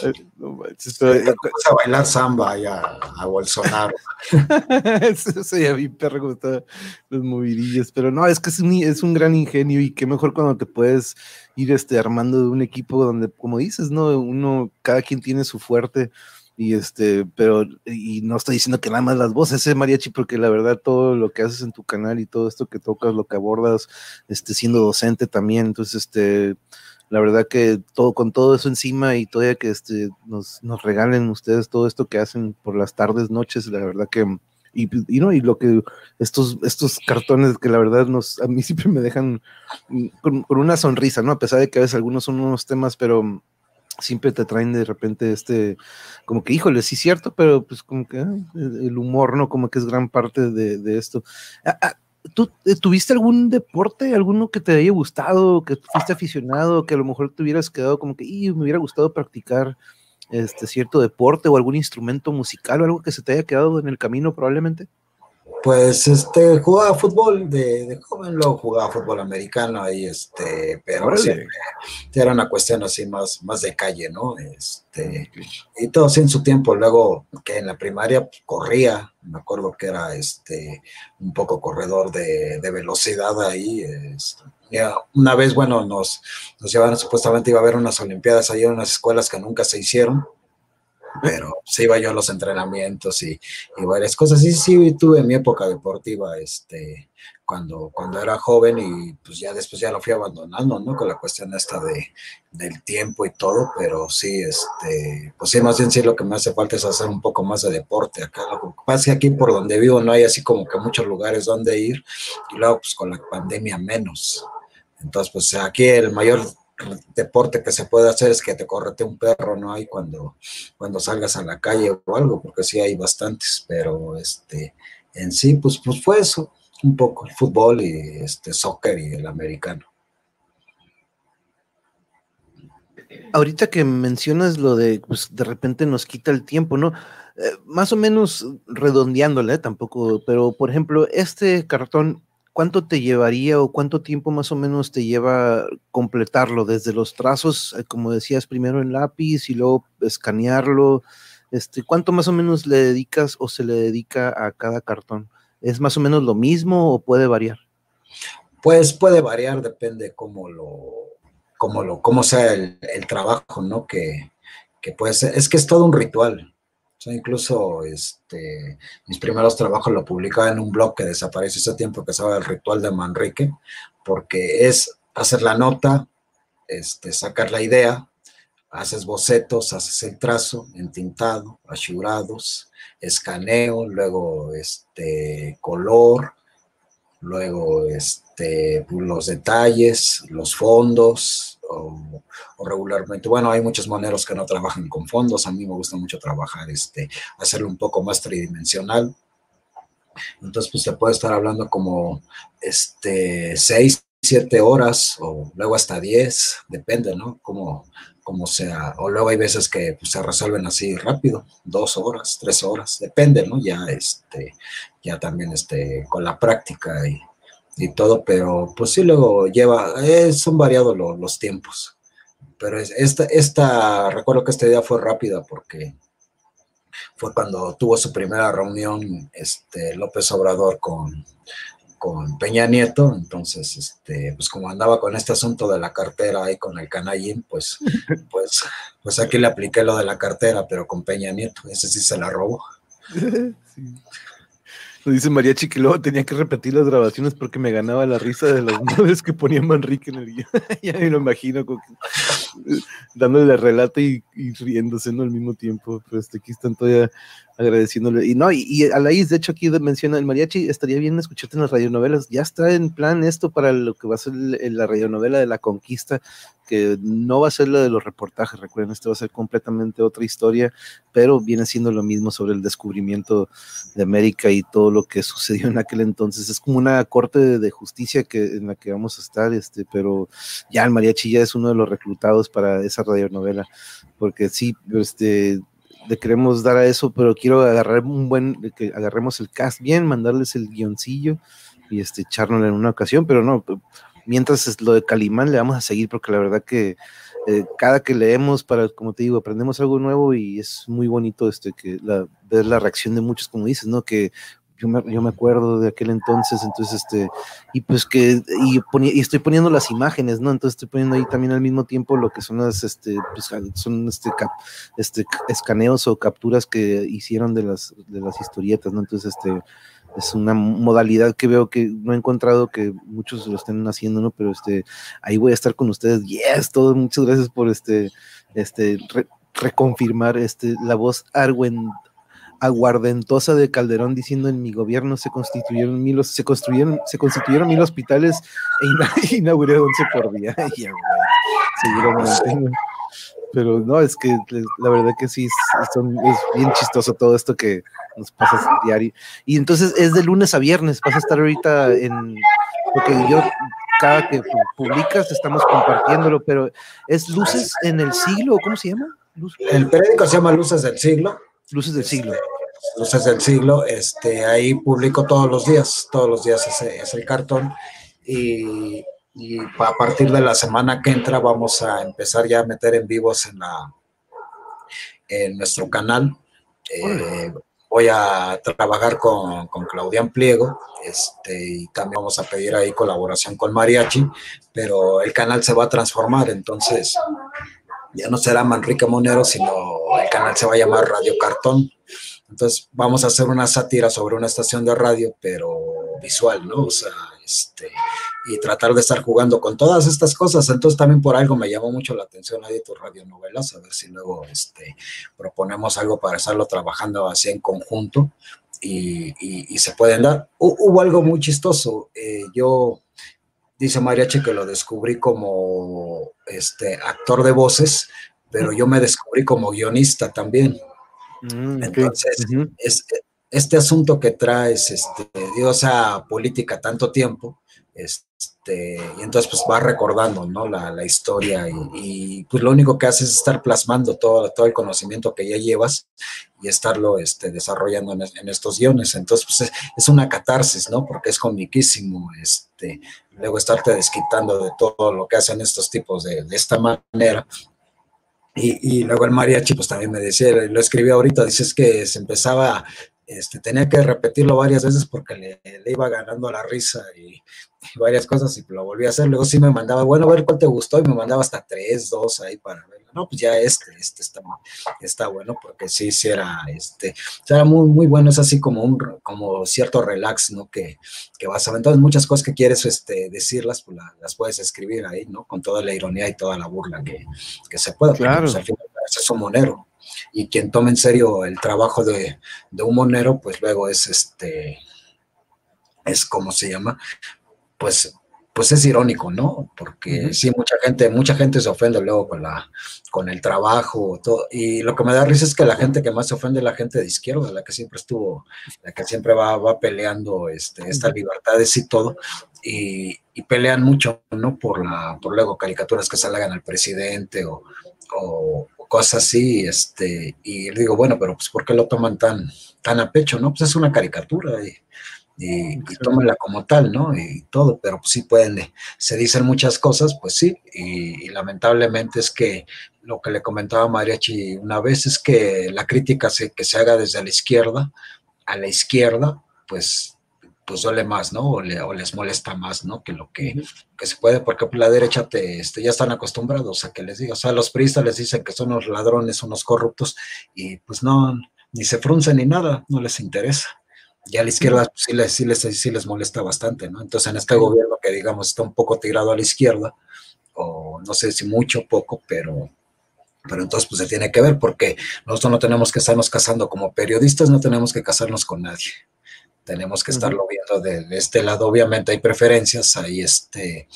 al- no manches, pero, a bailar samba allá a Bolsonaro. Eso ya vi perro como los movidillos, pero no, es que es un, es un gran ingenio y qué mejor cuando te puedes ir este, armando de un equipo donde, como dices, no, uno, cada quien tiene su fuerte y este, pero, y no estoy diciendo que nada más las voces, ese mariachi, porque la verdad todo lo que haces en tu canal y todo esto que tocas, lo que abordas, este, siendo docente también, entonces, este, la verdad que todo con todo eso encima y todavía que este nos, nos regalen ustedes todo esto que hacen por las tardes, noches, la verdad que y, no y lo que estos estos cartones que la verdad nos a mí siempre me dejan mm, con, con una sonrisa, ¿no? A pesar de que a veces algunos son unos temas, pero siempre te traen de repente este como que híjole, sí cierto, pero pues como que ah, el humor, ¿no? Como que es gran parte de, de esto. Ah, ah, ¿Tú eh, tuviste algún deporte, alguno que te haya gustado, que fuiste aficionado, que a lo mejor te hubieras quedado como que, y me hubiera gustado practicar este cierto deporte o algún instrumento musical o algo que se te haya quedado en el camino probablemente? Pues este jugaba fútbol de, de joven, luego jugaba fútbol americano ahí, este, pero siempre era una cuestión así más, más de calle, ¿no? Este, y todo así en su tiempo, luego que en la primaria pues, corría, me acuerdo que era este un poco corredor de, de velocidad ahí. este, ya una vez, bueno, nos, nos llevaron, supuestamente iba a haber unas olimpiadas ahí en unas escuelas que nunca se hicieron, pero sí iba yo a los entrenamientos y, y varias cosas. Sí, sí, tuve mi época deportiva, este, cuando, cuando era joven y pues ya después ya lo fui abandonando, ¿no? Con la cuestión esta de, del tiempo y todo, pero sí, este, pues sí, más bien sí lo que me hace falta es hacer un poco más de deporte acá. Lo que pasa es que aquí por donde vivo no hay así como que muchos lugares donde ir y luego pues con la pandemia menos. Entonces, pues aquí el mayor deporte que se puede hacer es que te correte un perro, ¿no? Hay cuando, cuando salgas a la calle o algo, porque sí hay bastantes, pero este, en sí, pues, pues fue eso, un poco, el fútbol y este soccer y el americano. Ahorita que mencionas lo de, pues de repente nos quita el tiempo, ¿no? Eh, más o menos redondeándole, tampoco, pero por ejemplo, este cartón, ¿cuánto te llevaría o cuánto tiempo más o menos te lleva completarlo? Desde los trazos, eh, como decías, primero en lápiz y luego escanearlo. Este, ¿Cuánto más o menos le dedicas o se le dedica a cada cartón? ¿Es más o menos lo mismo o puede variar? Pues puede variar, depende cómo lo, cómo lo, cómo sea el, trabajo, ¿no? Que, que puede ser, es que es todo un ritual. O incluso este, mis primeros trabajos lo publicaba en un blog que desapareció ese tiempo que se llama El Ritual de Manrique, porque es hacer la nota, este, sacar la idea, haces bocetos, haces el trazo, entintado, achurados, escaneo, luego este, color, luego este, los detalles, los fondos, o, regularmente, bueno, hay muchos moneros que no trabajan con fondos, a mí me gusta mucho trabajar, este, hacerlo un poco más tridimensional. Entonces, pues te puede estar hablando como este, seis, siete horas, o luego hasta diez, depende, ¿no? Como, como sea, o luego hay veces que pues, se resuelven así rápido, dos horas, tres horas, depende, ¿no? Ya, este, ya también, este, con la práctica y, y todo, pero pues sí, luego lleva, eh, son variados lo, los tiempos, pero es, esta, esta, recuerdo que esta idea fue rápida porque fue cuando tuvo su primera reunión, este, López Obrador con, con Peña Nieto, entonces, este, pues como andaba con este asunto de la cartera ahí con el canallín, pues, pues, pues aquí le apliqué lo de la cartera, pero con Peña Nieto, ese sí se la robó. Sí. Dice Mariachi que tenía que repetir las grabaciones porque me ganaba la risa de las novelas que ponía Manrique en el guion. ya me lo imagino dándole el relato y, riéndose ¿no? al mismo tiempo. Pero este, aquí están todavía agradeciéndole. Y no, y, y a de hecho, aquí menciona el mariachi, estaría bien escucharte en las radionovelas. Ya está en plan esto para lo que va a ser la radionovela de la conquista, que no va a ser la de los reportajes, recuerden, esto va a ser completamente otra historia, pero viene siendo lo mismo sobre el descubrimiento de América y todo lo que sucedió en aquel entonces. Es como una corte de, justicia que, en la que vamos a estar, este, pero ya el mariachi ya es uno de los reclutados para esa radionovela, porque sí, este, le queremos dar a eso, pero quiero agarrar un buen, que agarremos el cast bien, mandarles el guioncillo y este, echarlo en una ocasión, pero no, mientras es lo de Calimán le vamos a seguir porque la verdad que eh, cada que leemos para, como te digo, aprendemos algo nuevo y es muy bonito este, que ver la reacción de muchos, como dices, ¿no? Que yo me, yo me, acuerdo de aquel entonces, entonces, este, y pues que, y, y, estoy poniendo las imágenes, ¿no? Entonces estoy poniendo ahí también al mismo tiempo lo que son las, este, pues, son este, este, escaneos o capturas que hicieron de las, de las historietas, ¿no? Entonces, este, es una modalidad que veo que no he encontrado que muchos lo estén haciendo, ¿no? Pero este, ahí voy a estar con ustedes. Yes, todo, muchas gracias por este, este, reconfirmar este, la voz Arwen aguardentosa de Calderón diciendo en mi gobierno se constituyeron mil, se construyeron, se constituyeron mil hospitales e inauguré 11 por día. seguramente. Pero no, es que la verdad que sí, es, bien chistoso todo esto que nos pasa diario. Y entonces es de lunes a viernes, vas a estar ahorita en, porque yo cada que publicas estamos compartiéndolo, pero es Luces en el siglo, ¿cómo se llama? El periódico se llama Luces del siglo Luces del siglo. Luces del siglo, este, ahí publico todos los días, todos los días es, el cartón y, a partir de la semana que entra vamos a empezar ya a meter en vivos en, la, en nuestro canal. Eh, voy a trabajar con, con Claudian Pliego este, y también vamos a pedir ahí colaboración con Mariachi, pero el canal se va a transformar, entonces ya no será Manrique Monero, sino el canal se va a llamar Radio Cartón. Entonces vamos a hacer una sátira sobre una estación de radio, pero visual, ¿no? O sea, este, y tratar de estar jugando con todas estas cosas. Entonces también por algo me llamó mucho la atención ahí de tus radionovelas, a ver si luego este, proponemos algo para estarlo trabajando así en conjunto y, se pueden dar. hubo algo muy chistoso. Eh, yo dice Mariachi que lo descubrí como este, actor de voces, pero yo me descubrí como guionista también. Mm, Entonces, este asunto que traes, este, digo, esa política tanto tiempo, este, y entonces pues va recordando, ¿no? La, la historia y, pues lo único que haces es estar plasmando todo, todo el conocimiento que ya llevas y estarlo este, desarrollando en, estos guiones. Entonces pues es, una catarsis, ¿no? Porque es comiquísimo, este, luego estarte desquitando de todo lo que hacen estos tipos de, esta manera. Y, y, luego el mariachi, pues también me decía, lo escribí ahorita, dices que se empezaba este, tenía que repetirlo varias veces porque le, iba ganando la risa y, varias cosas y lo volví a hacer. Luego sí me mandaba, bueno, a ver cuál te gustó y me mandaba hasta tres, dos ahí para ver. No, pues ya este, este está, está bueno porque sí, sí era, este, era muy, muy bueno. Es así como un, como cierto relax, ¿no? Que, que vas a ver. Entonces muchas cosas que quieres este, decirlas, pues las puedes escribir ahí, ¿no? Con toda la ironía y toda la burla que, que se pueda. Claro. Pues, al final es un monero y quien toma en serio el trabajo de, un monero, pues luego es este, es como se llama, pues, pues es irónico, ¿no? Porque sí, mucha gente, mucha gente se ofende luego con la, con el trabajo, todo, y lo que me da risa es que la gente que más se ofende es la gente de izquierda, la que siempre estuvo, la que siempre va, va peleando este, estas libertades y todo, y, pelean mucho, ¿no? Por la, por luego caricaturas que salgan al presidente o, cosas así, este, y digo, bueno, pero pues ¿por qué lo toman tan, tan a pecho, no? Pues es una caricatura y, y, tómenla como tal, ¿no? Y todo, pero pues sí pueden, se dicen muchas cosas, pues sí, y, lamentablemente es que lo que le comentaba Mariachi una vez es que la crítica se, que se haga desde la izquierda a la izquierda, pues pues duele más, ¿no? O, les molesta más, ¿no? Que lo que, se puede, porque la derecha te, este, ya están acostumbrados a que les diga, o sea, los priistas les dicen que son unos ladrones, unos corruptos, y pues no, ni se fruncen ni nada, no les interesa. Y a la izquierda sí, les, sí, les, sí les molesta bastante, ¿no? Entonces en este gobierno que digamos está un poco tirado a la izquierda, o no sé si mucho o poco, pero, pero entonces pues se tiene que ver porque nosotros no tenemos que estarnos casando como periodistas, no tenemos que casarnos con nadie. Tenemos que estarlo viendo de, de, este lado. Obviamente hay preferencias, hay este,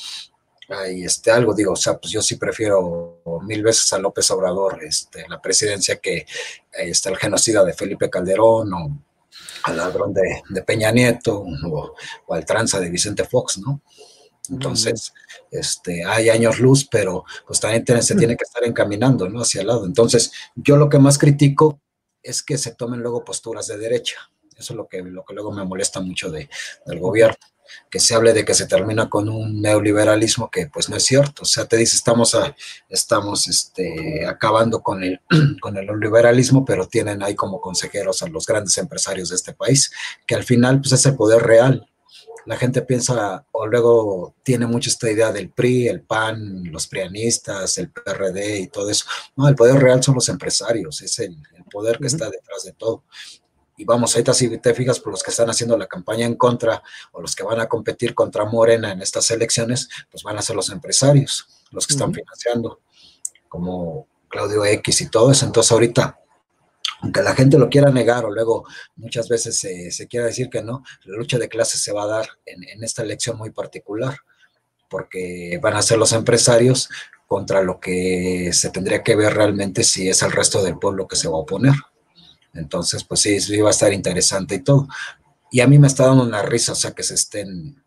hay este algo, digo, o sea, pues yo sí prefiero mil veces a López Obrador, este, la presidencia que este, el genocida de Felipe Calderón o al ladrón de, de Peña Nieto o, o, al tranza de Vicente Fox, ¿no? Entonces, este, hay años luz, pero pues también se tiene que estar encaminando, ¿no? Hacia el lado. Entonces, yo lo que más critico es que se tomen luego posturas de derecha. Eso es lo que, lo que luego me molesta mucho de, del gobierno que se hable de que se termina con un neoliberalismo que pues no es cierto. O sea, te dice, estamos, a, estamos este, acabando con el, con el neoliberalismo, pero tienen ahí como consejeros a los grandes empresarios de este país, que al final pues es el poder real. La gente piensa o luego tiene mucho esta idea del PRI, el PAN, los prianistas, el PRD y todo eso. No, el poder real son los empresarios, es el, el poder que uh -huh. está detrás de todo y vamos, ahorita si te fijas por los que están haciendo la campaña en contra o los que van a competir contra Morena en estas elecciones, pues van a ser los empresarios, los que están uh -huh. financiando, como Claudio X y todo eso. Entonces ahorita, aunque la gente lo quiera negar o luego muchas veces se, se quiera decir que no, la lucha de clases se va a dar en, en esta elección muy particular, porque van a ser los empresarios contra lo que se tendría que ver realmente si es el resto del pueblo que se va a oponer. Entonces, pues sí, eso iba a estar interesante y todo. Y a mí me está dando una risa, o sea, que se estén,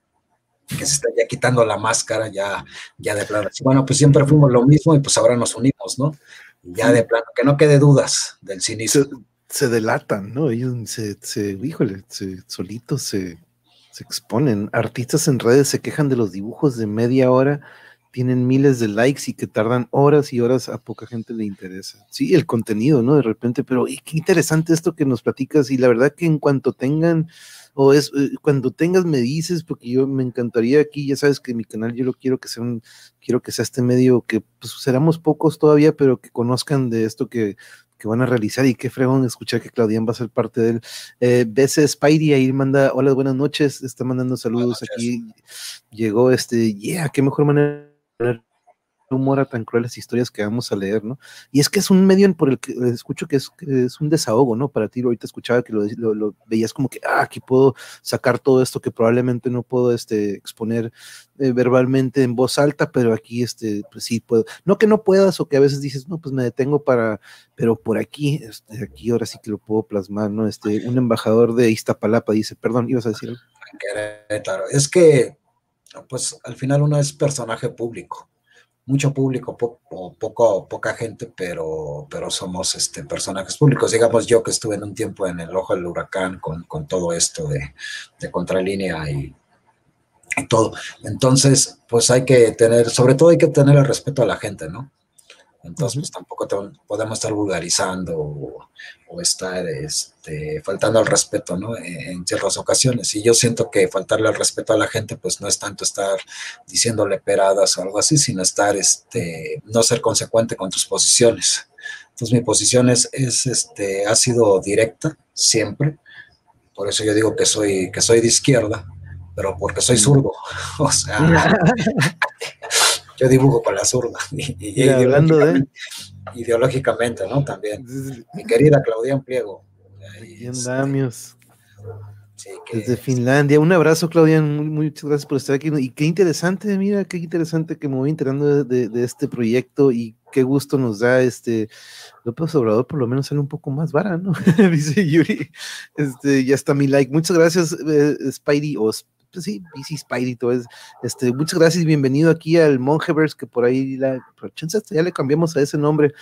que se estén ya quitando la máscara, ya, ya de plano. Bueno, pues siempre fuimos lo mismo y pues ahora nos unimos, ¿no? Ya de plano, que no quede dudas del cinismo. Se, se delatan, ¿no? Ellos se, se híjole, se, solitos se, se exponen. Artistas en redes se quejan de los dibujos de media hora tienen miles de likes y que tardan horas y horas, a poca gente le interesa. Sí, el contenido, ¿no? De repente, pero qué interesante esto que nos platicas y la verdad que en cuanto tengan, o es, eh, cuando tengas me dices, porque yo me encantaría aquí, ya sabes que mi canal yo lo quiero que sea un, quiero que sea este medio que pues seremos pocos todavía, pero que conozcan de esto que, que van a realizar y qué fregón escuchar que Claudian va a ser parte de él. Eh, BC Spidey ahí manda, hola, buenas noches, está mandando saludos aquí, llegó este, yeah, qué mejor manera humor a tan crueles historias que vamos a leer, ¿no? Y es que es un medio por el que escucho que es, que es un desahogo, ¿no? Para ti, ahorita escuchaba que lo, veías como que, ah, aquí puedo sacar todo esto que probablemente no puedo este, exponer eh, verbalmente en voz alta, pero aquí, este, pues sí puedo. No que no puedas o que a veces dices, no, pues me detengo para, pero por aquí, este, aquí ahora sí que lo puedo plasmar, ¿no? Este, un embajador de Iztapalapa dice, perdón, ibas a decir es que, pues al final uno es personaje público mucho público, poco, poco, poca gente, pero, pero somos este, personajes públicos. Digamos yo que estuve en un tiempo en el ojo del huracán con, con todo esto de, de contralínea y, y, todo. Entonces, pues hay que tener, sobre todo hay que tener el respeto a la gente, ¿no? Entonces, pues tampoco te, podemos estar vulgarizando o, o estar este, faltando al respeto, ¿no? En, en, ciertas ocasiones. Y yo siento que faltarle al respeto a la gente, pues no es tanto estar diciéndole peradas o algo así, sino estar, este, no ser consecuente con tus posiciones. Entonces, mi posición es, es este, ha sido directa siempre. Por eso yo digo que soy, que soy de izquierda, pero porque soy zurdo. O sea, yo dibujo con la zurda. Y, y, y hablando ideológicamente, de... ideológicamente, ¿no? También. Mi querida Claudia Pliego. Bien, Damios. Sí, que... Desde Finlandia. Un abrazo, Claudia. Muchas gracias por estar aquí. Y qué interesante, mira, qué interesante que me voy enterando de, de, de este proyecto y qué gusto nos da este López Obrador, por lo menos sale un poco más vara, ¿no? Dice Yuri. Este, ya está mi like. Muchas gracias, eh, Spidey, o pues sí, BC Spidey, todo es, este, muchas gracias y bienvenido aquí al Mongeverse, que por ahí la, ya le cambiamos a ese nombre,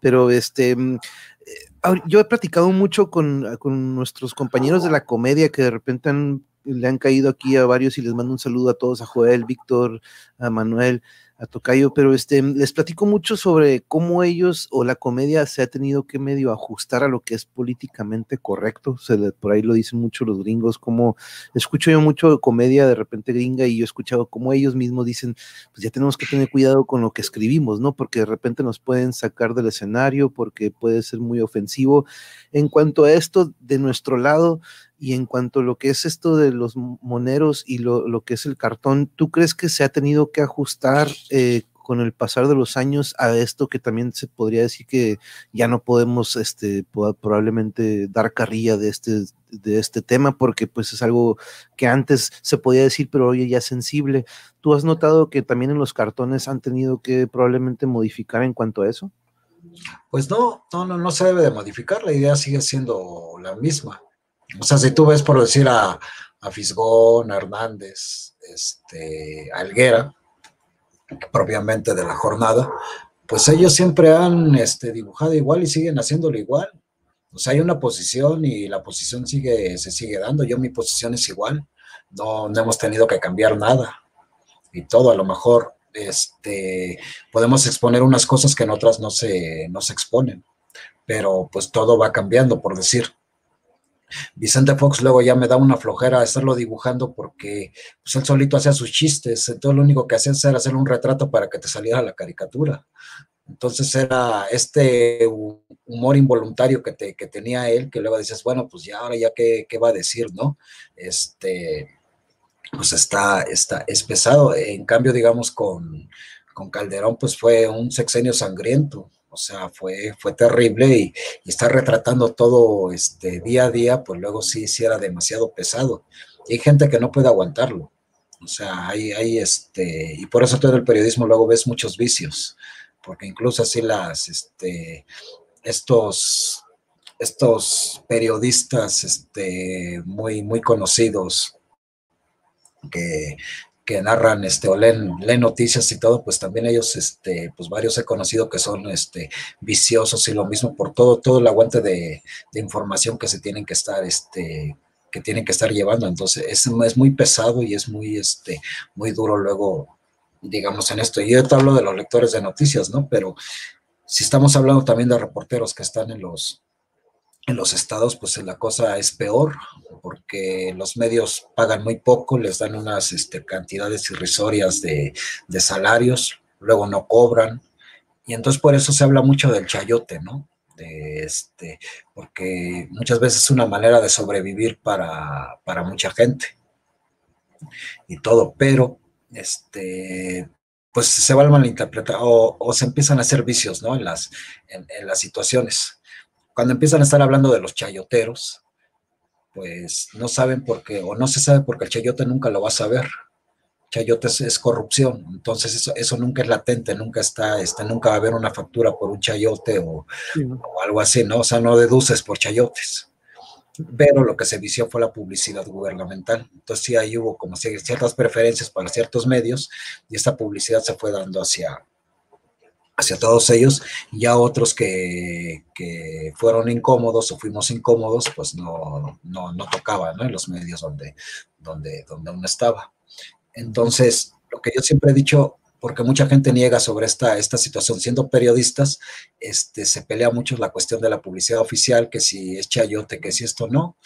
pero este, eh, yo he platicado mucho con, con nuestros compañeros de la comedia que de repente han, le han caído aquí a varios y les mando un saludo a todos, a Joel, Víctor, a Manuel, a Tocayo, pero este, les platico mucho sobre cómo ellos o la comedia se ha tenido que medio ajustar a lo que es políticamente correcto. Se por ahí lo dicen mucho los gringos, como escucho yo mucho comedia de repente gringa y yo he escuchado como ellos mismos dicen, pues ya tenemos que tener cuidado con lo que escribimos, ¿no? Porque de repente nos pueden sacar del escenario, porque puede ser muy ofensivo. En cuanto a esto, de nuestro lado, y en cuanto a lo que es esto de los moneros y lo, lo que es el cartón, ¿tú crees que se ha tenido que ajustar eh, con el pasar de los años a esto que también se podría decir que ya no podemos este, probablemente dar carrilla de este, de este tema porque pues es algo que antes se podía decir pero hoy ya es sensible. ¿Tú has notado que también en los cartones han tenido que probablemente modificar en cuanto a eso? Pues no, no, no, no se debe de modificar, la idea sigue siendo la misma. O sea, si tú ves por decir a, a Fisgón, a Hernández, este, a Alguera, propiamente de la jornada, pues ellos siempre han este, dibujado igual y siguen haciéndolo igual. O sea, hay una posición y la posición sigue, se sigue dando. Yo mi posición es igual. No, no hemos tenido que cambiar nada. Y todo, a lo mejor, este, podemos exponer unas cosas que en otras no se, no se exponen. Pero pues todo va cambiando, por decir. Vicente Fox luego ya me da una flojera estarlo dibujando porque pues, él solito hacía sus chistes, entonces lo único que hacía era hacer un retrato para que te saliera la caricatura. Entonces era este humor involuntario que, te, que tenía él, que luego dices, bueno, pues ya ahora ya qué, qué va a decir, ¿no? Este, pues está, está, es pesado. En cambio, digamos, con, con Calderón, pues fue un sexenio sangriento o sea, fue, fue terrible y, estar retratando todo este, día a día, pues luego sí, sí era demasiado pesado. Y hay gente que no puede aguantarlo. O sea, hay, hay este, y por eso todo el periodismo luego ves muchos vicios, porque incluso así las, este, estos, estos periodistas, este, muy, muy conocidos, que, que narran este, o leen, noticias y todo, pues también ellos, este, pues varios he conocido que son este, viciosos y lo mismo por todo, todo el aguante de, información que se tienen que estar, este, que tienen que estar llevando. Entonces, es, es muy pesado y es muy, este, muy duro luego, digamos, en esto. Y yo te hablo de los lectores de noticias, ¿no? Pero si estamos hablando también de reporteros que están en los, en los estados, pues la cosa es peor, porque los medios pagan muy poco, les dan unas este, cantidades irrisorias de, salarios, luego no cobran, y entonces por eso se habla mucho del chayote, ¿no? Este, porque muchas veces es una manera de sobrevivir para, mucha gente y todo, pero este, pues se va a malinterpretar o, se empiezan a hacer vicios, ¿no? En las situaciones cuando empiezan a estar hablando de los chayoteros, pues no saben por qué, o no se sabe porque el chayote nunca lo va a saber. Chayote es, corrupción, entonces eso, eso, nunca es latente, nunca está, este, nunca va a haber una factura por un chayote o, algo así, ¿no? O sea, no deduces por chayotes. Pero lo que se vició fue la publicidad gubernamental. Entonces sí ahí hubo como ciertas preferencias para ciertos medios y esta publicidad se fue dando hacia, hacia todos ellos, y ya otros que, fueron incómodos o fuimos incómodos, pues no, no, no tocaban en los medios donde, donde, donde uno estaba. Entonces, lo que yo siempre he dicho, porque mucha gente niega sobre esta, esta situación, siendo periodistas, este, se pelea mucho la cuestión de la publicidad oficial, que si es chayote, que si esto no.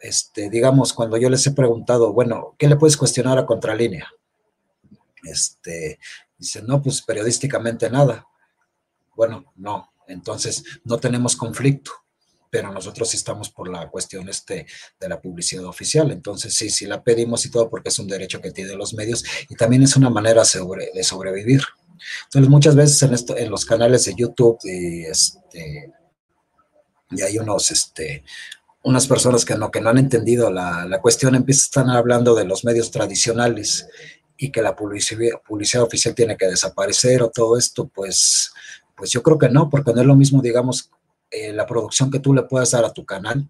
Este, digamos, cuando yo les he preguntado, bueno, ¿qué le puedes cuestionar a Contralínea? Este, dice, no, pues periodísticamente nada. Bueno, no, entonces no tenemos conflicto, pero nosotros estamos por la cuestión este de la publicidad oficial. Entonces sí, sí la pedimos y todo porque es un derecho que tienen los medios y también es una manera de sobrevivir. Entonces muchas veces en, esto, en los canales de YouTube y, este, y hay unos, este, unas personas que no, que no han entendido la, la cuestión, empiezan hablando de los medios tradicionales y que la publicidad oficial tiene que desaparecer o todo esto, pues pues yo creo que no, porque no es lo mismo, digamos, eh, la producción que tú le puedas dar a tu canal,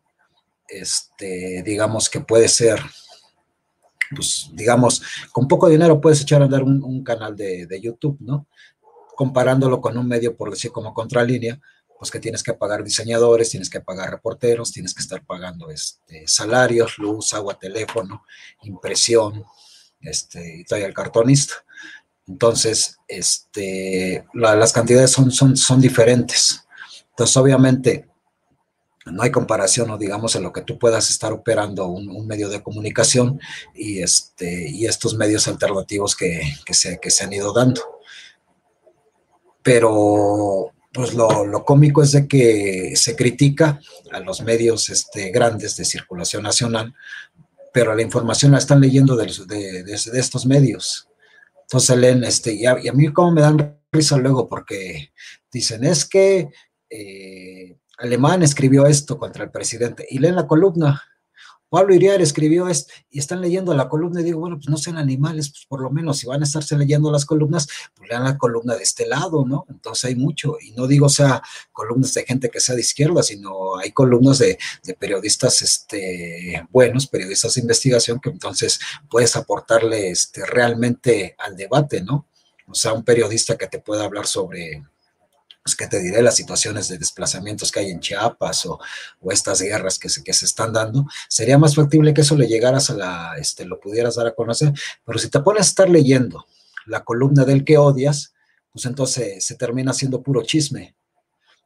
este, digamos que puede ser, pues, digamos, con poco dinero puedes echar a andar un, canal de, YouTube, ¿no? Comparándolo con un medio, por decir, como Contralínea, pues que tienes que pagar diseñadores, tienes que pagar reporteros, tienes que estar pagando este, salarios, luz, agua, teléfono, impresión, este, y todavía el cartonista. Entonces, este, las cantidades son, son, son diferentes. Entonces, obviamente, no hay comparación, o digamos, en lo que tú puedas estar operando un, medio de comunicación y, este, y estos medios alternativos que, se, que se han ido dando. Pero pues lo, cómico es de que se critica a los medios este, grandes de circulación nacional, pero la información la están leyendo de, de, estos medios. Entonces leen, este, y a, mí como me dan risa luego, porque dicen, es que eh, Alemán escribió esto contra el presidente, y leen la columna, Pablo Iriar escribió esto y están leyendo la columna y digo, bueno, pues no sean animales, pues por lo menos si van a estarse leyendo las columnas, pues lean la columna de este lado, ¿no? Entonces hay mucho, y no digo sea columnas de gente que sea de izquierda, sino hay columnas de, periodistas este, buenos, periodistas de investigación, que entonces puedes aportarle este, realmente al debate, ¿no? O sea, un periodista que te pueda hablar sobre pues, ¿qué te diré? Las situaciones de desplazamientos que hay en Chiapas o, estas guerras que se, que se están dando, sería más factible que eso le llegaras a la, este, lo pudieras dar a conocer, pero si te pones a estar leyendo la columna del que odias, pues entonces se termina siendo puro chisme,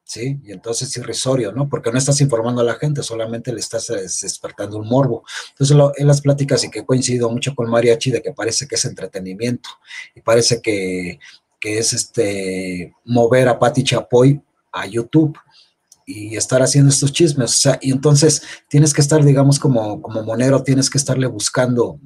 ¿sí? Y entonces es irrisorio, ¿no? Porque no estás informando a la gente, solamente le estás eh, despertando un morbo. Entonces, en las pláticas y que coincido mucho con Mariachi de que parece que es entretenimiento y parece que que es este mover a Patti Chapoy a YouTube y estar haciendo estos chismes. O sea, y entonces tienes que estar, digamos, como, como monero, tienes que estarle buscando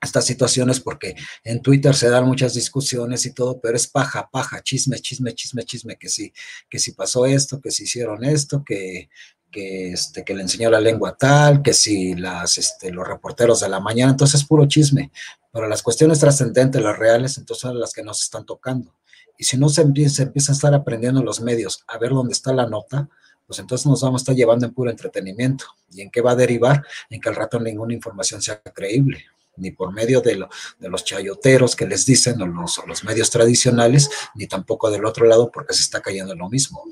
estas situaciones porque en Twitter se dan muchas discusiones y todo, pero es paja, paja, chisme, chisme, chisme, chisme, que sí, que si pasó esto, que si hicieron esto, que, que, este, que le enseñó la lengua tal, que si las, este, los reporteros de la mañana, entonces es puro chisme, pero las cuestiones trascendentes, las reales, entonces son las que nos están tocando. Y si no se empieza, a estar aprendiendo en los medios a ver dónde está la nota, pues entonces nos vamos a estar llevando en puro entretenimiento. ¿Y en qué va a derivar? En que al rato ninguna información sea creíble ni por medio de, de, los chayoteros que les dicen o los, o los medios tradicionales, ni tampoco del otro lado porque se está cayendo en lo mismo.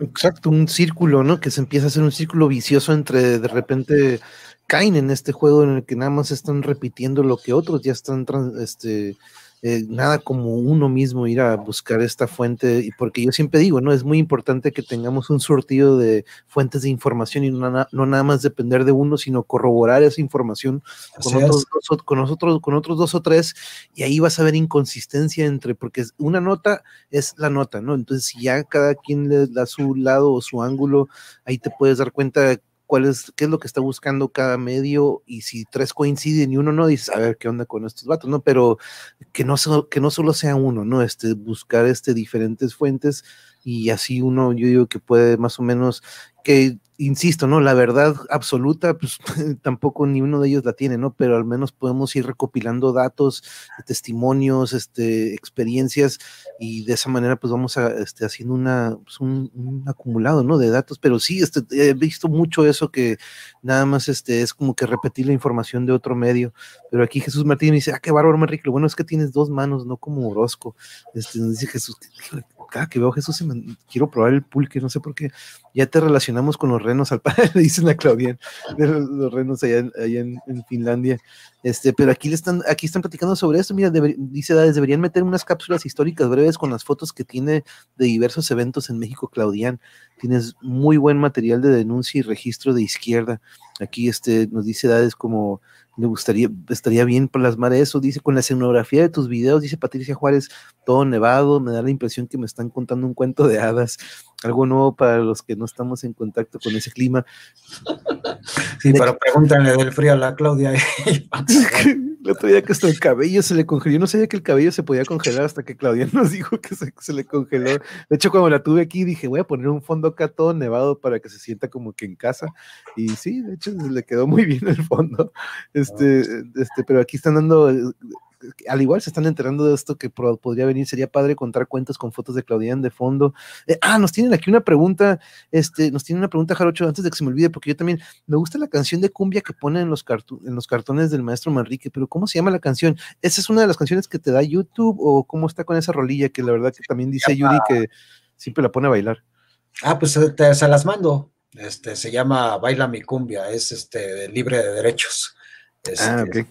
Exacto, un círculo, ¿no? Que se empieza a hacer un círculo vicioso entre de repente caen en este juego en el que nada más están repitiendo lo que otros ya están este, eh, nada como uno mismo ir a buscar esta fuente, y porque yo siempre digo, ¿no? Es muy importante que tengamos un surtido de fuentes de información y no, nada más depender de uno, sino corroborar esa información con otros, dos, con, nosotros, con otros dos o tres, y ahí vas a ver inconsistencia entre, porque una nota es la nota, ¿no? Entonces, si ya cada quien le da su lado o su ángulo, ahí te puedes dar cuenta cuál es, qué es lo que está buscando cada medio y si tres coinciden y uno no, dices, a ver qué onda con estos vatos, ¿no? Pero que no, que no solo sea uno, ¿no? Este, buscar este, diferentes fuentes y así uno, yo digo que puede más o menos que insisto, ¿no? La verdad absoluta, pues tampoco ni uno de ellos la tiene, ¿no? Pero al menos podemos ir recopilando datos, testimonios, este, experiencias, y de esa manera, pues vamos a, este, haciendo una, pues, un, acumulado, ¿no? De datos, pero sí, este, he visto mucho eso que nada más, este, es como que repetir la información de otro medio, pero aquí Jesús Martín dice, ah, qué bárbaro, Manrique, lo bueno es que tienes dos manos, no como Orozco, este, dice Jesús, que veo Jesús, quiero probar el pulque, no sé por qué. Ya te relacionamos con los renos, al padre, le dicen a Claudia, de los, renos allá, en, Finlandia. Este, pero aquí le están, aquí están platicando sobre esto. Mira, dice Dades, deberían meter unas cápsulas históricas breves con las fotos que tiene de diversos eventos en México, Claudian. Tienes muy buen material de denuncia y registro de izquierda. Aquí este, nos dice Dades como me gustaría, estaría bien plasmar eso, dice, con la escenografía de tus videos, dice Patricia Juárez, todo nevado, me da la impresión que me están contando un cuento de hadas, algo nuevo para los que no estamos en contacto con ese clima. Sí, pero pregúntale del frío a la Claudia. el otro día que hasta el cabello se le congeló, yo no sabía que el cabello se podía congelar hasta que Claudia nos dijo que se, le congeló. De hecho, cuando la tuve aquí dije, voy a poner un fondo acá todo nevado para que se sienta como que en casa. Y sí, de hecho, le quedó muy bien el fondo. Este, este, pero aquí están dando al igual se están enterando de esto que podría venir, sería padre contar cuentos con fotos de Claudian de fondo. Eh, ah, nos tienen aquí una pregunta, este, nos tienen una pregunta, Jarocho, antes de que se me olvide, porque yo también me gusta la canción de cumbia que ponen en los, en los cartones del maestro Manrique, pero ¿cómo se llama la canción? ¿Esa es una de las canciones que te da YouTube o cómo está con esa rolilla que la verdad que también dice Yuri que siempre la pone a bailar? Ah, pues eh, te, se las mando. Este, se llama Baila mi cumbia, es este libre de derechos. ah, ok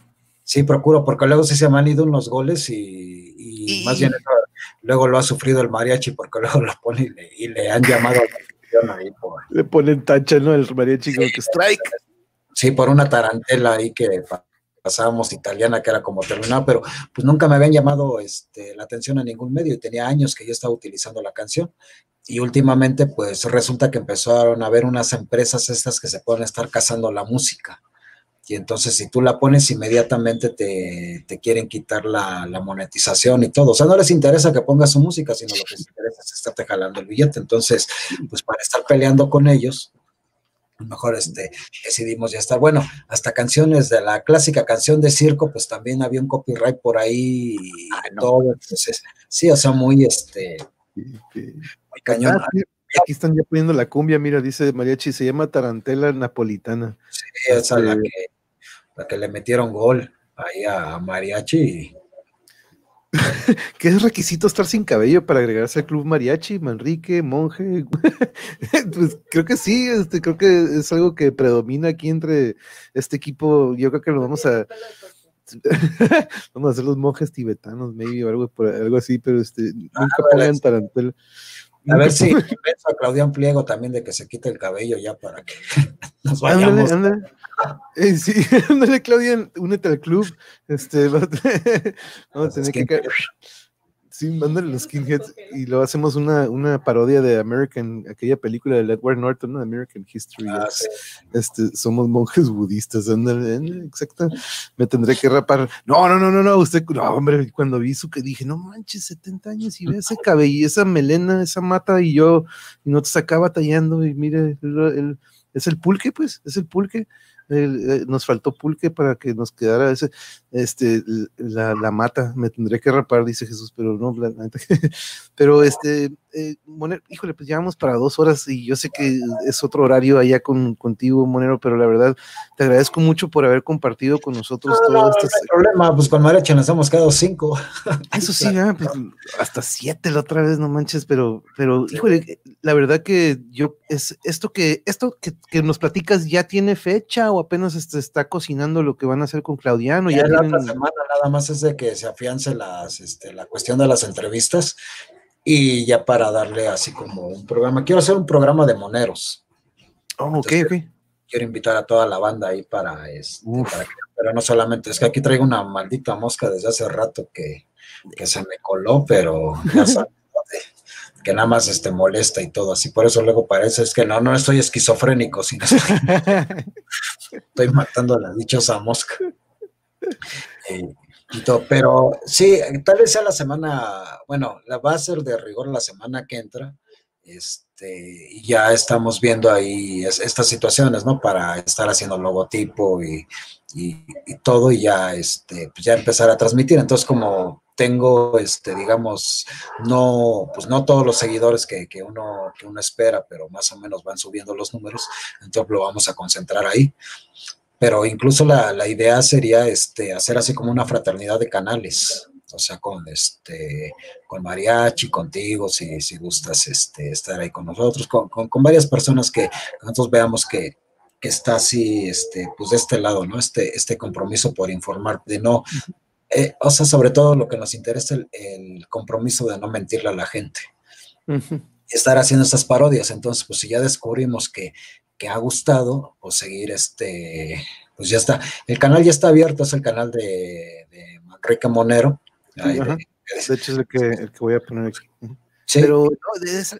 Sí, procuro, porque luego sí se me han ido unos goles y, y, más bien luego lo ha sufrido el mariachi porque luego lo pone y le, han llamado a ahí por, Le ponen tacha, ¿no? El mariachi sí, que strike. Sí, por una tarantela ahí que pasábamos italiana que era como terminada, pero pues nunca me habían llamado este, la atención a ningún medio y tenía años que yo estaba utilizando la canción. Y últimamente pues resulta que empezaron a haber unas empresas estas que se pueden estar cazando la música. Y entonces si tú la pones inmediatamente te, te quieren quitar la, la, monetización y todo. O sea, no les interesa que pongas su música, sino lo que les interesa es estarte jalando el billete. Entonces, pues para estar peleando con ellos, mejor este, decidimos ya estar. Bueno, hasta canciones de la clásica canción de circo, pues también había un copyright por ahí y todo. Entonces, sí, o sea, muy este, muy cañón. Ah, aquí están ya poniendo la cumbia, mira, dice Mariachi, se llama Tarantela Napolitana. Sí, esa es la este que, la que le metieron gol ahí a Mariachi ¿Qué es requisito estar sin cabello para agregarse al club mariachi, Manrique, monje? pues creo que sí, este, creo que es algo que predomina aquí entre este equipo. Yo creo que lo vamos a vamos a hacer los monjes tibetanos, maybe, o algo, algo así, pero este, ah, nunca pongan tarantela. A ver si a Claudián Pliego también de que se quite el cabello ya para que nos vayamos. Ándale, eh, sí, ándale, Claudia, únete al club. Este, vamos a tener que. Sí, mándale los skinheads y lo hacemos una, una parodia de American, aquella película de Edward Norton, ¿no? American History. Ah, este, somos monjes budistas, ándale, exacto. Me tendré que rapar. No, no, no, no, no, usted, no, hombre, cuando vi su que dije, no manches, 70 años y ve ese cabello, esa melena, esa mata y yo, y no te sacaba tallando y mire, es el pulque, pues, es el pulque. Eh, nos faltó pulque para que nos quedara ese, este, la, la, mata, me tendré que rapar, dice Jesús, pero no, pero este, eh, Monero, híjole, pues llevamos para dos horas y yo sé que es otro horario allá con, contigo, Monero, pero la verdad te agradezco mucho por haber compartido con nosotros no, todo este problema, pues con Marecha nos hemos quedado cinco. Eso sí, pues, hasta siete la otra vez, no manches, pero, pero, híjole, la verdad que yo, es esto que, esto que, que nos platicas ya tiene fecha o apenas este, está cocinando lo que van a hacer con Claudiano. Ya, la otra semana nada más es de que se afiance las, este, la cuestión de las entrevistas y ya para darle así como un programa. Quiero hacer un programa de moneros. Oh, ok, ok. Quiero invitar a toda la banda ahí para, este, pero no solamente, es que aquí traigo una maldita mosca desde hace rato que, se me coló, pero ya que nada más este, molesta y todo así. Por eso luego parece, es que no, no estoy esquizofrénico, sino estoy, estoy matando a la dichosa mosca. Eh, pero sí, tal vez sea la semana, bueno, la va a ser de rigor la semana que entra. Este, y ya estamos viendo ahí estas situaciones, ¿no? Para estar haciendo logotipo y, todo, y ya, este, pues ya empezar a transmitir. Entonces, como tengo, este, digamos, no, pues no todos los seguidores que, que, uno, que uno espera, pero más o menos van subiendo los números, entonces lo vamos a concentrar ahí pero incluso la, la, idea sería este, hacer así como una fraternidad de canales, o sea, con, este, con mariachi, contigo, si, si gustas este, estar ahí con nosotros, con, con, con varias personas que nosotros veamos que, que, está así, este, pues de este lado, ¿no? Este, este compromiso por informar, de no, eh, o sea, sobre todo lo que nos interesa, el, el compromiso de no mentirle a la gente. Estar haciendo estas parodias, entonces, pues si ya descubrimos que que ha gustado, pues seguir este, pues ya está. El canal ya está abierto, es el canal de, de Manrique Monero. de, hecho, es el que, el que voy a poner aquí. Pero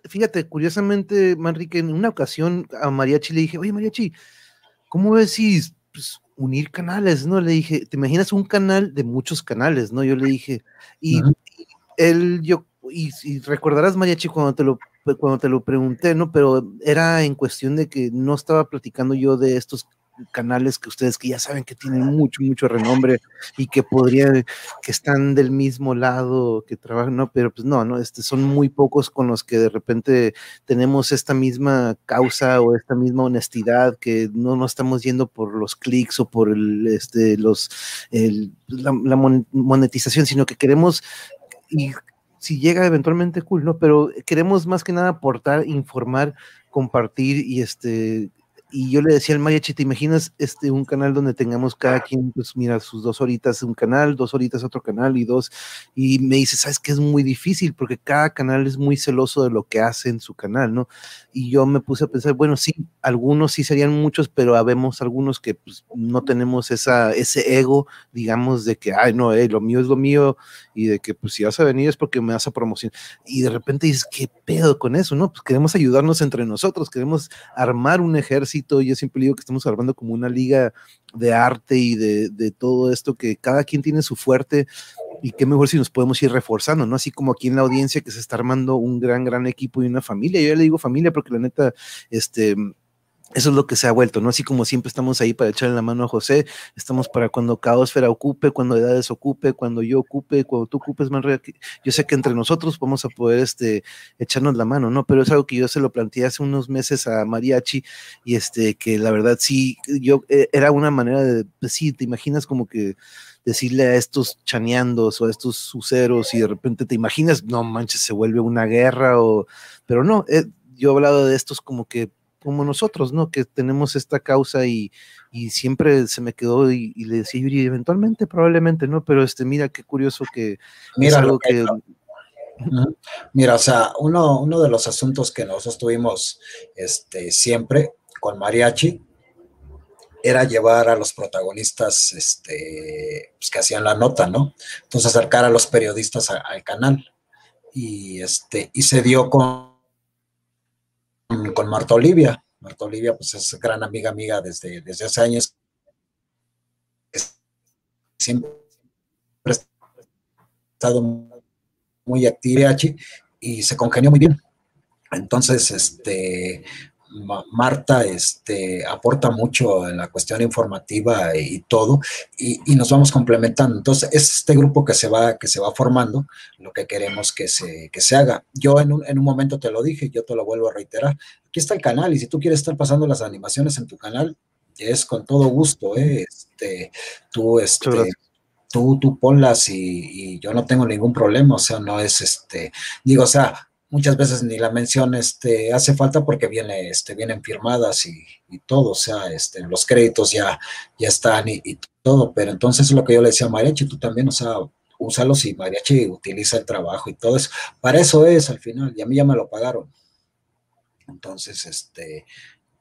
fíjate, curiosamente, Manrique, en una ocasión a Mariachi le dije, oye Mariachi, ¿cómo ves si pues, unir canales? ¿No? Le dije, ¿te imaginas un canal de muchos canales? ¿No? Yo le dije, y, él, yo, y, y recordarás, Mariachi, cuando te lo cuando te lo pregunté, ¿no? Pero era en cuestión de que no estaba platicando yo de estos canales que ustedes que ya saben que tienen mucho, mucho renombre y que podrían, que están del mismo lado, que trabajan, no, pero pues no, no, este, son muy pocos con los que de repente tenemos esta misma causa o esta misma honestidad, que no nos estamos yendo por los clics o por el, este, los, la, la monetización, sino que queremos y si llega eventualmente cool, ¿no? Pero queremos más que nada aportar, informar, compartir y este y yo le decía al mariachi, ¿te imaginas este, un canal donde tengamos cada quien, pues mira, sus dos horitas un canal, dos horitas otro canal y dos, y me dice, sabes que es muy difícil porque cada canal es muy celoso de lo que hace en su canal, ¿no? Y yo me puse a pensar, bueno, sí, algunos sí serían muchos, pero habemos algunos que pues, no tenemos esa, ese ego, digamos, de que, ay, no, eh, lo mío es lo mío, y de que, pues si vas a venir es porque me vas a promocionar. Y de repente dices, ¿qué pedo con eso, no? Pues queremos ayudarnos entre nosotros, queremos armar un ejército, yo siempre digo que estamos armando como una liga de arte y de, de todo esto, que cada quien tiene su fuerte, y qué mejor si nos podemos ir reforzando, ¿no? Así como aquí en la audiencia que se está armando un gran, gran equipo y una familia. Yo ya le digo familia porque la neta, este, eso es lo que se ha vuelto, ¿no? Así como siempre estamos ahí para echarle la mano a José, estamos para cuando Caosfera ocupe, cuando Edades ocupe, cuando yo ocupe, cuando tú ocupes, Manrea, yo sé que entre nosotros vamos a poder este, echarnos la mano, ¿no? Pero es algo que yo se lo planteé hace unos meses a Mariachi y este, que la verdad sí, yo, eh, era una manera de, pues sí, te imaginas como que decirle a estos chaneandos o a estos suceros y de repente te imaginas, no manches, se vuelve una guerra o, pero no, eh, yo he hablado de estos como que como nosotros, ¿no? Que tenemos esta causa y, y siempre se me quedó y, y, le decía, Yuri, eventualmente, probablemente, ¿no? Pero este, mira qué curioso que mira, es algo que... Mira, o sea, uno, uno de los asuntos que nosotros tuvimos este, siempre con Mariachi era llevar a los protagonistas este, pues, que hacían la nota, ¿no? Entonces acercar a los periodistas a, al canal. Y, este, y se dio con con Marta Olivia. Marta Olivia, pues es gran amiga, amiga desde, desde hace años. Siempre ha estado muy activa y se congenió muy bien. Entonces, este, Marta este, aporta mucho en la cuestión informativa y todo, y, y, nos vamos complementando. Entonces, es este grupo que se va, que se va formando, lo que queremos que se, que se haga. Yo en un, en un momento te lo dije, yo te lo vuelvo a reiterar. Aquí está el canal, y si tú quieres estar pasando las animaciones en tu canal, es con todo gusto, ¿eh? este, tú, este, tú, tú ponlas y, y, yo no tengo ningún problema, o sea, no es este, digo, o sea, muchas veces ni la mención este, hace falta porque viene, este, vienen firmadas y, y todo, o sea, este, los créditos ya, ya están y, y, todo, pero entonces lo que yo le decía a Mariachi, tú también, o sea, úsalos y Mariachi utiliza el trabajo y todo eso, para eso es al final, y a mí ya me lo pagaron. Entonces, este,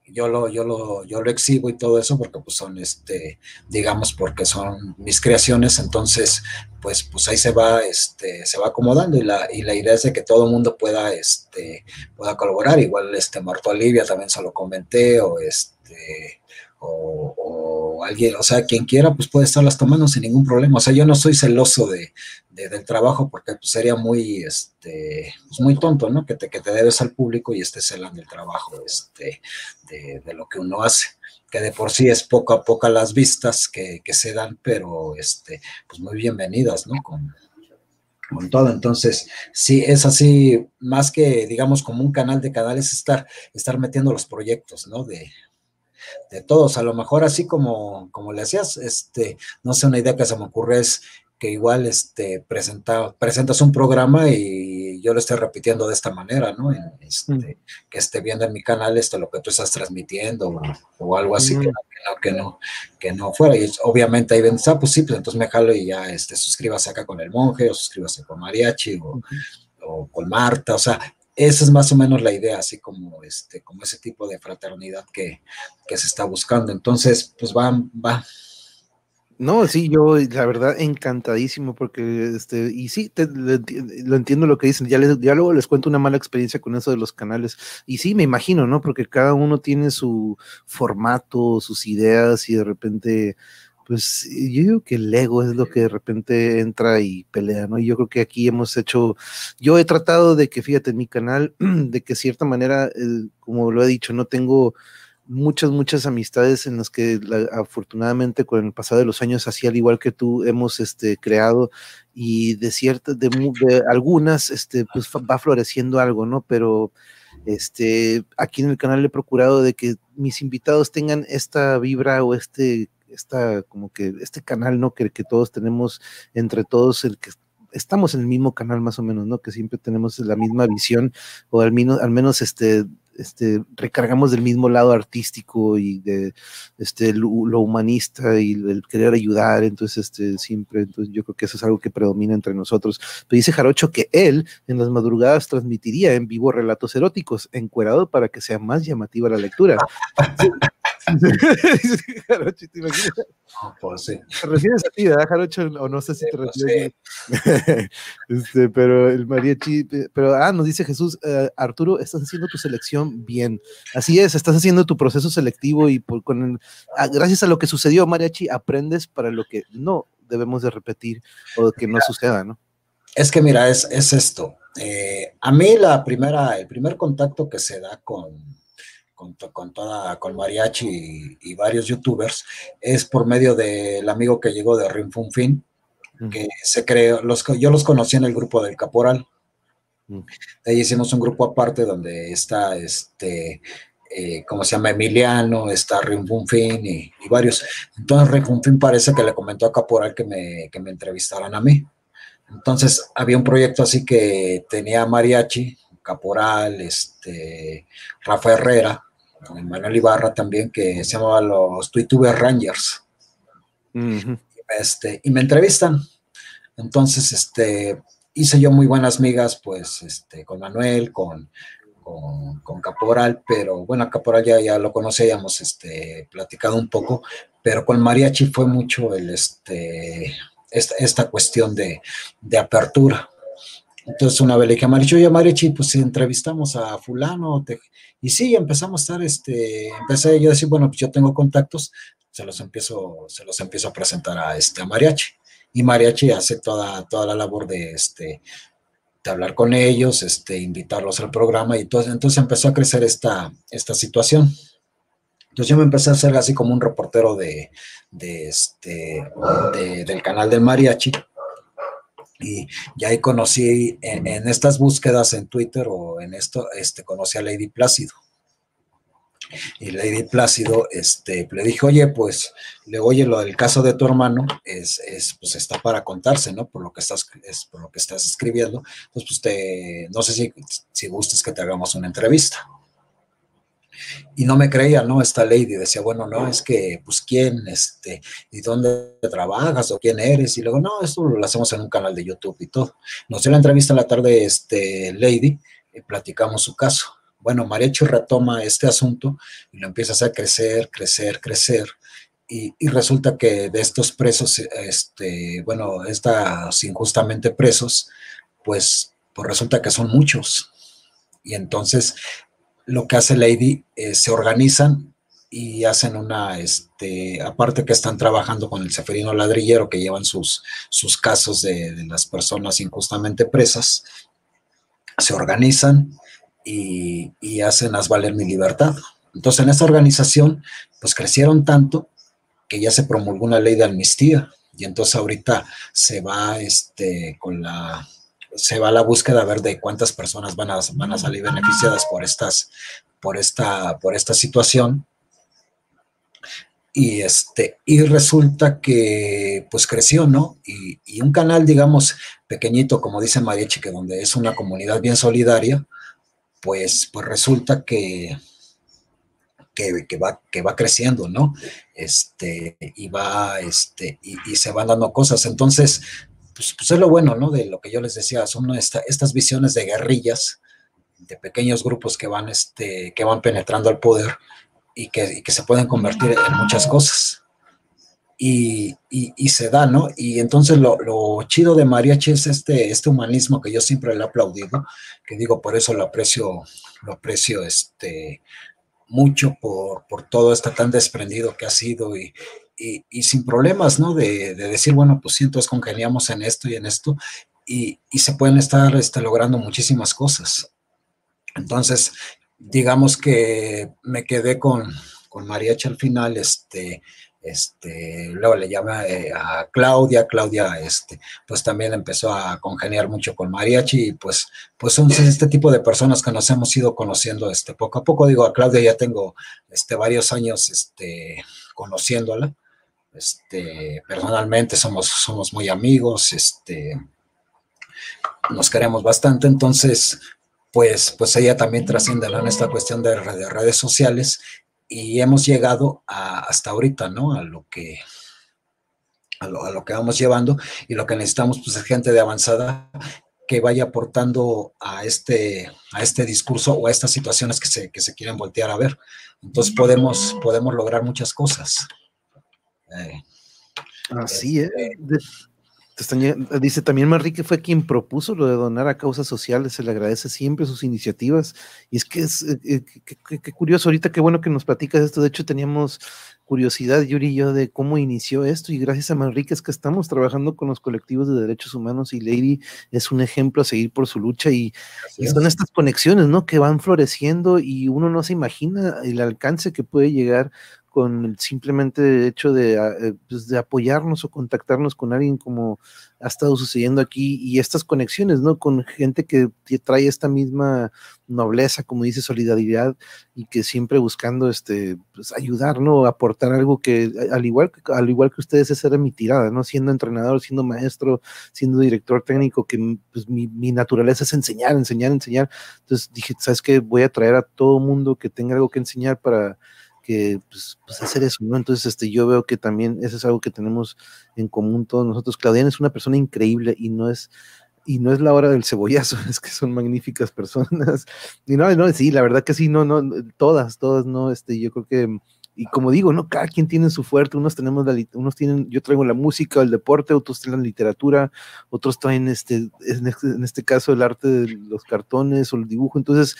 yo lo, yo lo, yo lo exhibo y todo eso porque pues son este, digamos, porque son mis creaciones, entonces, pues, pues ahí se va, este, se va acomodando y la, y la idea es de que todo el mundo pueda, este, pueda colaborar, igual este Marto Olivia también se lo comenté, o este, o, alguien, o sea, quien quiera, pues puede estarlas tomando sin ningún problema. O sea, yo no soy celoso de, de del trabajo porque pues, sería muy, este, pues, muy tonto, ¿no? Que te, que te debes al público y estés celando el trabajo este, de, de, lo que uno hace. Que de por sí es poco a poco las vistas que, que se dan, pero este, pues muy bienvenidas, ¿no? Con, con todo. Entonces, sí, es así, más que, digamos, como un canal de canales, estar, estar metiendo los proyectos, ¿no? De, de todos. A lo mejor así como, como le hacías, este, no sé, una idea que se me ocurre es que igual este, presenta, presentas un programa y yo lo estoy repitiendo de esta manera, ¿no? Este, mm. Que esté viendo en mi canal esto, lo que tú estás transmitiendo o, o algo así, mm. que, no, que, no, que no fuera. Y obviamente ahí ven, ah, pues sí, pues entonces me jalo y ya este, suscríbase acá con el monje o suscríbase con Mariachi o, o con Marta, o sea, esa es más o menos la idea, así como este, como ese tipo de fraternidad que, que se está buscando. Entonces, pues va, va. No, sí, yo la verdad encantadísimo porque este, y sí, lo entiendo lo que dicen, ya luego les cuento una mala experiencia con eso de los canales, y sí, me imagino, ¿no? Porque cada uno tiene su formato, sus ideas, y de repente, pues yo digo que el ego es lo que de repente entra y pelea, ¿no? Y yo creo que aquí hemos hecho, yo he tratado de que, fíjate, en mi canal, de que cierta manera, como lo he dicho, no tengo muchas, muchas amistades en las que afortunadamente con el pasado de los años, así al igual que tú, hemos este, creado y de ciertas, de, de, algunas, este, pues va floreciendo algo, ¿no? Pero este, aquí en el canal he procurado de que mis invitados tengan esta vibra o este, esta, como que este canal, ¿no? Que, que todos tenemos entre todos, el que estamos en el mismo canal más o menos, ¿no? Que siempre tenemos la misma visión o al menos, al menos este, este, recargamos del mismo lado artístico y de este, lo, humanista y el querer ayudar, entonces este, siempre, entonces yo creo que eso es algo que predomina entre nosotros. Pero dice Jarocho que él en las madrugadas transmitiría en vivo relatos eróticos, encuerado para que sea más llamativa la lectura. Jarocho, ¿te imaginas? pues sí. Te refieres a ti, ¿verdad, Jarocho? O no sé si te pues refieres este, pero el mariachi, pero ah, nos dice Jesús, eh, Arturo, estás haciendo tu selección bien. Así es, estás haciendo tu proceso selectivo y por, con ah, gracias a lo que sucedió, mariachi, aprendes para lo que no debemos de repetir o que no suceda, ¿no? Es que mira, es, es esto. Eh, a mí la primera, el primer contacto que se da con, con, con, toda, con Mariachi y, varios youtubers, es por medio del amigo que llegó de Rim Fun Fin, que se creó, los, yo los conocí en el grupo del Caporal. De ahí hicimos un grupo aparte donde está este, eh, ¿cómo se llama? Emiliano, está Rim Fun Fin y, varios. Entonces Rim Fun Fin parece que le comentó a Caporal que me, que me entrevistaran a mí. Entonces había un proyecto así que tenía Mariachi, Caporal, este, Rafa Herrera, Manuel Ibarra también, que se llamaba los Twitter Rangers. este, y me entrevistan. Entonces, este, hice yo muy buenas migas, pues, este, con Manuel, con, con, Caporal, pero bueno, Caporal ya, ya lo conocíamos, este, platicado un poco, pero con Mariachi fue mucho el, este, esta, cuestión de, de apertura. Entonces una vez le dije a Marichi, oye Marichi, pues entrevistamos a fulano, y sí, empezamos a estar, este, empecé yo a decir, bueno, pues yo tengo contactos, se los empiezo, se los empiezo a presentar a este a Mariachi. Y Mariachi hace toda, toda la labor de este de hablar con ellos, este, invitarlos al programa, y entonces, empezó a crecer esta, esta situación. Entonces yo me empecé a hacer así como un reportero de, de este, del canal del mariachi y ya ahí conocí en, estas búsquedas en Twitter o en esto, este, conocí a Lady Plácido. Y Lady Plácido, este, le dije, oye, pues, le oye, lo del caso de tu hermano es, es, pues, está para contarse, ¿no? Por lo que estás, es, por lo que estás escribiendo. Entonces, pues, te, no sé si, si gustas que te hagamos una entrevista y no me creía, ¿no? Esta lady decía, bueno, no, es que, pues, ¿quién, este, y dónde trabajas o quién eres? Y luego, no, esto lo hacemos en un canal de YouTube y todo. Nos dio la entrevista en la tarde, este, lady, y platicamos su caso. Bueno, Mariachi retoma este asunto y lo empieza a crecer, crecer, crecer. Y, resulta que de estos presos, este, bueno, estas injustamente presos, pues, pues resulta que son muchos. Y entonces lo que hace Lady, eh, se organizan y hacen una, este, aparte que están trabajando con el Seferino Ladrillero, que llevan sus, sus casos de, las personas injustamente presas, se organizan y, y hacen Haz Valer Mi Libertad. Entonces, en esta organización, pues crecieron tanto que ya se promulgó una ley de amnistía y entonces ahorita se va este, con la se va a la búsqueda a ver de cuántas personas van a, van a salir beneficiadas por, estas, por, esta, por esta situación. Y, este, y resulta que pues creció, ¿no? Y, un canal, digamos, pequeñito, como dice Mariachi, que donde es una comunidad bien solidaria, pues, pues resulta que, que, va, que va creciendo, ¿no? Este, y va, este, y, y, se van dando cosas. Entonces, pues, pues, es lo bueno, ¿no? De lo que yo les decía, son estas visiones de guerrillas, de pequeños grupos que van, este, que van penetrando al poder y que, se pueden convertir en muchas cosas. Y, se da, ¿no? Y entonces lo, chido de Mariachi es este, este humanismo que yo siempre le he aplaudido, que digo, por eso lo aprecio, lo aprecio este, mucho por, por todo esto tan desprendido que ha sido y, y, sin problemas, ¿no? De, decir, bueno, pues sí, entonces congeniamos en esto y en esto, y, se pueden estar este, logrando muchísimas cosas. Entonces, digamos que me quedé con, con Mariachi al final, este, este, luego le llamé eh, a Claudia, Claudia, este, pues también empezó a congeniar mucho con Mariachi, y pues, pues son este tipo de personas que nos hemos ido conociendo, este, poco a poco, digo, a Claudia ya tengo, este, varios años, este, conociéndola, este, personalmente somos, somos muy amigos, este, nos queremos bastante, entonces, pues, pues ella también trasciende en esta cuestión de, redes sociales y hemos llegado hasta ahorita, ¿no? A lo que a lo, que vamos llevando y lo que necesitamos pues es gente de avanzada que vaya aportando a este, a este discurso o a estas situaciones que se, que se quieren voltear a ver. Entonces podemos, podemos lograr muchas cosas. Eh, Así es. Dice también Manrique fue quien propuso lo de donar a causas sociales, se le agradece siempre sus iniciativas. Y es que es eh, eh, qué curioso, ahorita qué bueno que nos platicas esto. De hecho, teníamos curiosidad, Yuri y yo, de cómo inició esto. Y gracias a Manrique es que estamos trabajando con los colectivos de derechos humanos y Lady es un ejemplo a seguir por su lucha. Y, y son estas conexiones, ¿no? Que van floreciendo y uno no se imagina el alcance que puede llegar con el simplemente hecho de, ah, eh, pues, de, apoyarnos o contactarnos con alguien como ha estado sucediendo aquí y estas conexiones, ¿no? Con gente que trae esta misma nobleza, como dice, solidaridad y que siempre buscando este, pues, ayudar, ¿no? Aportar algo que, al igual, al igual que ustedes, esa era mi tirada, ¿no? Siendo entrenador, siendo maestro, siendo director técnico, que pues, mi, mi naturaleza es enseñar, enseñar, enseñar. Entonces dije, ¿sabes qué? Voy a traer a todo mundo que tenga algo que enseñar para que pues, pues, hacer eso, ¿no? Entonces, este, yo veo que también eso es algo que tenemos en común todos nosotros. Claudiana es una persona increíble y no es, y no es la hora del cebollazo, es que son magníficas personas. Y no, no, sí, la verdad que sí, no, no, todas, todas, no, este, yo creo que, y como digo, no, cada quien tiene su fuerte, unos tenemos la, unos tienen, yo traigo la música, el deporte, otros traen la literatura, otros traen este, en este, en este caso el arte de los cartones o el dibujo, entonces,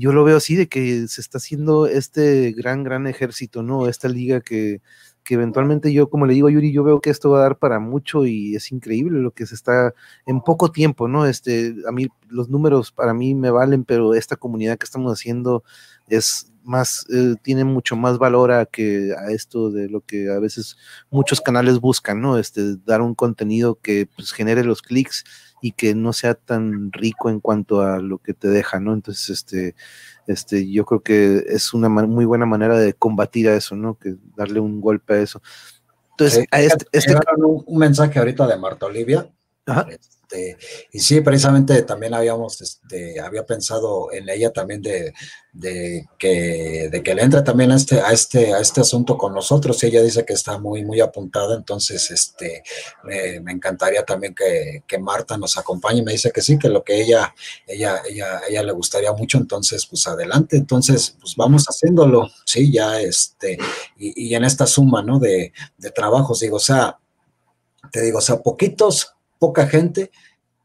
yo lo veo así de que se está haciendo este gran, gran ejército, ¿no? Esta liga que, que eventualmente yo, como le digo a Yuri, yo veo que esto va a dar para mucho y es increíble lo que se está en poco tiempo, ¿no? Este, a mí los números para mí me valen, pero esta comunidad que estamos haciendo es más, eh, tiene mucho más valor a que a esto de lo que a veces muchos canales buscan, ¿no? Este, dar un contenido que pues, genere los clics y que no sea tan rico en cuanto a lo que te deja, ¿no? Entonces, este, este, yo creo que es una muy buena manera de combatir a eso, ¿no? Que darle un golpe a eso. Entonces, a este, este... Un, un, mensaje ahorita de Marta Olivia. Este, y sí, precisamente también habíamos, este, había pensado en ella también de, que, de que le entre también a este, a este, a este asunto con nosotros. Y ella dice que está muy, muy apuntada, entonces este, me, encantaría también que, Marta nos acompañe. Me dice que sí, que lo que ella, ella, ella, ella le gustaría mucho, entonces, pues adelante. Entonces, pues vamos haciéndolo, sí, ya este, y, y en esta suma, ¿no? De, de trabajos, digo, o sea, te digo, o sea, poquitos poca gente,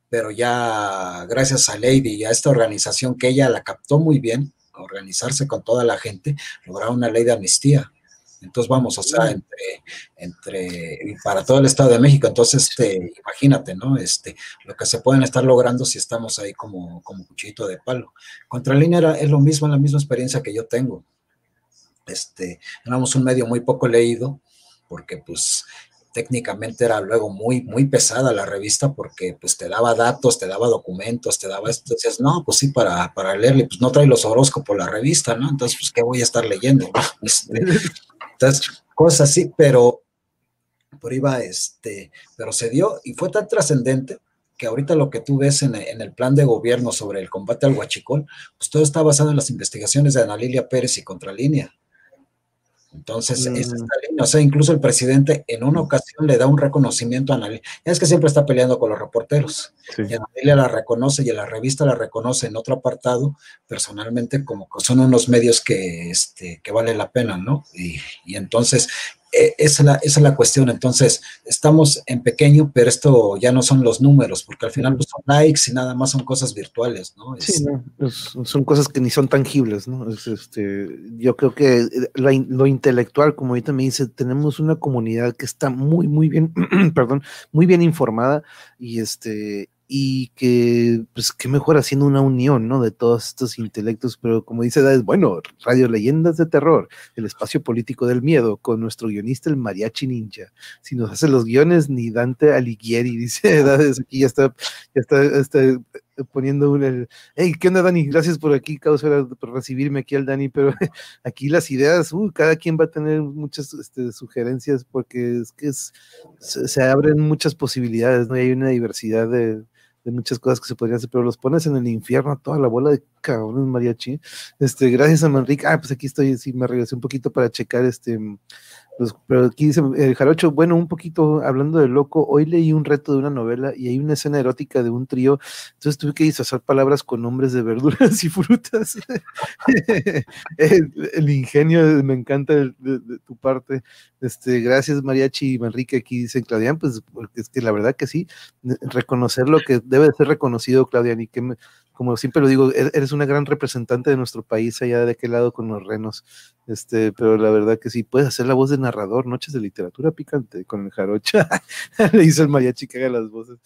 pero ya gracias a Lady y a esta organización que ella la captó muy bien, organizarse con toda la gente, lograron una ley de amnistía. Entonces vamos, o sea, entre, entre, para todo el Estado de México, entonces, este, imagínate, ¿no? Este, lo que se pueden estar logrando si estamos ahí como, como cuchillito de palo. Contralínea era, es lo mismo, la misma experiencia que yo tengo. Este, éramos un medio muy poco leído, porque pues técnicamente era luego muy, muy pesada la revista porque pues te daba datos, te daba documentos, te daba esto, decías, no, pues sí, para, para leerle, pues no trae los horóscopos la revista, ¿no? Entonces, pues, ¿qué voy a estar leyendo? Este, entonces, cosas así, pero por iba, este, pero se dio y fue tan trascendente que ahorita lo que tú ves en, en, el plan de gobierno sobre el combate al huachicol, pues todo está basado en las investigaciones de Ana Lilia Pérez y Contralínea. Entonces, mm. O sea, incluso el presidente en una ocasión le da un reconocimiento a Analia. Es que siempre está peleando con los reporteros. Y Analia la reconoce y la revista la reconoce en otro apartado, personalmente, como que son unos medios que, este, que vale la pena, ¿no? Y, y entonces, eh, esa, es la, cuestión. Entonces, estamos en pequeño, pero esto ya no son los números, porque al final pues, son likes y nada más son cosas virtuales, ¿no? Sí, son cosas que ni son tangibles, ¿no? este, yo creo que eh, lo intelectual, como ahorita me dice, tenemos una comunidad que está muy, muy bien, perdón, muy bien informada y este, y que, pues, qué mejor haciendo una unión, ¿no? De todos estos intelectos, pero como dice es bueno, Radio Leyendas de Terror, el espacio político del miedo, con nuestro guionista, el Mariachi Ninja. Si nos hace los guiones, ni Dante Alighieri, dice Edades, aquí ya está, ya está, está poniendo un, hey, ¿qué onda Dani? Gracias por aquí, causa, por recibirme aquí al Dani, pero aquí las ideas, uh, cada quien va a tener muchas este, sugerencias porque es que es, se, se, abren muchas posibilidades, ¿no? hay una diversidad de, de muchas cosas que se podrían hacer, pero los pones en el infierno a toda la bola de cabrones mariachi. Este, gracias a Manrique. Ah, pues aquí estoy, sí, me regresé un poquito para checar este pues, pero aquí dice el Jarocho, bueno, un poquito hablando de loco, hoy leí un reto de una novela y hay una escena erótica de un trío, entonces tuve que disfrazar palabras con nombres de verduras y frutas. el, ingenio, me encanta de, tu parte. Este, gracias Mariachi y Manrique, aquí dicen Claudian, pues es que la verdad que sí, reconocer lo que debe de ser reconocido, Claudian, y que me, como siempre lo digo, e-, eres una gran representante de nuestro país allá de aquel lado con los renos. Este, pero la verdad que sí, puedes hacer la voz de narrador, noches de literatura picante con el jarocha. Le hizo el mariachi que haga las voces.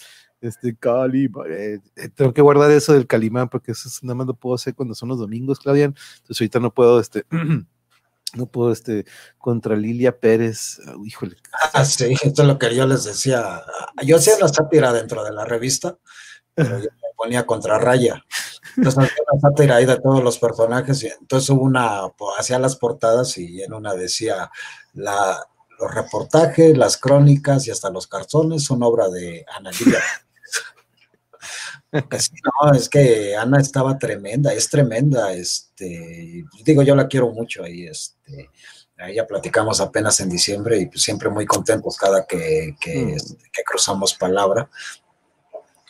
Este, Cali, eh, tengo que guardar eso del Calimán porque eso nada más lo puedo hacer cuando son los domingos, Claudian. Entonces ahorita no puedo, este, no puedo, este, contra Lilia Pérez. híjole. Ah, sí, esto es lo que yo les decía. Yo hacía la sátira dentro de la revista, pero yo ponía contra raya. Entonces una sátira ahí de todos los personajes. Y entonces hubo una, hacía las portadas y en una decía la, los reportajes, las crónicas y hasta los cartones son obra de Ana Lilia. no, es que Ana estaba tremenda, es tremenda, este, digo, yo la quiero mucho ahí, este, ahí ya platicamos apenas en diciembre y pues siempre muy contentos cada que, que, mm. este, que cruzamos palabra.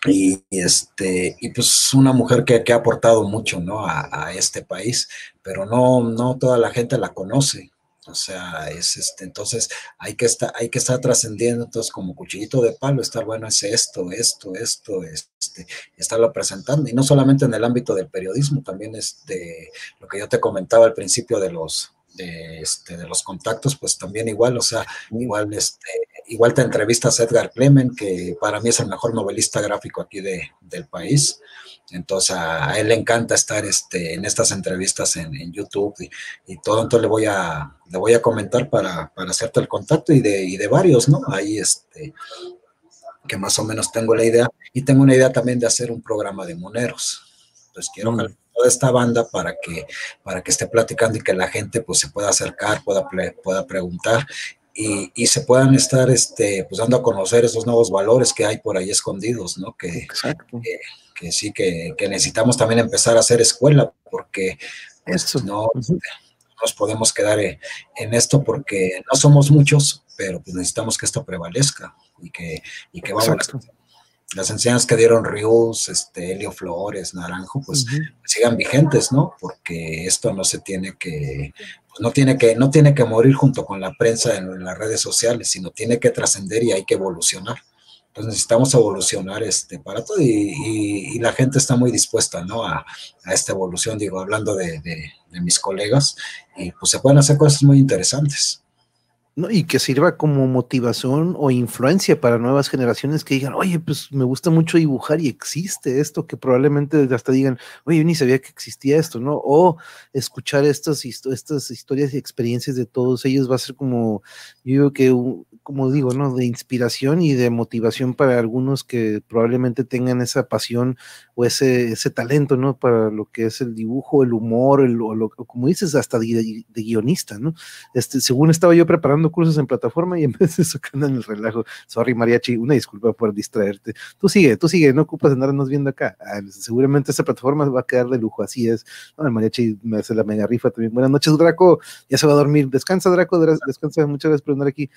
Y, este, y pues una mujer que, ha aportado mucho ¿no? a, este país, pero no, no toda la gente la conoce. O sea, es este, entonces hay que estar, hay que estar trascendiendo, entonces como cuchillito de palo, estar bueno, es esto, esto, esto, este, estarlo presentando, y no solamente en el ámbito del periodismo, también este, lo que yo te comentaba al principio de los, de, este, de los contactos, pues también igual, o sea, igual, este, igual te entrevistas a Edgar Clemen, que para mí es el mejor novelista gráfico aquí de, del país. Entonces a, él le encanta estar este, en estas entrevistas en, en YouTube y, todo, entonces le voy a, le voy a comentar para, para hacerte el contacto y de, y de varios, ¿no? Ahí este, que más o menos tengo la idea. Y tengo una idea también de hacer un programa de moneros. Entonces quiero mm toda esta banda para que, para que esté platicando y que la gente pues se pueda acercar, pueda, pueda preguntar y, y, se puedan estar este, pues dando a conocer esos nuevos valores que hay por ahí escondidos, ¿no? Que, que, sí, que, que, necesitamos también empezar a hacer escuela, porque pues, no nos podemos quedar en, esto porque no somos muchos, pero pues necesitamos que esto prevalezca y que, y que vamos las enseñanzas que dieron Rius, este, Helio Flores, Naranjo, pues sigan vigentes, ¿no? Porque esto no se tiene que, pues no tiene que, no tiene que morir junto con la prensa en, las redes sociales, sino tiene que trascender y hay que evolucionar. Entonces necesitamos evolucionar este para todo y, la gente está muy dispuesta, ¿no? A, esta evolución, digo, hablando de, de mis colegas, y pues se pueden hacer cosas muy interesantes. Y que sirva como motivación o influencia para nuevas generaciones que digan, oye, pues me gusta mucho dibujar y existe esto, que probablemente hasta digan, oye, yo ni sabía que existía esto, ¿no? O escuchar estas, estas historias y experiencias de todos ellos va a ser como, yo digo que como digo, ¿no? De inspiración y de motivación para algunos que probablemente tengan esa pasión o ese, ese talento, ¿no? Para lo que es el dibujo, el humor, el, o lo, como dices, hasta de, guionista, ¿no? Este, según estaba yo preparando cursos en plataforma y en vez de eso en el relajo. Sorry, Mariachi, una disculpa por distraerte. Tú sigue, tú sigue, no ocupas andarnos viendo acá. Ah, seguramente esta plataforma va a quedar de lujo, así es. No, el Mariachi me hace la mega rifa también. Buenas noches, Draco. Ya se va a dormir. Descansa, Draco, descansa. Muchas gracias por andar aquí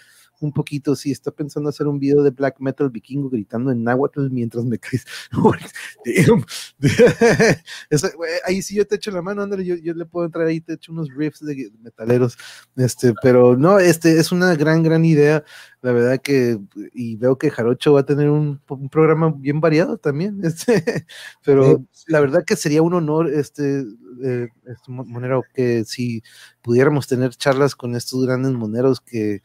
un poquito, sí, está pensando hacer un video de black metal vikingo gritando en náhuatl mientras me caes. ahí sí yo te echo la mano, André, yo, yo, le puedo entrar ahí, te echo unos riffs de, metaleros, este, pero no, este es una gran, gran idea, la verdad que, y veo que Jarocho va a tener un, programa bien variado también, este, pero la verdad que sería un honor, este, eh, este monero, que si pudiéramos tener charlas con estos grandes moneros que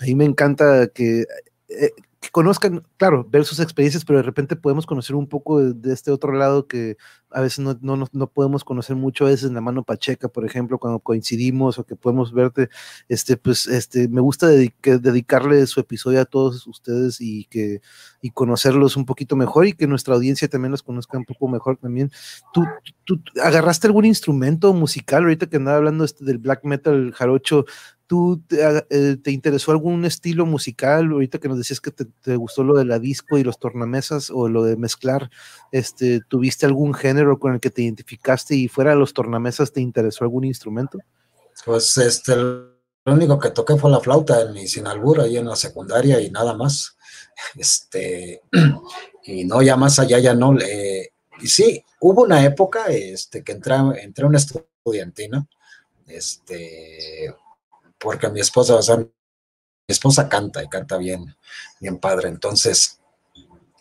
a mí me encanta que, eh, que, conozcan, claro, ver sus experiencias, pero de repente podemos conocer un poco de, este otro lado que a veces no, no, no, podemos conocer mucho, a veces en la mano pacheca, por ejemplo, cuando coincidimos o que podemos verte, este, pues, este, me gusta dedicarle su episodio a todos ustedes y que, y conocerlos un poquito mejor y que nuestra audiencia también los conozca un poco mejor también. ¿Tú, tú agarraste algún instrumento musical ahorita que andaba hablando este del black metal jarocho? ¿Tú eh, te, interesó algún estilo musical? Ahorita que nos decías que te, gustó lo de la disco y los tornamesas o lo de mezclar, este, ¿tuviste algún género con el que te identificaste y fuera de los tornamesas te interesó algún instrumento? Pues este, lo único que toqué fue la flauta en mi sin albur ahí en la secundaria y nada más. Este, y no, ya más allá ya no. y sí, hubo una época este, que entré, entré a una estudiantina, este, porque mi esposa, o sea, mi esposa canta y canta bien, bien padre. Entonces,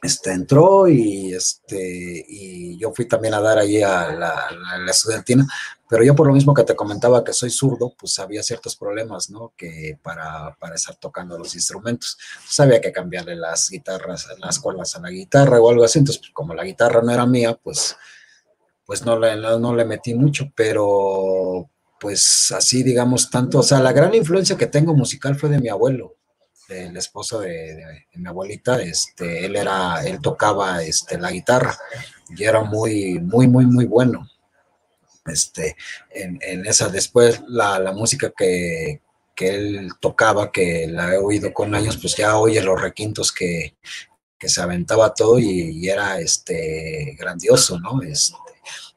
este, entró y, este, y yo fui también a dar allí a la, estudiantina, pero yo por lo mismo que te comentaba que soy zurdo, pues había ciertos problemas, ¿no? Que para, para estar tocando los instrumentos, pues había que cambiarle las guitarras, las cuerdas a la guitarra o algo así, entonces pues, como la guitarra no era mía, pues, pues no, le, no le metí mucho, pero pues así digamos tanto, o sea, la gran influencia que tengo musical fue de mi abuelo, del esposo de, mi abuelita, este, él era, él tocaba este, la guitarra y era muy, muy, muy, muy bueno. Este, en, esa, después la, la música que, que, él tocaba, que la he oído con años, pues ya oye los requintos que, que se aventaba todo y, y, era este grandioso, ¿no? Este,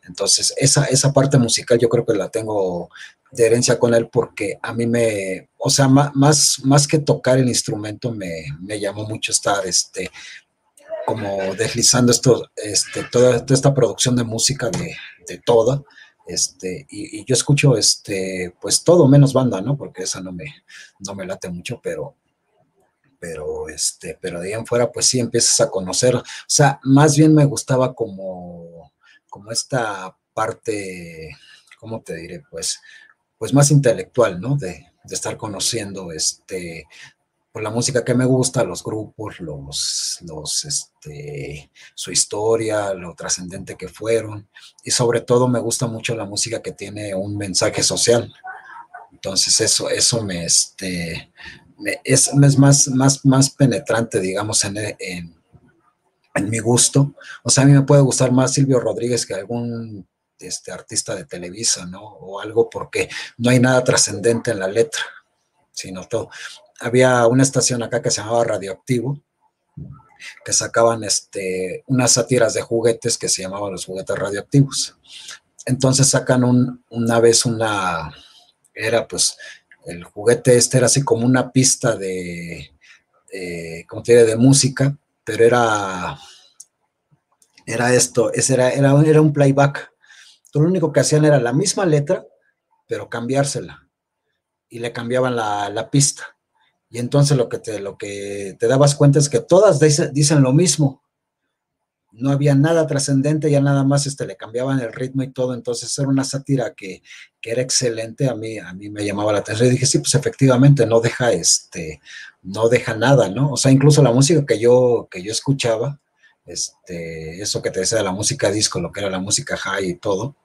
entonces, esa, esa parte musical yo creo que la tengo de herencia con él porque a mí me, o sea, más, más que tocar el instrumento, me, me llamó mucho estar, este, como deslizando esto, este, toda, esta producción de música de, de toda, este, y, yo escucho, este, pues todo menos banda, ¿no? Porque esa no me, no me late mucho, pero, pero, este, pero de ahí en fuera, pues sí empiezas a conocer, o sea, más bien me gustaba como como esta parte, ¿cómo te diré? Pues, pues más intelectual, ¿no? De, estar conociendo este, por pues la música que me gusta, los grupos, los, los, este, su historia, lo trascendente que fueron. Y sobre todo me gusta mucho la música que tiene un mensaje social. Entonces eso, eso me, este, es, es, más, más, más penetrante, digamos, en, en, en mi gusto. O sea, a mí me puede gustar más Silvio Rodríguez que algún este, artista de Televisa, ¿no? O algo porque no hay nada trascendente en la letra, sino todo. Había una estación acá que se llamaba Radioactivo, que sacaban este, unas sátiras de juguetes que se llamaban los juguetes radioactivos. Entonces sacan una vez una, era pues, el juguete este era así como una pista de, eh, de música, pero era, era esto, ese era, era, era un playback. lo único que hacían era la misma letra, pero cambiársela. Y le cambiaban la, pista. Y entonces lo que, te, lo que te dabas cuenta es que todas dicen, lo mismo. No había nada trascendente, ya nada más este, le cambiaban el ritmo y todo. Entonces era una sátira que, que, era excelente. A mí, a mí me llamaba la atención. Y dije, sí, pues efectivamente no deja este, no deja nada, ¿no? O sea, incluso la música que yo, que yo escuchaba, este, eso que te decía de la música disco, lo que era la música high y todo,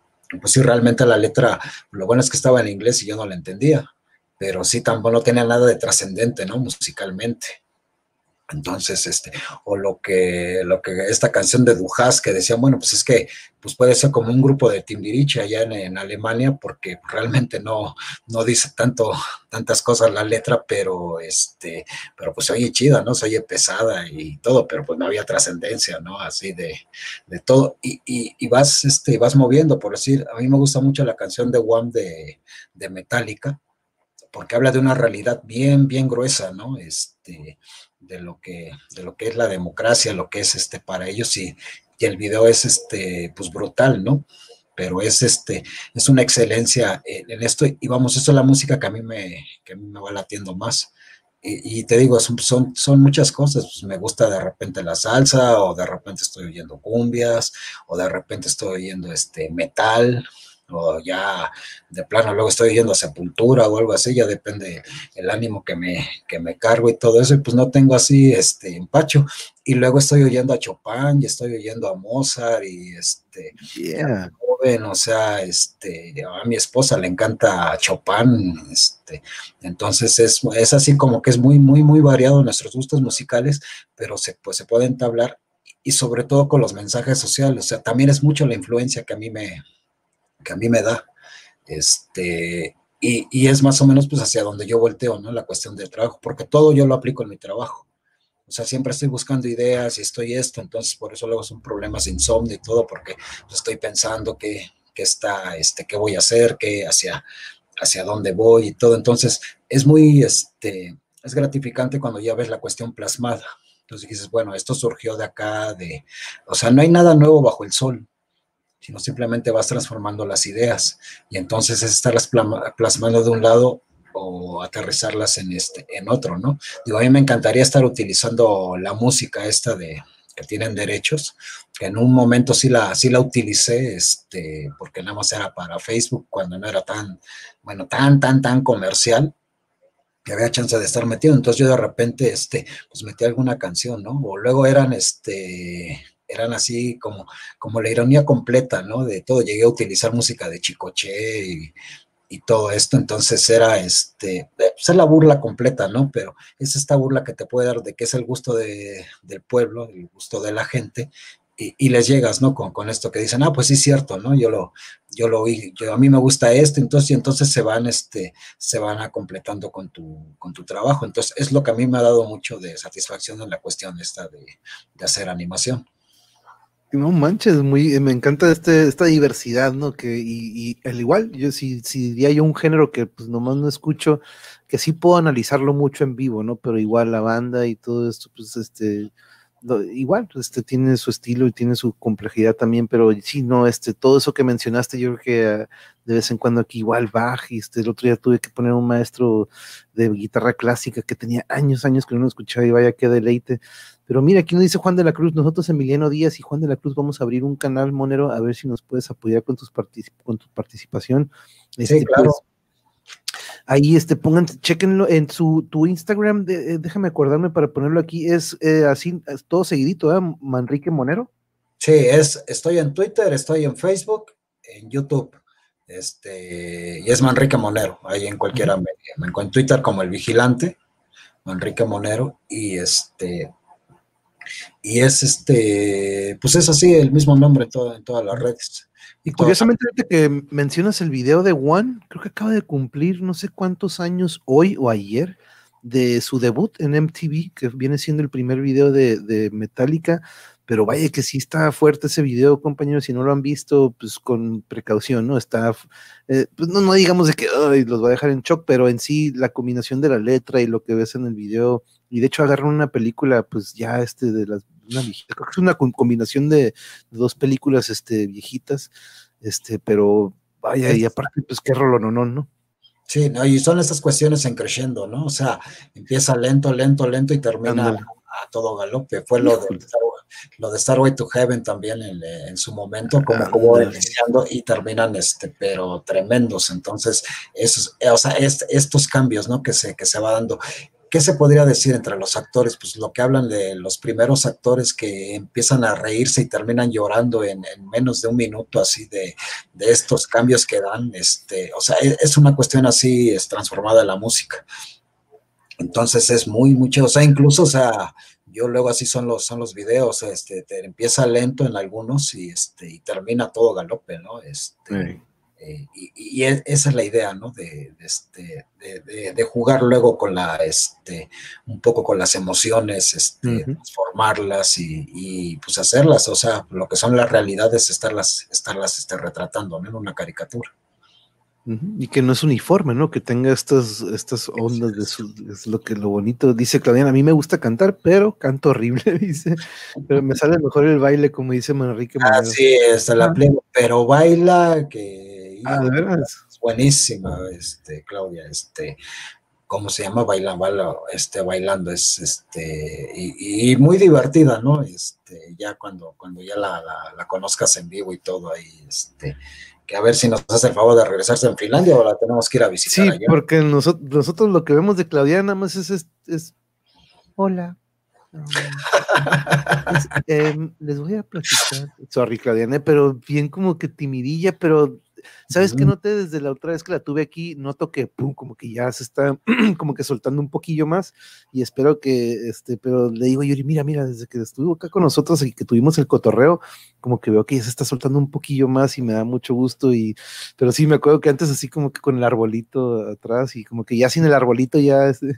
pues sí, realmente la letra, lo bueno es que estaba en inglés y yo no la entendía, pero sí tampoco no tenía nada de trascendente, ¿no? Musicalmente. Entonces, este, o lo que, lo que esta canción de Dujas que decían, bueno, pues es que pues puede ser como un grupo de Timbiriche allá en, Alemania, porque realmente no, no dice tanto, tantas cosas la letra, pero este, pero pues se oye chida, ¿no? Se oye pesada y todo, pero pues no había trascendencia, ¿no? Así de, de todo. Y, y, vas, este, vas moviendo, por decir, a mí me gusta mucho la canción de One de, de Metallica, porque habla de una realidad bien, bien gruesa, ¿no? Este, de lo que, de lo que es la democracia, lo que es este para ellos y, y el video es este, pues brutal, ¿no? Pero es este, es una excelencia en, esto, y vamos, eso es la música que a mí me, que me va latiendo más. Y, te digo, son, son, son muchas cosas. Pues me gusta de repente la salsa, o de repente estoy oyendo cumbias, o de repente estoy oyendo este metal, o ya de plano luego estoy yendo a Sepultura o algo así, ya depende el ánimo que me, que me cargo y todo eso, y pues no tengo así este empacho. Y luego estoy oyendo a Chopin y estoy oyendo a Mozart y este joven, o sea, este, a mi esposa le encanta Chopin, este, entonces es, es así como que es muy, muy, muy variado nuestros gustos musicales, pero se, pues, se puede entablar y sobre todo con los mensajes sociales, o sea, también es mucho la influencia que a mí me, que a mí me da. Este, Y, y, es más o menos pues hacia donde yo volteo, ¿no? La cuestión del trabajo, porque todo yo lo aplico en mi trabajo. O sea, siempre estoy buscando ideas y estoy esto, entonces por eso luego son problemas de insomnio y todo, porque pues, estoy pensando que, que está, este, qué voy a hacer, qué hacia, hacia dónde voy y todo. Entonces, es muy, este, es gratificante cuando ya ves la cuestión plasmada. Entonces dices, bueno, esto surgió de acá, de, o sea, no hay nada nuevo bajo el sol, sino simplemente vas transformando las ideas y entonces es estarlas plasmando de un lado o aterrizarlas en este, en otro, ¿no? Digo, a mí me encantaría estar utilizando la música esta de que tienen derechos, que en un momento sí la, sí la utilicé, este, porque nada más era para Facebook cuando no era tan, bueno, tan, tan, tan comercial, que había chance de estar metido. Entonces yo de repente, este, pues metí alguna canción, ¿no? O luego eran, este, eran así como, como la ironía completa, ¿no? De todo. Llegué a utilizar música de Chicoche y, y todo esto, entonces era este, pues la burla completa, ¿no? Pero es esta burla que te puede dar de que es el gusto de, del pueblo, el gusto de la gente, y, y, les llegas, ¿no? Con, con esto que dicen, ah, pues sí es cierto, ¿no? Yo lo, yo lo oí, yo, a mí me gusta esto, entonces, y entonces se van, este, se van a completando con tu, con tu trabajo. Entonces, es lo que a mí me ha dado mucho de satisfacción en la cuestión esta de, de hacer animación. No manches, muy, me encanta este, esta diversidad, ¿no? Que, y, y al igual, yo si, si diría yo un género que pues nomás no escucho, que sí puedo analizarlo mucho en vivo, ¿no? Pero igual la banda y todo esto, pues este, igual, este tiene su estilo y tiene su complejidad también, pero sí, no, este, todo eso que mencionaste, yo creo que uh, de vez en cuando aquí igual Bach, y este, el otro día tuve que poner un maestro de guitarra clásica que tenía años, años que no lo escuchaba y vaya qué deleite. Pero mira, aquí nos dice Juan de la Cruz, nosotros Emiliano Díaz y Juan de la Cruz vamos a abrir un canal, Monero, a ver si nos puedes apoyar con, tus particip con tu participación. Este, sí, claro. Pues, ahí este, pongan, chequenlo en su tu Instagram, de, eh, déjame acordarme para ponerlo aquí, es eh, así, es todo seguidito, ¿eh? Manrique Monero. Sí, es, estoy en Twitter, estoy en Facebook, en YouTube, este, y es Manrique Monero, ahí en cualquiera uh -huh. me, me encuentro en Twitter como el vigilante, Manrique Monero, y este, y es este, pues es así, el mismo nombre en, todas las redes. Y curiosamente, que mencionas el video de One, creo que acaba de cumplir no sé cuántos años hoy o ayer de su debut en MTV, que viene siendo el primer video de, Metallica, pero vaya que sí está fuerte ese video, compañeros, si no lo han visto, pues con precaución, ¿no? Está, eh, pues no, no, digamos de que los va a dejar en shock, pero en sí la combinación de la letra y lo que ves en el video, y de hecho agarran una película, pues ya este de las, una viejita, creo que es una combinación de, de dos películas este, viejitas, este, pero vaya, y aparte, pues qué rolo, no, no, ¿no? Sí, no, y son estas cuestiones en creciendo, ¿no? O sea, empieza lento, lento, lento y termina Andale. a todo galope. Fue lo de, lo de Starway to Heaven también en, en su momento, como como iniciando y terminan, este, pero tremendos. Entonces, esos, o sea, es, estos cambios, ¿no? Que se, que se va dando. ¿Qué se podría decir entre los actores? Pues lo que hablan de los primeros actores que empiezan a reírse y terminan llorando en, en menos de un minuto, así de, de, estos cambios que dan. Este, o sea, es, es una cuestión así, es transformada la música. Entonces es muy, mucho, o sea, incluso, o sea, yo luego así son los, son los videos, este, te empieza lento en algunos y, este, y termina todo galope, ¿no? Este, sí. Eh, y, y, esa es la idea, ¿no? De, de, este, de, jugar luego con la, este, un poco con las emociones, este, uh -huh. transformarlas y, y, pues hacerlas, o sea, lo que son las realidades, estarlas, estarlas este, retratando, ¿no? En una caricatura. Uh -huh. Y que no es uniforme, ¿no? Que tenga estas, estas ondas de su, es lo que lo bonito. Dice Claudiana, a mí me gusta cantar, pero canto horrible, dice. Pero me sale mejor el baile, como dice Manrique. Ah, sí, está la plena, pero baila que Ah, ¿de veras? Es buenísima, este, Claudia, este, ¿cómo se llama? Bailando, este, bailando, es, este, y, y, muy divertida, ¿no? Este, ya cuando, cuando ya la, la, la, conozcas en vivo y todo ahí, este, que a ver si nos hace el favor de regresarse en Finlandia o la tenemos que ir a visitar Sí, allá. porque nosotros, nosotros lo que vemos de Claudia nada más es, es, es hola, es, eh, les voy a platicar, sorry Claudiane, pero bien como que timidilla, pero ¿sabes qué noté desde la otra vez que la tuve aquí? Noto que, pum, como que ya se está como que soltando un poquillo más y espero que, este, pero le digo a Yuri, mira, mira, desde que estuvo acá con nosotros y que tuvimos el cotorreo, como que veo que ya se está soltando un poquillo más y me da mucho gusto y, pero sí, me acuerdo que antes así como que con el arbolito atrás y como que ya sin el arbolito ya, este,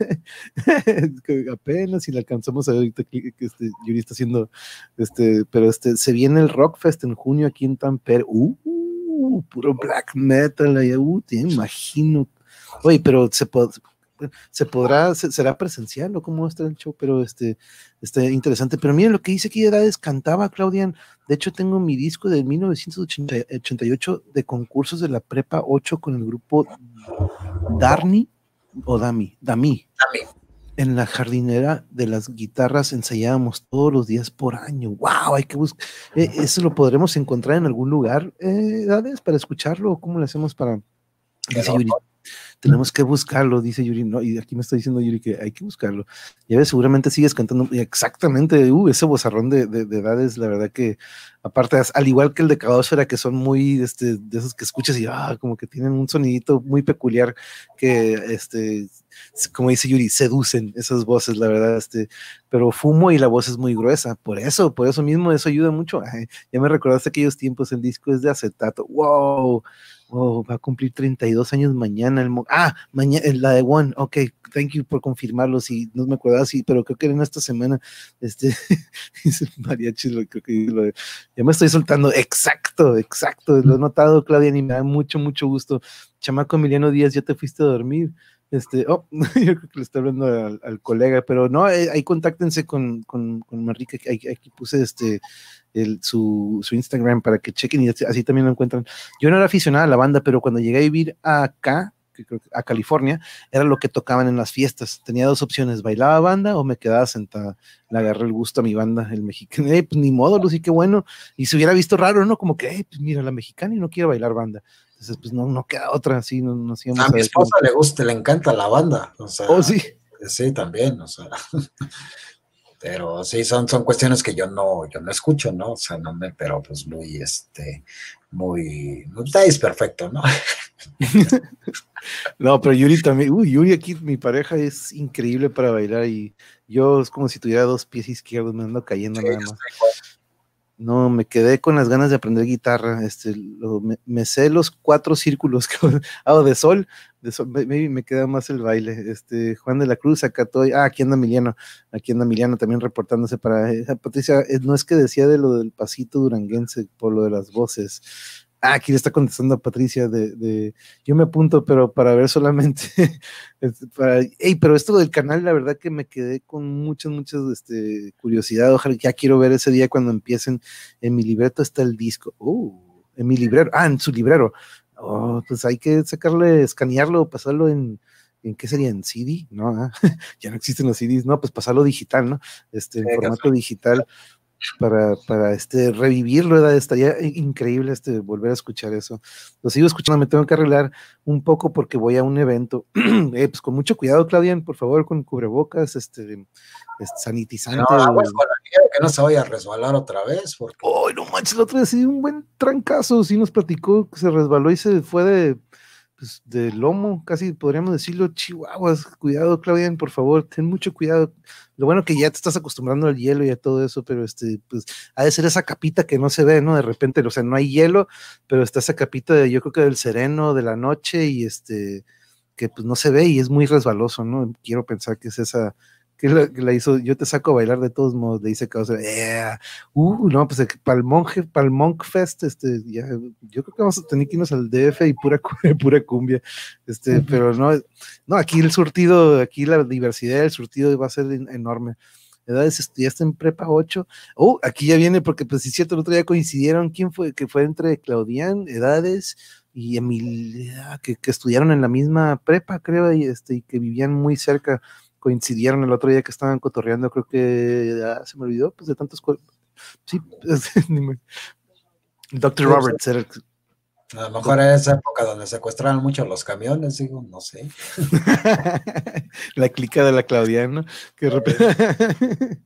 apenas si le alcanzamos a ver ahorita que, que este, Yuri está haciendo, este, pero este, se viene el Rockfest en junio aquí en Tamper, uh, puro black metal, uh, te imagino, oye, pero se puede se podrá, se, será presencial o cómo estar el show, pero este, está interesante. Pero miren lo que dice aquí Edades, cantaba Claudian. De hecho, tengo mi disco de 1988 de concursos de la Prepa 8 con el grupo Darni o Dami, Dami. Dami. En la jardinera de las guitarras ensayábamos todos los días por año. ¡Wow! Hay que buscar. Eh, ¿Eso lo podremos encontrar en algún lugar, eh, Edades, para escucharlo? ¿Cómo le hacemos para.? Yuri, tenemos que buscarlo, dice Yuri, no, y aquí me está diciendo Yuri que hay que buscarlo. Ya ves, seguramente sigues cantando exactamente, uh, ese bozarrón de, de, de, edades, la verdad que, aparte, al igual que el de Caosfera, que son muy, este, de esos que escuchas y, ah, como que tienen un sonidito muy peculiar que, este, como dice Yuri, seducen esas voces, la verdad, este, pero fumo y la voz es muy gruesa, por eso, por eso mismo, eso ayuda mucho. Ya me recordaste aquellos tiempos, el disco es de acetato, wow, Oh, va a cumplir 32 años mañana. El ah, mañana, la de One. Ok, thank you por confirmarlo. Si no me acuerdo así, pero creo que era en esta semana. Este, dice mariachi, lo, creo que lo, ya me estoy soltando. Exacto, exacto. Lo he notado, Claudia, y me da mucho, mucho gusto. Chamaco Emiliano Díaz, ya te fuiste a dormir. Este, oh, yo creo que le está hablando al, colega, pero no, eh, ahí contáctense con, con, con Marrica, aquí, puse este, su, su, Instagram para que chequen y así también lo encuentran. Yo no era aficionada a la banda, pero cuando llegué a vivir acá, que creo que a California, era lo que tocaban en las fiestas. Tenía dos opciones, bailaba banda o me quedaba sentada. Le agarré el gusto a mi banda, el mexicano. Eh, pues ni modo, Lucy, qué bueno. Y se hubiera visto raro, ¿no? Como que, eh, pues mira, la mexicana y no quiere bailar banda. Entonces, pues no, no queda otra, así no, no A, mi esposa le gusta, le encanta la banda. O sea, oh, sí. Sí, también, o sea. pero sí son, son cuestiones que yo no, yo no escucho, ¿no? O sea, no me, pero pues muy, este, muy, es perfecto, ¿no? no, pero Yuri también, uy, Yuri aquí, mi pareja es increíble para bailar y yo es como si tuviera dos pies izquierdos, me ando cayendo sí, nada más. No, me quedé con las ganas de aprender guitarra. Este, lo, me, sé los cuatro círculos que hago de sol. De sol me, me, queda más el baile. Este, Juan de la Cruz, acá estoy. Ah, aquí anda Emiliano. Aquí anda Emiliano también reportándose para. Eh, Patricia, eh, no es que decía de lo del pasito duranguense por lo de las voces. Ah, aquí le está contestando a Patricia de, de, yo me apunto, pero para ver solamente, para, hey, pero esto del canal, la verdad que me quedé con muchas, muchas este, curiosidad, ojalá ya quiero ver ese día cuando empiecen, en mi libreto está el disco, uh, en mi librero, ah, en su librero, oh, pues hay que sacarle, escanearlo, pasarlo en, ¿en qué sería? ¿En CD? No, ah, ya no existen los CDs, no, pues pasarlo digital, ¿no? Este, en formato digital para, para este, revivirlo, estaría increíble este, volver a escuchar eso. Lo sigo escuchando, me tengo que arreglar un poco porque voy a un evento. eh, pues con mucho cuidado, Claudian, por favor, con cubrebocas, este, este sanitizante. No, que no se vaya a resbalar otra vez. Porque... Oh, no manches, el otro día sí un buen trancazo, sí nos platicó que se resbaló y se fue de pues, de lomo, casi podríamos decirlo, chihuahuas, cuidado Claudian, por favor, ten mucho cuidado. Lo bueno que ya te estás acostumbrando al hielo y a todo eso, pero este, pues, ha de ser esa capita que no se ve, ¿no? De repente, o sea, no hay hielo, pero está esa capita de, yo creo que del sereno, de la noche, y este, que pues no se ve y es muy resbaloso, ¿no? Quiero pensar que es esa, que la, que la, hizo, yo te saco a bailar de todos modos, le dice Causa, yeah. uh, no, pues para el monje, para el Monk Fest, este, ya, yo creo que vamos a tener que irnos al DF y pura, pura cumbia, este, uh -huh. pero no, no, aquí el surtido, aquí la diversidad del surtido va a ser enorme. Edades estudiaste en prepa 8. Oh, aquí ya viene, porque pues si es cierto, el otro día coincidieron, ¿quién fue? Que fue entre Claudián, Edades y Emilia, que, que estudiaron en la misma prepa, creo, y este, y que vivían muy cerca coincidieron el otro día que estaban cotorreando, creo que se me olvidó, pues de tantos. Sí, Dr. Roberts era. A lo mejor era esa época donde secuestraron mucho los camiones, digo, no sé. la clica de la Claudiana, que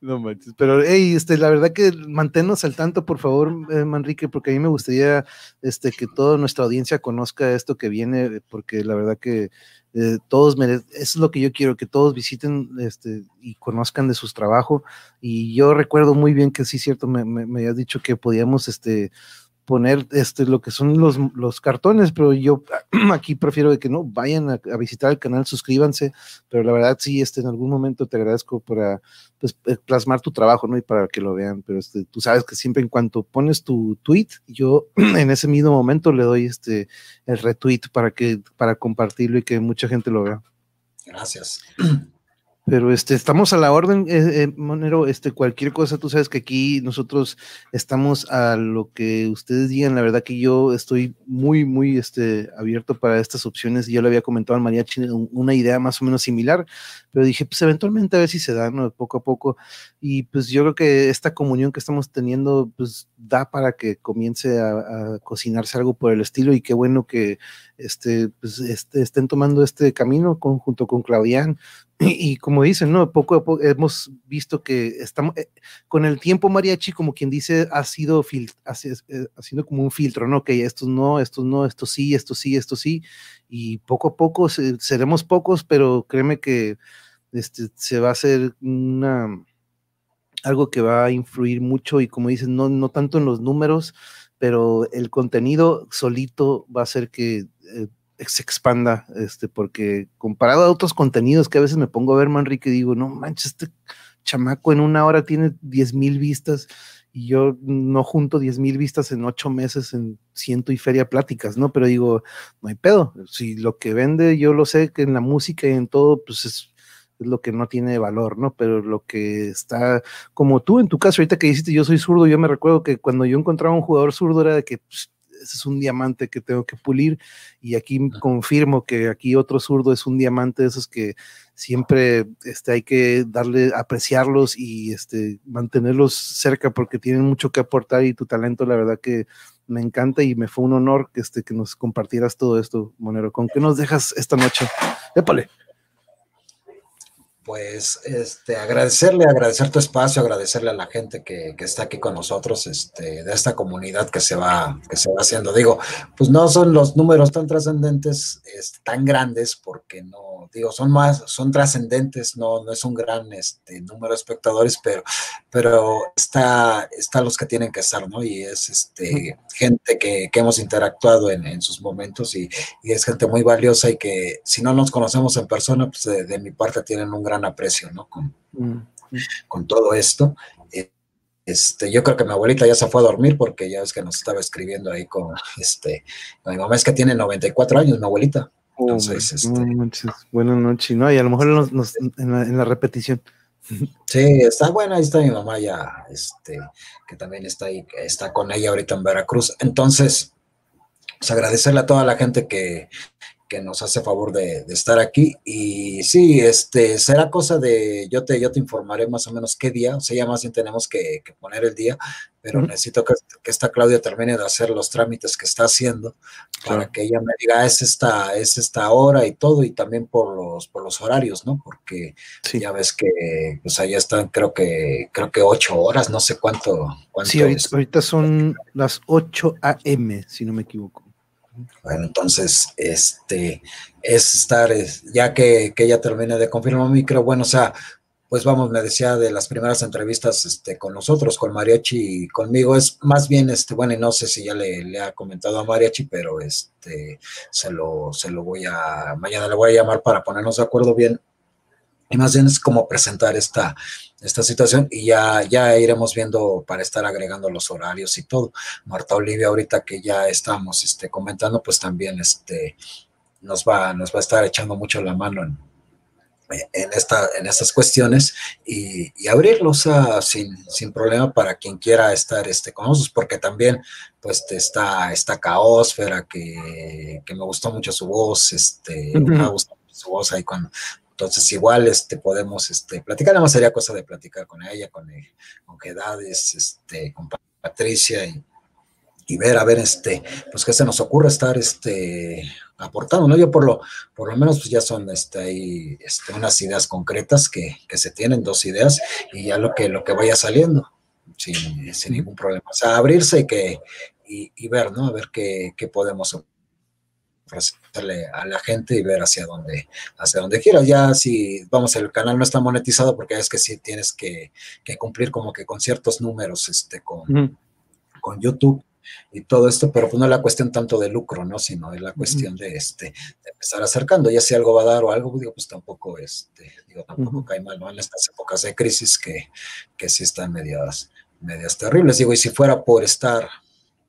no manches. Pero, hey, este, la verdad que manténnos al tanto, por favor, eh, Manrique, porque a mí me gustaría este, que toda nuestra audiencia conozca esto que viene, porque la verdad que eh, todos merecen, eso es lo que yo quiero, que todos visiten este, y conozcan de sus trabajos. Y yo recuerdo muy bien que sí, cierto, me, me, dicho que podíamos, este, poner este, lo que son los, los cartones, pero yo aquí prefiero de que no vayan a, visitar el canal, suscríbanse, pero la verdad sí, este, en algún momento te agradezco para pues, eh, plasmar tu trabajo, ¿no? Y para que lo vean, pero este, tú sabes que siempre en cuanto pones tu tweet, yo en ese mismo momento le doy este, el retweet para, que, para compartirlo y que mucha gente lo vea. Gracias. Pero este, estamos a la orden, eh, eh, Monero, este, cualquier cosa, tú sabes que aquí nosotros estamos a lo que ustedes digan, la verdad que yo estoy muy, muy este, abierto para estas opciones, yo le había comentado al mariachi una idea más o menos similar, pero dije, pues eventualmente a ver si se da, ¿no? Poco a poco, y pues yo creo que esta comunión que estamos teniendo, pues da para que comience a, cocinarse algo por el estilo, y qué bueno que este, pues, este, estén tomando este camino junto con Claudián, y, como dicen, ¿no? Poco a poco hemos visto que estamos, eh, con el tiempo mariachi, como quien dice, ha sido, fil ha, eh, como un filtro, ¿no? Que estos no, estos no, estos sí, estos sí, estos sí, y poco a poco seremos pocos, pero créeme que este, se va a hacer una, algo que va a influir mucho y como dicen, no, no tanto en los números, pero el contenido solito va a hacer que... Eh, se expanda, este, porque comparado a otros contenidos que a veces me pongo a ver, Manrique, digo, no manches, este chamaco en una hora tiene 10 mil vistas y yo no junto 10 mil vistas en ocho meses en ciento y feria pláticas, ¿no? Pero digo, no hay pedo, si lo que vende, yo lo sé que en la música y en todo, pues es, lo que no tiene valor, ¿no? Pero lo que está, como tú en tu caso, ahorita que dijiste yo soy zurdo, yo me recuerdo que cuando yo encontraba un jugador zurdo era de que pues, ese es un diamante que tengo que pulir y aquí confirmo que aquí otro zurdo es un diamante de esos que siempre este, hay que darle, apreciarlos y este, mantenerlos cerca porque tienen mucho que aportar y tu talento la verdad que me encanta y me fue un honor que, este, que nos compartieras todo esto, Monero. ¿Con qué nos dejas esta noche? Épale pues este, agradecerle, agradecer tu espacio, agradecerle a la gente que, que, está aquí con nosotros, este, de esta comunidad que se va, que se va haciendo. Digo, pues no son los números tan trascendentes, tan grandes, porque no, digo, son más, son trascendentes, no, no es un gran este, número de espectadores, pero, pero está, está los que tienen que estar, ¿no? Y es este, gente que, que hemos interactuado en, en sus momentos y, y, es gente muy valiosa y que si no nos conocemos en persona, pues de, de mi parte tienen un gran aprecio, ¿no? Con, mm. con todo esto. Eh, este, yo creo que mi abuelita ya se fue a dormir porque ya ves que nos estaba escribiendo ahí con, este, mi mamá es que tiene 94 años, mi abuelita. Oh, Entonces, este, buenas noches, ¿no? Y a lo mejor en, la, repetición. Sí, está buena, ahí está mi mamá ya, este, que también está ahí, está con ella ahorita en Veracruz. Entonces, pues agradecerle a toda la gente que, que nos hace favor de, estar aquí. Y sí, este, será cosa de, yo te, yo te informaré más o menos qué día, o sea, ya más bien tenemos que, poner el día, pero necesito que, esta Claudia termine de hacer los trámites que está haciendo para que ella me diga, ah, es esta, es esta hora y todo, y también por los, por los horarios, ¿no? Porque ya ves que, pues allá están, creo que, creo que ocho horas, no sé cuánto. cuánto sí, ahorita son las 8 a.m., si no me equivoco. Bueno, entonces, este, es estar, ya que, que ella termine de confirmar mi creo, bueno, o sea, pues vamos, me decía de las primeras entrevistas este, con nosotros, con Mariachi y conmigo, es más bien, este, bueno, y no sé si ya le, le, ha comentado a Mariachi, pero este, se lo, se lo voy a, mañana le voy a llamar para ponernos de acuerdo bien. Y más bien es como presentar esta, esta situación y ya, ya iremos viendo para estar agregando los horarios y todo. Marta Olivia, ahorita que ya estamos este, comentando, pues también este, nos, va, nos va a estar echando mucho la mano en, en, esta, en estas cuestiones y, y abrirlos sin, sin, problema para quien quiera estar este, con nosotros, porque también pues está esta caosfera que, que me gustó mucho su voz, este, me gustó su voz ahí cuando, entonces, igual este, podemos este, platicar, nada más sería cosa de platicar con ella, con, con Gedades, este, con Patricia y, y ver, a ver, este, pues qué se nos ocurre estar, este, aportando, ¿no? Yo por lo, por lo menos pues ya son, este, ahí, este, unas ideas concretas que, que, se tienen, dos ideas, y ya lo que, lo que vaya saliendo, sin, sin ningún problema. O sea, abrirse y que, y, y ver, ¿no? A ver qué, qué podemos ofrecerle a la gente y ver hacia dónde, hacia dónde quiera. Ya si, vamos, el canal no está monetizado porque es que sí tienes que, que cumplir como que con ciertos números, este, con, uh -huh. con YouTube y todo esto, pero pues no es la cuestión tanto de lucro, ¿no? Sino es la cuestión de, este, de empezar acercando, ya si algo va a dar o algo, digo, pues tampoco, este, digo, tampoco uh -huh. cae mal, ¿no? En estas épocas de crisis que, que sí están medias, medias terribles, digo, y si fuera por estar,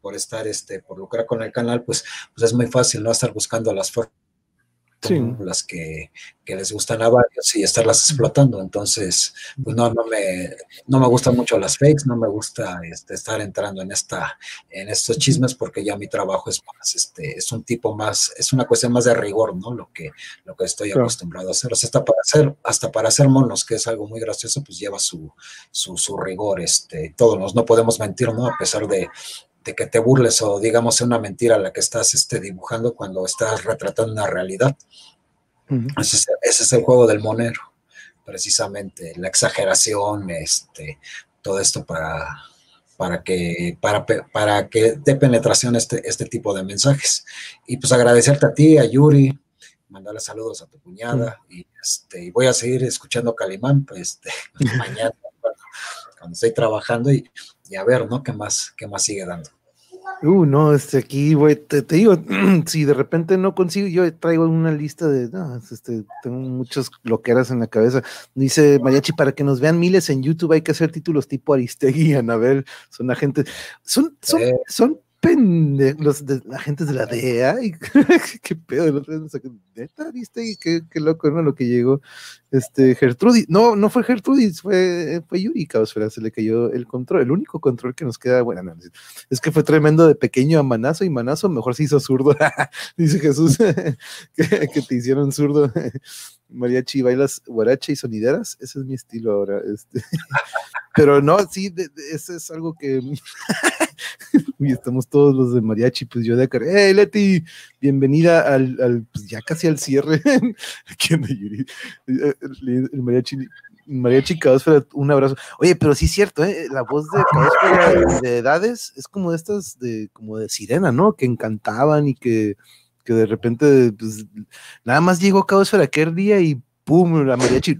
por estar, este, por lucrar con el canal, pues, pues es muy fácil, ¿no? Estar buscando las formas Sí. las que, que, les gustan a varios y estarlas explotando. Entonces, pues no, no me, no me gustan mucho las fakes, no me gusta este, estar entrando en esta, en estos chismes porque ya mi trabajo es más, este, es un tipo más, es una cuestión más de rigor, ¿no? Lo que, lo que estoy claro. acostumbrado a hacer. O sea, hasta para hacer, hasta para hacer monos, que es algo muy gracioso, pues lleva su, su, su rigor, este, todos nos, no podemos mentir, ¿no? A pesar de, de que te burles o digamos una mentira la que estás este, dibujando cuando estás retratando una realidad. Uh -huh. ese, es, ese, es, el juego del monero, precisamente, la exageración, este, todo esto para, para que, para, para que dé penetración este, este tipo de mensajes. Y pues agradecerte a ti, a Yuri, mandarle saludos a tu cuñada, uh -huh. y, este, y voy a seguir escuchando Calimán, pues este, mañana cuando, cuando estoy trabajando y, y a ver, ¿no? ¿Qué más, qué más sigue dando? Uh, no, este, aquí, güey, te, te, digo, si de repente no consigo, yo traigo una lista de, no, este, tengo muchas loqueras en la cabeza. Dice Mariachi, para que nos vean miles en YouTube hay que hacer títulos tipo Aristegui y Anabel, son agentes, son, son, eh. son pendejos, los de, agentes de la DEA, y, qué pedo, los neta, viste, qué, qué loco, ¿no? Lo que llegó, este, Gertrudis, no, no fue Gertrudis, fue, fue Yuri, Caosfera, se le cayó el control, el único control que nos queda, bueno, no, es que fue tremendo de pequeño a manazo, y manazo mejor se hizo zurdo, dice Jesús, que, que, te hicieron zurdo, mariachi, bailas guaracha y sonideras, ese es mi estilo ahora, este, pero no, sí, de, de, ese es algo que y estamos todos los de mariachi, pues yo de acá, hey Leti, bienvenida al, pues ya casi al cierre. ¿Quién de Yuri? El, mariachi, mariachi Caosfera, un abrazo. Oye, pero sí es cierto, ¿eh? la voz de Caosfera de edades es como de estas, de, como de sirena, ¿no? Que encantaban y que, que de repente, pues, nada más llegó Caosfera aquel día y pum, la mariachi,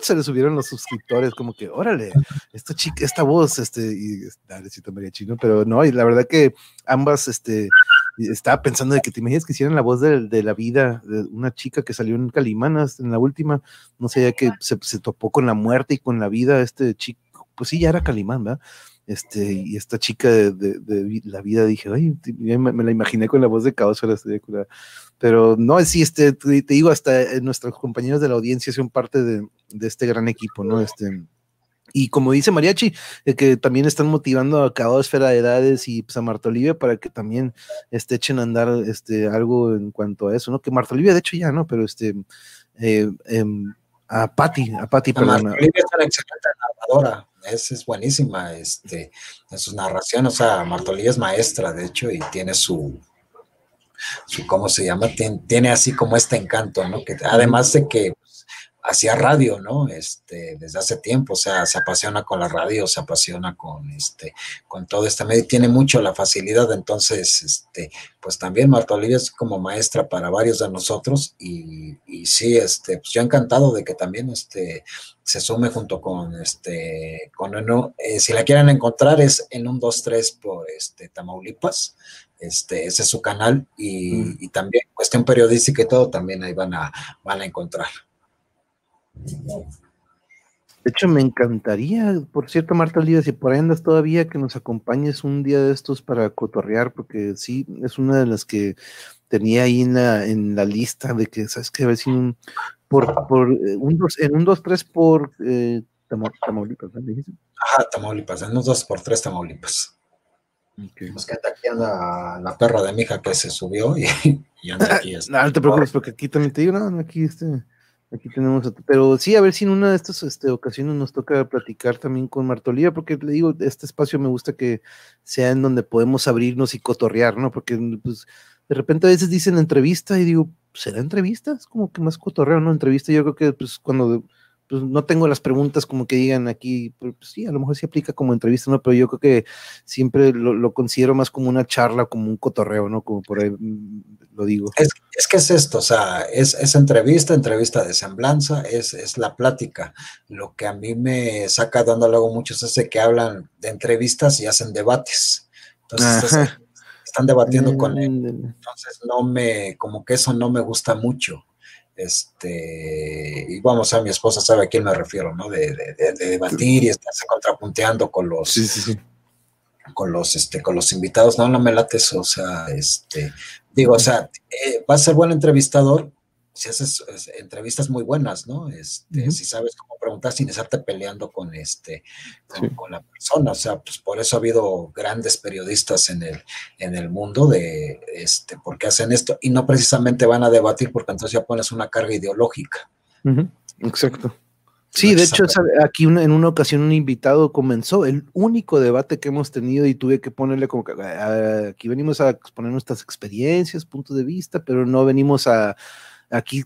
se le subieron los suscriptores, como que, órale, esta chica, esta voz, este, y dalecito mariachi, ¿no? Pero no, y la verdad que ambas, este, estaba pensando de que te imaginas que hicieran la voz de, de, la vida de una chica que salió en Calimanas en la última, no sé, ya que se, topó con la muerte y con la vida, este chico, pues sí, ya era Calimán. Este, y esta chica de, de, de, la vida dije, ay, me, me, la imaginé con la voz de caos, pero no, sí, este, te, te, digo, hasta nuestros compañeros de la audiencia son parte de, de este gran equipo, ¿no? Este, y como dice Mariachi, eh, que también están motivando a cada esfera de edades y pues, a Marta Olivia para que también este, echen a andar este, algo en cuanto a eso, ¿no? Que Marta Olivia, de hecho, ya, ¿no? Pero este, eh, eh, a Patti, a Patti, perdón. Marta Olivia es una excelente narradora es, es buenísima este, en sus narraciones. O sea, Martolí es maestra, de hecho, y tiene su, su ¿cómo se llama? Tiene, así como este encanto, ¿no? Que además de que hacía radio, ¿no? Este, desde hace tiempo, o sea, se apasiona con la radio, se apasiona con este, con todo este medio, tiene mucho la facilidad, entonces, este, pues también Marta Olivia es como maestra para varios de nosotros, y, y sí, este, pues yo encantado de que también este se sume junto con este, con uno, eh, si la quieren encontrar es en un 23 por este Tamaulipas, este, ese es su canal, y, mm. y también cuestión periodística y todo, también ahí van a, van a encontrar. De hecho, me encantaría, por cierto, Marta Olivia, si por ahí andas todavía, que nos acompañes un día de estos para cotorrear, porque sí, es una de las que tenía ahí en la, en la lista de que, ¿sabes qué? A ver si un, por, por eh, un dos, en un 2-3 por eh, Tamaulipas, ¿no? Ajá, Tamaulipas, en un 2 por 3 Tamaulipas. Okay. Pues que aquí anda la perra de mi hija que se subió y, y anda aquí. Este. no, no te preocupes, porque aquí también te digo, no, aquí este Aquí tenemos, pero sí, a ver si en una de estas este, ocasiones nos toca platicar también con Martolía, porque le digo, este espacio me gusta que sea en donde podemos abrirnos y cotorrear, ¿no? Porque pues, de repente a veces dicen entrevista y digo, ¿será entrevista? Es como que más cotorreo, ¿no? Entrevista, yo creo que pues cuando pues no tengo las preguntas como que digan aquí, pues, sí, a lo mejor sí aplica como entrevista, ¿no? Pero yo creo que siempre lo, considero más como una charla, como un cotorreo, ¿no? Como por ahí mm, lo digo. Es, que es esto, o sea, es, entrevista, entrevista de semblanza, es, es, la plática. Lo que a mí me saca dando luego muchos es de que hablan de entrevistas y hacen debates. Entonces, están debatiendo con él. Entonces, no me, como que eso no me gusta mucho. Este, y vamos a mi esposa sabe a quién me refiero, ¿no? De, debatir y estarse contrapunteando con los, con los, este, con los invitados. No, no me late eso, o sea, este, digo, o sea, eh, va a ser buen entrevistador, si haces entrevistas muy buenas, ¿no? Este, Si sabes cómo preguntar sin estarte peleando con, este, con, la persona. O sea, pues por eso ha habido grandes periodistas en el, en el mundo de, este, porque hacen esto y no precisamente van a debatir porque entonces ya pones una carga ideológica. Exacto. Sí, de hecho, aquí en una ocasión un invitado comenzó el único debate que hemos tenido y tuve que ponerle como que ah, aquí venimos a exponer nuestras experiencias, puntos de vista, pero no venimos a Aquí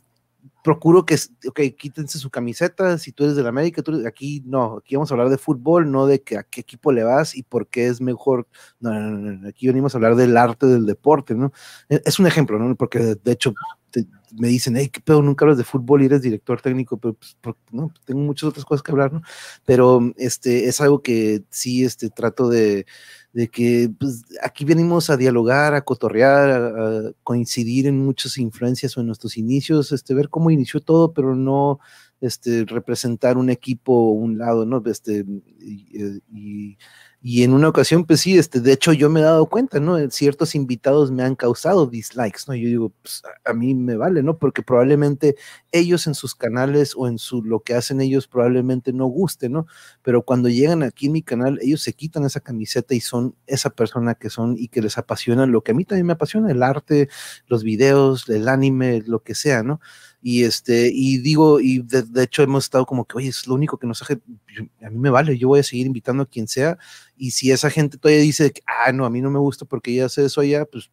procuro que, ok, quítense su camiseta, si tú eres de la América, tú aquí no, aquí vamos a hablar de fútbol, no de que a qué equipo le vas y por qué es mejor, no, no, no, aquí venimos a hablar del arte del deporte, ¿no? E, es un ejemplo, ¿no? Porque de, hecho me dicen, hey, qué pedo, nunca hablas de fútbol y eres director técnico, pero pues, no, tengo muchas otras cosas que hablar, ¿no? Pero este, es algo que sí, este, trato de, de que pues, aquí venimos a dialogar, a cotorrear, a, coincidir en muchas influencias o en nuestros inicios, este, ver cómo inició todo, pero no este, representar un equipo o un lado, ¿no? Este, y, y en una ocasión, pues sí, este, de hecho yo me he dado cuenta, ¿no? Ciertos invitados me han causado dislikes, ¿no? Yo digo, pues a mí me vale, ¿no? Porque probablemente ellos en sus canales o en su lo que hacen ellos probablemente no guste, ¿no? Pero cuando llegan aquí en mi canal, ellos se quitan esa camiseta y son esa persona que son y que les apasiona lo que a mí también me apasiona, el arte, los videos, el anime, lo que sea, ¿no? Y este, y digo, y de, hecho hemos estado como que, oye, es lo único que nos hace, a mí me vale, yo voy a seguir invitando a quien sea, y si esa gente todavía dice, ah, no, a mí no me gusta porque ella hace eso allá, pues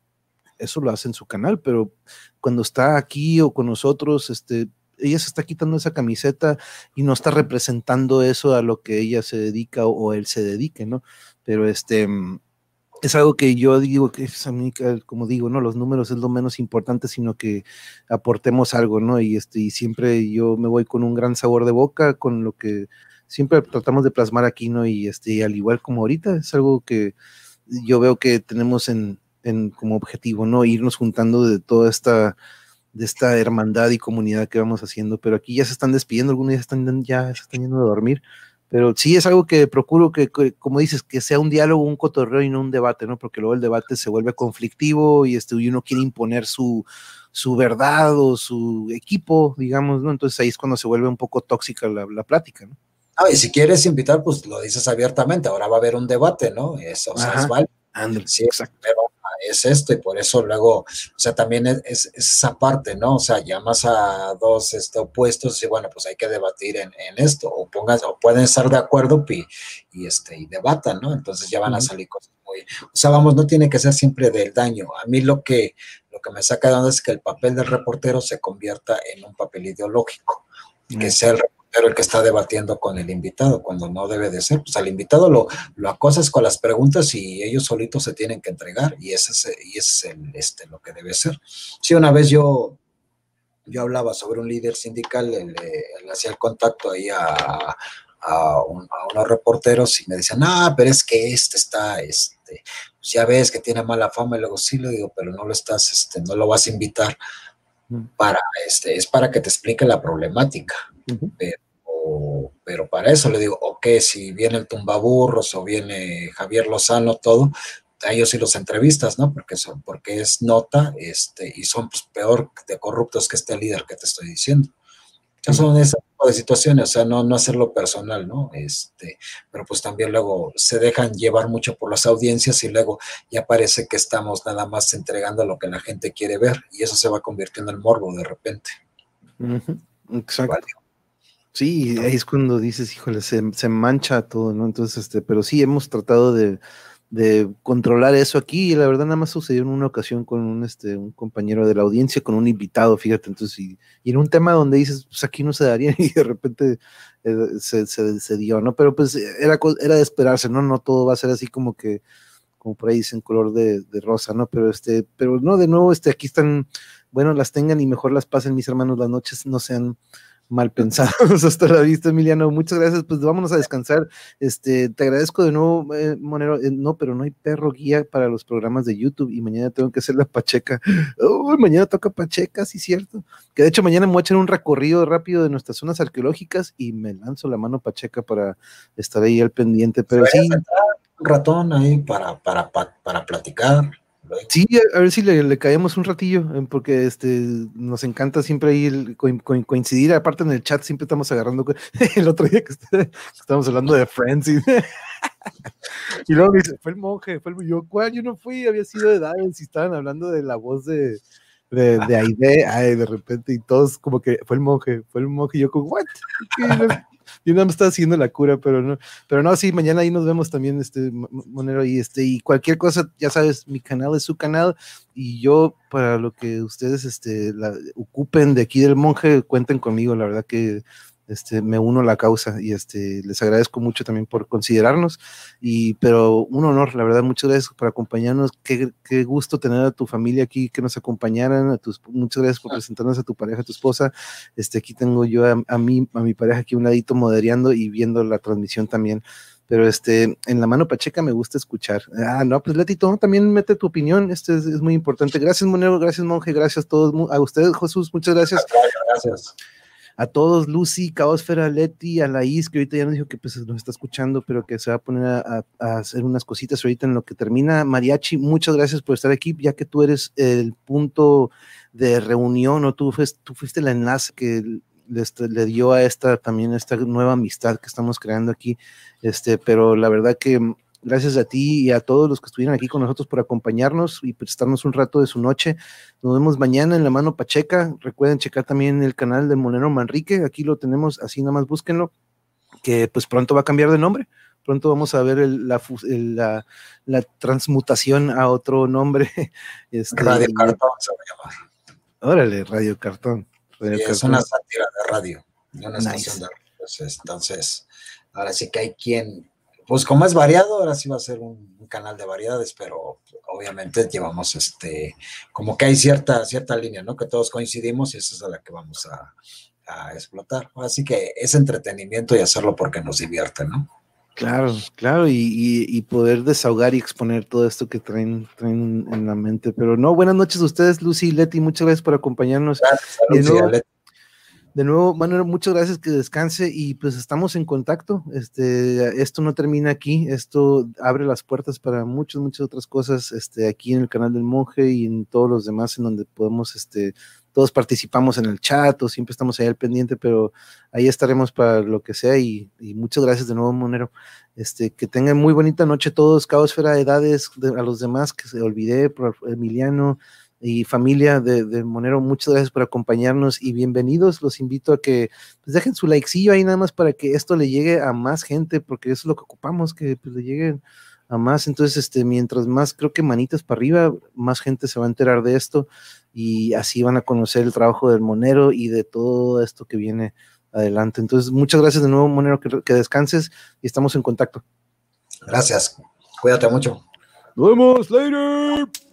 eso lo hace en su canal, pero cuando está aquí o con nosotros, este, ella se está quitando esa camiseta y no está representando eso a lo que ella se dedica o, o él se dedique, ¿no? Pero este, es algo que yo digo que es como digo, no, los números es lo menos importante, sino que aportemos algo, ¿no? Y este, y siempre yo me voy con un gran sabor de boca, con lo que siempre tratamos de plasmar aquí, ¿no? Y este, al igual como ahorita, es algo que yo veo que tenemos en, en como objetivo, ¿no? Irnos juntando de toda esta de esta hermandad y comunidad que vamos haciendo, pero aquí ya se están despidiendo, algunos ya están ya se están yendo a dormir, pero sí es algo que procuro que, como dices, que sea un diálogo, un cotorreo y no un debate, ¿no? Porque luego el debate se vuelve conflictivo y, este, uno quiere imponer su, su verdad o su equipo, digamos, ¿no? Entonces ahí es cuando se vuelve un poco tóxica la, plática, ¿no? Ah, y si quieres invitar, pues lo dices abiertamente, ahora va a haber un debate, ¿no? Eso, o sea, es válido. sí, exacto. Pero es esto y por eso luego, o sea, también es, esa parte, ¿no? O sea, llamas a dos este, opuestos y bueno, pues hay que debatir en, esto o pongas, o pueden estar de acuerdo y, y, este, y debatan, ¿no? Entonces ya van a salir cosas muy, o sea, vamos, no tiene que ser siempre del daño. A mí lo que, lo que me saca de onda es que el papel del reportero se convierta en un papel ideológico, que sea el pero el que está debatiendo con el invitado, cuando no debe de ser. Pues al invitado lo, lo acosas con las preguntas y ellos solitos se tienen que entregar y ese es, y es el, este, lo que debe ser. Sí, una vez yo, yo hablaba sobre un líder sindical, le, hacía el contacto ahí a, a, unos reporteros y me decían, ah, pero es que este está, este, pues ya ves que tiene mala fama y luego sí le digo, pero no lo estás, este, no lo vas a invitar para, este, es para que te explique la problemática. pero, pero para eso le digo, ok, si viene el tumbaburros o viene Javier Lozano, todo, a ellos sí los entrevistas, ¿no? Porque, son, porque es nota este, y son pues, peor de corruptos que este líder que te estoy diciendo. son ese tipo de situaciones, o sea, no, no hacerlo personal, ¿no? Este, pero pues también luego se dejan llevar mucho por las audiencias y luego ya parece que estamos nada más entregando lo que la gente quiere ver y eso se va convirtiendo en morbo de repente. Exacto. Sí, ahí es cuando dices, híjole, se, se, mancha todo, ¿no? Entonces, este, pero sí hemos tratado de, de, controlar eso aquí y la verdad nada más sucedió en una ocasión con un, este, un compañero de la audiencia, con un invitado, fíjate, entonces, y, y en un tema donde dices, pues aquí no se daría y de repente eh, se, se, se, dio, ¿no? Pero pues era, era de esperarse, ¿no? No todo va a ser así como que como por ahí dicen color de, de, rosa, ¿no? Pero este, pero no, de nuevo, este, aquí están, bueno, las tengan y mejor las pasen, mis hermanos, las noches no sean mal pensados. Hasta la vista, Emiliano. Muchas gracias. Pues vámonos a descansar. Este, te agradezco de nuevo, eh, Monero. Eh, no, pero no hay perro guía para los programas de YouTube y mañana tengo que hacer la Pacheca. Uy, mañana toca Pacheca, sí, cierto. Que de hecho mañana me voy a echar un recorrido rápido de nuestras zonas arqueológicas y me lanzo la mano Pacheca para estar ahí al pendiente. Pero sí. Un ratón ahí para, para, para, para platicar. Sí, a, ver si le, caemos un ratillo, eh, porque este nos encanta siempre ahí el, co, co, coincidir. Aparte en el chat siempre estamos agarrando el otro día que estábamos hablando de Friends y, y luego dice, fue el monje, fue el yo, ¿cuál? Yo no fui, había sido de Diane, si estaban hablando de la voz de, de, de Aide, ay, de repente, y todos como que fue el monje, fue el monje, y yo como, ¿what? Yo no me estaba haciendo la cura, pero no, pero no, sí, mañana ahí nos vemos también, este, Monero, y este, y cualquier cosa, ya sabes, mi canal es su canal, y yo, para lo que ustedes, este, la, ocupen de aquí del monje, cuenten conmigo, la verdad que este, me uno a la causa y este, les agradezco mucho también por considerarnos. Y, pero un honor, la verdad, muchas gracias por acompañarnos. Qué, qué gusto tener a tu familia aquí, que nos acompañaran. A tus, muchas gracias por presentarnos a tu pareja, a tu esposa. Este, aquí tengo yo a, a, mí, a mi pareja aquí un ladito moderando y viendo la transmisión también. Pero este, en la mano Pacheca me gusta escuchar. Ah, no, pues Letito, también mete tu opinión. Este es, es muy importante. Gracias, Monero. Gracias, Monje. Gracias a todos. A ustedes, Jesús. Muchas gracias. Gracias a todos, Lucy, Caosfera, Leti, a Laís, que ahorita ya nos dijo que pues, nos está escuchando, pero que se va a poner a, hacer unas cositas ahorita en lo que termina. Mariachi, muchas gracias por estar aquí, ya que tú eres el punto de reunión, o tú fuiste, tú fuiste el enlace que le, le, dio a esta también esta nueva amistad que estamos creando aquí. Este, pero la verdad que gracias a ti y a todos los que estuvieron aquí con nosotros por acompañarnos y prestarnos un rato de su noche. Nos vemos mañana en la mano Pacheca. Recuerden checar también el canal de Monero Manrique. Aquí lo tenemos, así nada más búsquenlo, que pues pronto va a cambiar de nombre. Pronto vamos a ver el, la, el, la, la, transmutación a otro nombre. Este, Radio Cartón se va a llamar. Órale, Radio Cartón. Radio sí, Cartón. Es una sátira de radio, de una nice. estación de radio. Entonces, entonces, ahora sí que hay quien pues como es variado, ahora sí va a ser un, un, canal de variedades, pero obviamente llevamos este, como que hay cierta, cierta línea, ¿no? Que todos coincidimos y esa es a la que vamos a, a explotar. Así que es entretenimiento y hacerlo porque nos divierte, ¿no? Claro, claro, y, y, y, poder desahogar y exponer todo esto que traen, traen en la mente. Pero no, buenas noches a ustedes, Lucy y Leti, muchas gracias por acompañarnos. Gracias, Lucy, nuevo, de nuevo, Manuel, muchas gracias, que descanse y pues estamos en contacto. Este, esto no termina aquí, esto abre las puertas para muchas, muchas otras cosas, este, aquí en el canal del monje y en todos los demás en donde podemos, este, todos participamos en el chat o siempre estamos ahí al pendiente, pero ahí estaremos para lo que sea y, y muchas gracias de nuevo, Monero. Este, que tengan muy bonita noche todos, Caosfera, Edades, de, a los demás que se olvidé, por Emiliano, y familia de, de, Monero, muchas gracias por acompañarnos y bienvenidos. Los invito a que pues, dejen su likecillo ahí nada más para que esto le llegue a más gente, porque eso es lo que ocupamos, que pues, le lleguen a más. Entonces, este, mientras más creo que manitas para arriba, más gente se va a enterar de esto y así van a conocer el trabajo del Monero y de todo esto que viene adelante. Entonces, muchas gracias de nuevo, Monero, que, que descanses y estamos en contacto. Gracias. Cuídate mucho. Nos vemos later.